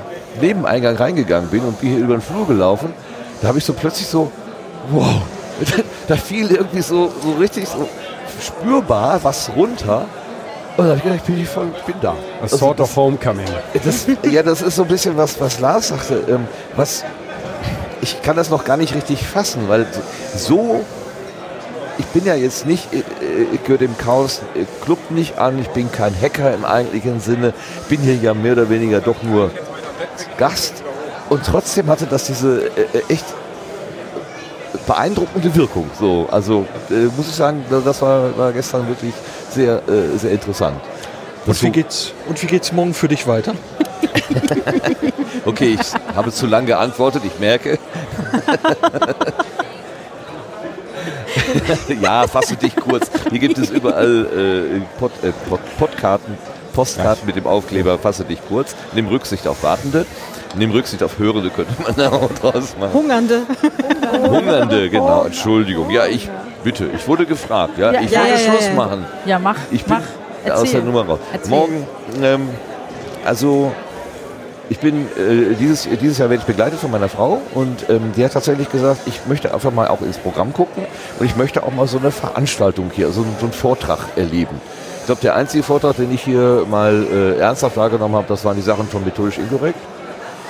Nebeneingang reingegangen bin und bin hier über den Flur gelaufen, da habe ich so plötzlich so, wow, da fiel irgendwie so, so richtig so spürbar was runter. Und da habe ich gedacht, ich bin, voll, ich bin da. A Also sort das- of homecoming. das, ja, das ist so ein bisschen was, was Lars sagte. Ähm, was, ich kann das noch gar nicht richtig fassen, weil so, ich bin ja jetzt nicht, äh, äh, ich gehöre dem Chaos äh, Club nicht an, ich bin kein Hacker im eigentlichen Sinne, bin hier ja mehr oder weniger doch nur Gast. Und trotzdem hatte das diese echt beeindruckende Wirkung. So, also muss ich sagen, das war, war gestern wirklich sehr, sehr interessant. Und wie, geht's, und wie geht's morgen für dich weiter? Okay, ich habe zu lange geantwortet, ich merke. ja, fasse dich kurz. Hier gibt es überall äh, Pod, äh, Pod, Podkarten, Postkarten mit dem Aufkleber, fasse dich kurz. Nimm Rücksicht auf Wartende. Nimm Rücksicht auf Hörende, könnte man da auch draus machen. Hungernde. Hungernde, genau, Entschuldigung. Ja, ich, bitte, ich wurde gefragt. Ja, Ja, ich ja, wollte ja, Schluss machen. Ja, mach. Ich bin mach. aus der. Nummer raus. Erzähl. Morgen, ähm, also ich bin äh, dieses, dieses Jahr werde ich begleitet von meiner Frau und ähm, die hat tatsächlich gesagt, ich möchte einfach mal auch ins Programm gucken und ich möchte auch mal so eine Veranstaltung hier, so, so einen Vortrag erleben. Ich glaube, der einzige Vortrag, den ich hier mal äh, ernsthaft wahrgenommen habe, das waren die Sachen von Methodisch Inkorrekt.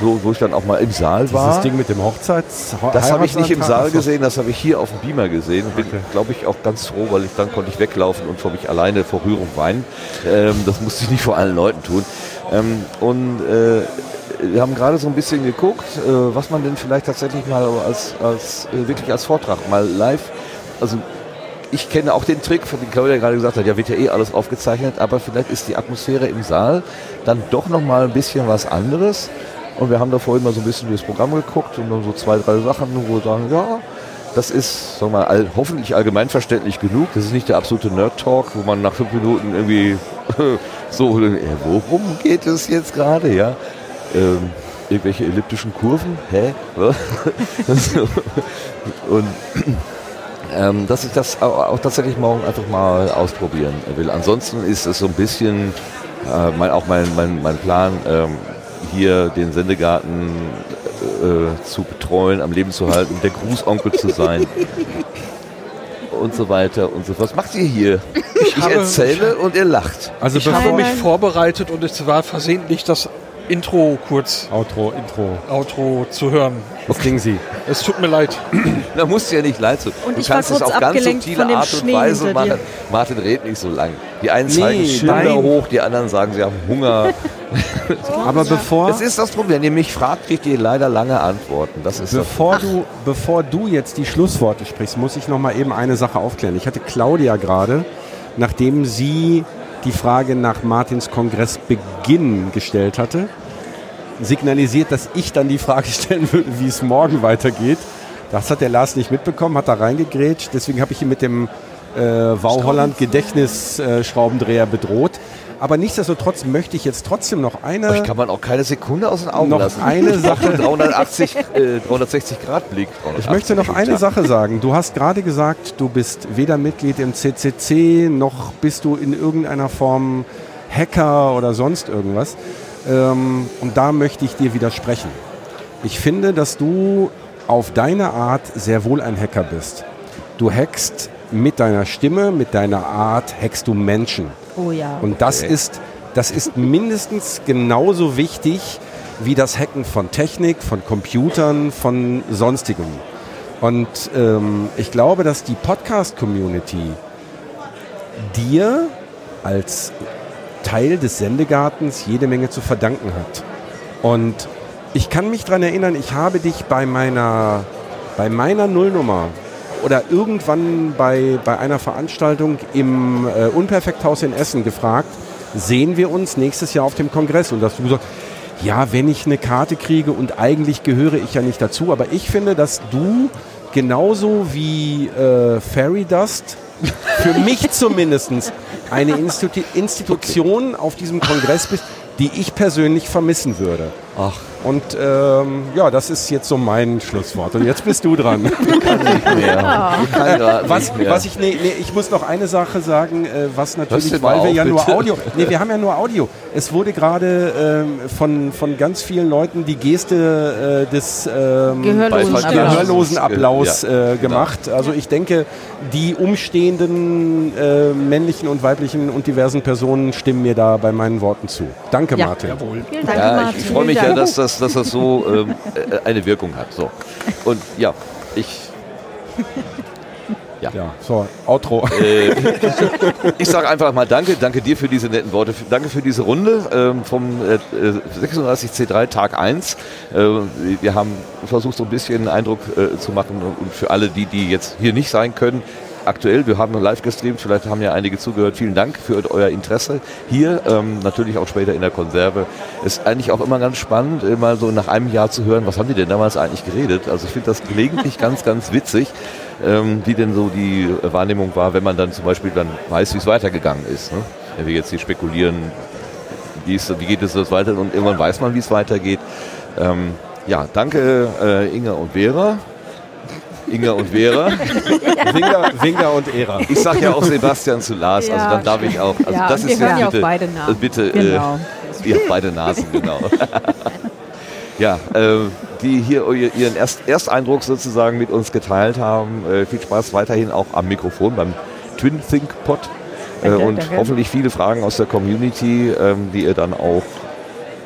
So, wo ich dann auch mal im Saal war. Dieses Ding mit dem Hochzeits... Das habe ich nicht im Saal gesehen, das habe ich hier auf dem Beamer gesehen. Bin, glaube ich, auch ganz froh, weil ich dann konnte ich weglaufen und vor mich alleine vor Rührung weinen. Ähm, das musste ich nicht vor allen Leuten tun. Ähm, und äh, wir haben gerade so ein bisschen geguckt, äh, was man denn vielleicht tatsächlich mal als, als äh, wirklich als Vortrag mal live, also ich kenne auch den Trick, von dem Claudia gerade gesagt hat, ja wird ja eh alles aufgezeichnet, aber vielleicht ist die Atmosphäre im Saal dann doch noch mal ein bisschen was anderes. Und wir haben da vorhin mal so ein bisschen durchs Programm geguckt und dann so zwei, drei Sachen, wo wir sagen, ja, das ist sagen wir mal, hoffentlich allgemeinverständlich genug. Das ist nicht der absolute Nerd-Talk, wo man nach fünf Minuten irgendwie so, äh, worum geht es jetzt gerade, ja? Ähm, irgendwelche elliptischen Kurven? Hä? Und ähm, dass ich das auch, auch tatsächlich morgen einfach mal ausprobieren will. Ansonsten ist es so ein bisschen äh, mein, auch mein, mein, mein Plan, ähm, hier den Sendegarten äh, zu betreuen, am Leben zu halten, der Grußonkel zu sein und so weiter und so fort. Was macht ihr hier? Ich, habe- erzähle und ihr lacht. Also Ich habe bevor... mich vorbereitet und es war versehentlich das Intro kurz, Outro, Intro. Outro zu hören. Was klingen Sie? Es tut mir leid. Da musst du ja nicht leid sein. Und du kannst es auf ganz subtile Art und Schnee Weise machen. Martin redet nicht so lang. Die einen zeigen Nee, Schilder nein. hoch, die anderen sagen, sie haben Hunger. Aber bevor... Das ist das Problem. Wenn ihr mich fragt, kriegt ihr leider lange Antworten. Das ist das. Bevor du, bevor du jetzt die Schlussworte sprichst, muss ich noch mal eben eine Sache aufklären. Ich hatte Claudia gerade, nachdem sie die Frage nach Martins Kongressbeginn gestellt hatte, signalisiert, dass ich dann die Frage stellen würde, wie es morgen weitergeht. Das hat der Lars nicht mitbekommen, hat da reingegrätscht. Deswegen habe ich ihn mit dem äh, Wow Holland Gedächtnisschraubendreher bedroht. Aber nichtsdestotrotz möchte ich jetzt trotzdem noch eine... Euch kann man auch keine Sekunde aus den Augen Noch lassen. eine Sache. 380, äh, 360 Grad Blick. Ich möchte noch eine Sache sagen. Du hast gerade gesagt, du bist weder Mitglied im CCC, noch bist du in irgendeiner Form Hacker oder sonst irgendwas. Ähm, und da möchte ich dir widersprechen. Ich finde, dass du auf deine Art sehr wohl ein Hacker bist. Du hackst mit deiner Stimme, mit deiner Art, hackst du Menschen. Oh ja. Und das ist, das ist mindestens genauso wichtig wie das Hacken von Technik, von Computern, von sonstigem. Und ähm, ich glaube, dass die Podcast-Community dir als Teil des Sendegartens jede Menge zu verdanken hat. Und ich kann mich daran erinnern, ich habe dich bei meiner, bei meiner Nullnummer oder irgendwann bei, bei einer Veranstaltung im äh, Unperfekthaus in Essen gefragt, sehen wir uns nächstes Jahr auf dem Kongress? Und da hast du gesagt, ja, wenn ich eine Karte kriege und eigentlich gehöre ich ja nicht dazu, aber ich finde, dass du genauso wie äh, Fairy Dust für mich zumindest eine Institu Institution auf diesem Kongress bist, die ich persönlich vermissen würde. Ach, Und ähm, ja, das ist jetzt so mein Schlusswort. Und jetzt bist du dran. kann nicht mehr. Ich kann Was, nicht mehr. was ich, nee, nee, ich muss noch eine Sache sagen, äh, was natürlich, weil wir auf, ja nur bitte. Audio, nee, wir haben ja nur Audio. Es wurde gerade ähm, von, von ganz vielen Leuten die Geste äh, des ähm, Gehörlosen Applaus. gehörlosen Applaus Ja, äh, genau. gemacht. Also ich denke, die umstehenden äh, männlichen und weiblichen und diversen Personen stimmen mir da bei meinen Worten zu. Danke, Ja. Martin. Vielen Dank, Ja, Martin. ich, freue mich ja, dass das, dass das so ähm, äh, eine Wirkung hat. So. Und ja, ich, Ja, so, Outro. äh, ich sage einfach mal Danke, danke dir für diese netten Worte, danke für diese Runde ähm, vom äh, äh, 36C3 Tag 1. Äh, wir haben versucht, so ein bisschen einen Eindruck äh, zu machen und für alle, die, die jetzt hier nicht sein können, aktuell, wir haben live gestreamt, vielleicht haben ja einige zugehört. Vielen Dank für euer Interesse hier, ähm, natürlich auch später in der Konserve. Ist eigentlich auch immer ganz spannend, mal so nach einem Jahr zu hören, was haben die denn damals eigentlich geredet? Also ich finde das gelegentlich ganz, ganz witzig, ähm, wie denn so die Wahrnehmung war, wenn man dann zum Beispiel dann weiß, wie es weitergegangen ist. Ne? Wenn wir jetzt hier spekulieren, wie, ist, wie geht es das weiter und irgendwann weiß man, wie es weitergeht. Ähm, ja, danke äh, Inga und Vera. Inga und Vera. Winger, Winger und Ära. Ich sag ja auch Sebastian zu Lars, also dann darf ich auch. Also Ja, das wir ist hören jetzt bitte, beide Namen. äh, bitte, Genau. äh, ihr habt beide Nasen, genau. ja, äh, die hier ihren Erst Ersteindruck sozusagen mit uns geteilt haben. Äh, viel Spaß weiterhin auch am Mikrofon beim Twin Think Pod. Äh, Danke, und danke. hoffentlich viele Fragen aus der Community, ähm, die ihr dann auch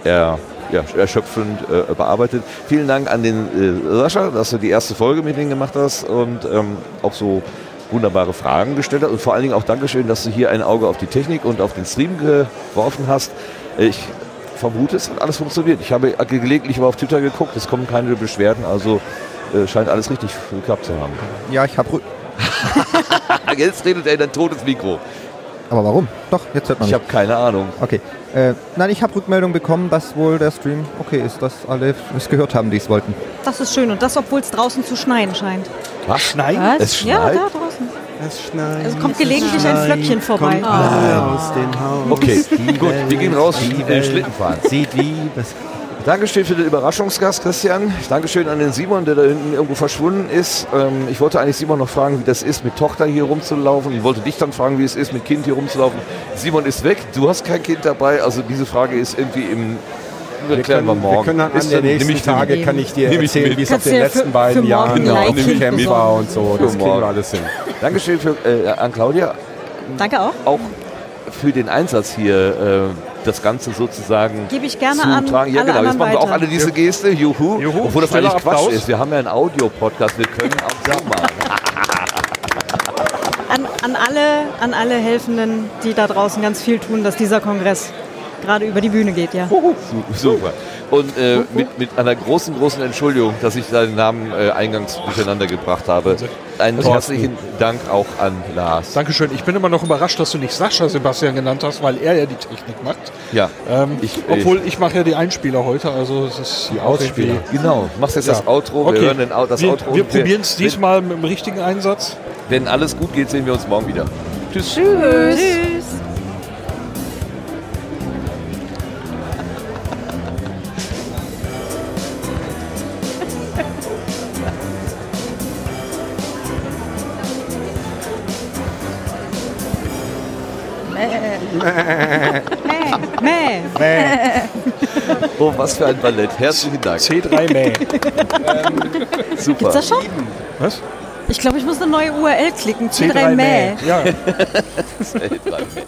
er, ja, erschöpfend äh, bearbeitet. Vielen Dank an den äh, Sascha, dass du die erste Folge mit ihm gemacht hast und ähm, auch so wunderbare Fragen gestellt hast. Und vor allen Dingen auch Dankeschön, dass du hier ein Auge auf die Technik und auf den Stream geworfen hast. Ich vermute, es hat alles funktioniert. Ich habe gelegentlich mal auf Twitter geguckt, es kommen keine Beschwerden, also äh, scheint alles richtig geklappt zu haben. Ja, ich habe. Jetzt redet er in ein totes Mikro. Aber warum? Doch, jetzt hört man Ich habe keine Ahnung. Okay. Äh, nein, ich habe Rückmeldung bekommen, dass wohl der Stream okay ist, dass alle es gehört haben, die es wollten. Das ist schön und das, obwohl es draußen zu schneien scheint. Was? Schneiden? Was? Es Ja, schneit? da draußen. Es schneit. Es kommt gelegentlich ein Flöckchen vorbei. aus dem Haus. Okay, gut, wir gehen raus, Schlitten fahren. Sieht Liebes. Dankeschön für den Überraschungsgast, Christian. Dankeschön an den Simon, der da hinten irgendwo verschwunden ist. Ähm, ich wollte eigentlich Simon noch fragen, wie das ist, mit Tochter hier rumzulaufen. Ich wollte dich dann fragen, wie es ist, mit Kind hier rumzulaufen. Simon ist weg, du hast kein Kind dabei. Also diese Frage ist irgendwie im... Wir Erklären können, wir morgen. wir können an Ist der dann- nächsten Tage kann ich dir erzählen, wie es auf den letzten für- beiden für Jahren genau, Camp war und so. Das kriegen wir alles hin. Dankeschön für, äh, an Claudia, Danke auch. auch für den Einsatz hier, äh, das Ganze sozusagen Gebe ich gerne zu an tragen. Ja, alle genau. Jetzt machen wir auch alle diese Geste. Juhu. Juhu. Obwohl das eigentlich Quatsch ist. Wir haben ja einen Audio-Podcast. Wir können auch so machen. An, an, alle, an alle Helfenden, die da draußen ganz viel tun, dass dieser Kongress gerade über die Bühne geht, ja. Su- Super. Und äh, mit, mit einer großen, großen Entschuldigung, dass ich deinen Namen äh, eingangs durcheinander gebracht habe. Einen herzlichen Dank auch an Lars. Dankeschön. Ich bin immer noch überrascht, dass du nicht Sascha Sebastian genannt hast, weil er ja die Technik macht. Ja, Ähm, Ich- obwohl ich mache ja die Einspieler heute, also es ist die Ausspieler. genau. Du machst jetzt Ja. das Outro. Wir hören den, das wir, Outro. Wir probieren es diesmal mit dem richtigen Einsatz. Wenn alles gut geht, sehen wir uns morgen wieder. Tschüss. Tschüss. Mäh. Was für ein Ballett. Herzlichen Dank. C3 Mäh. Super. Gibt's das schon? Was? Ich glaube, ich muss eine neue URL klicken. C3 C3 Mäh. Ja. C3 Mäh.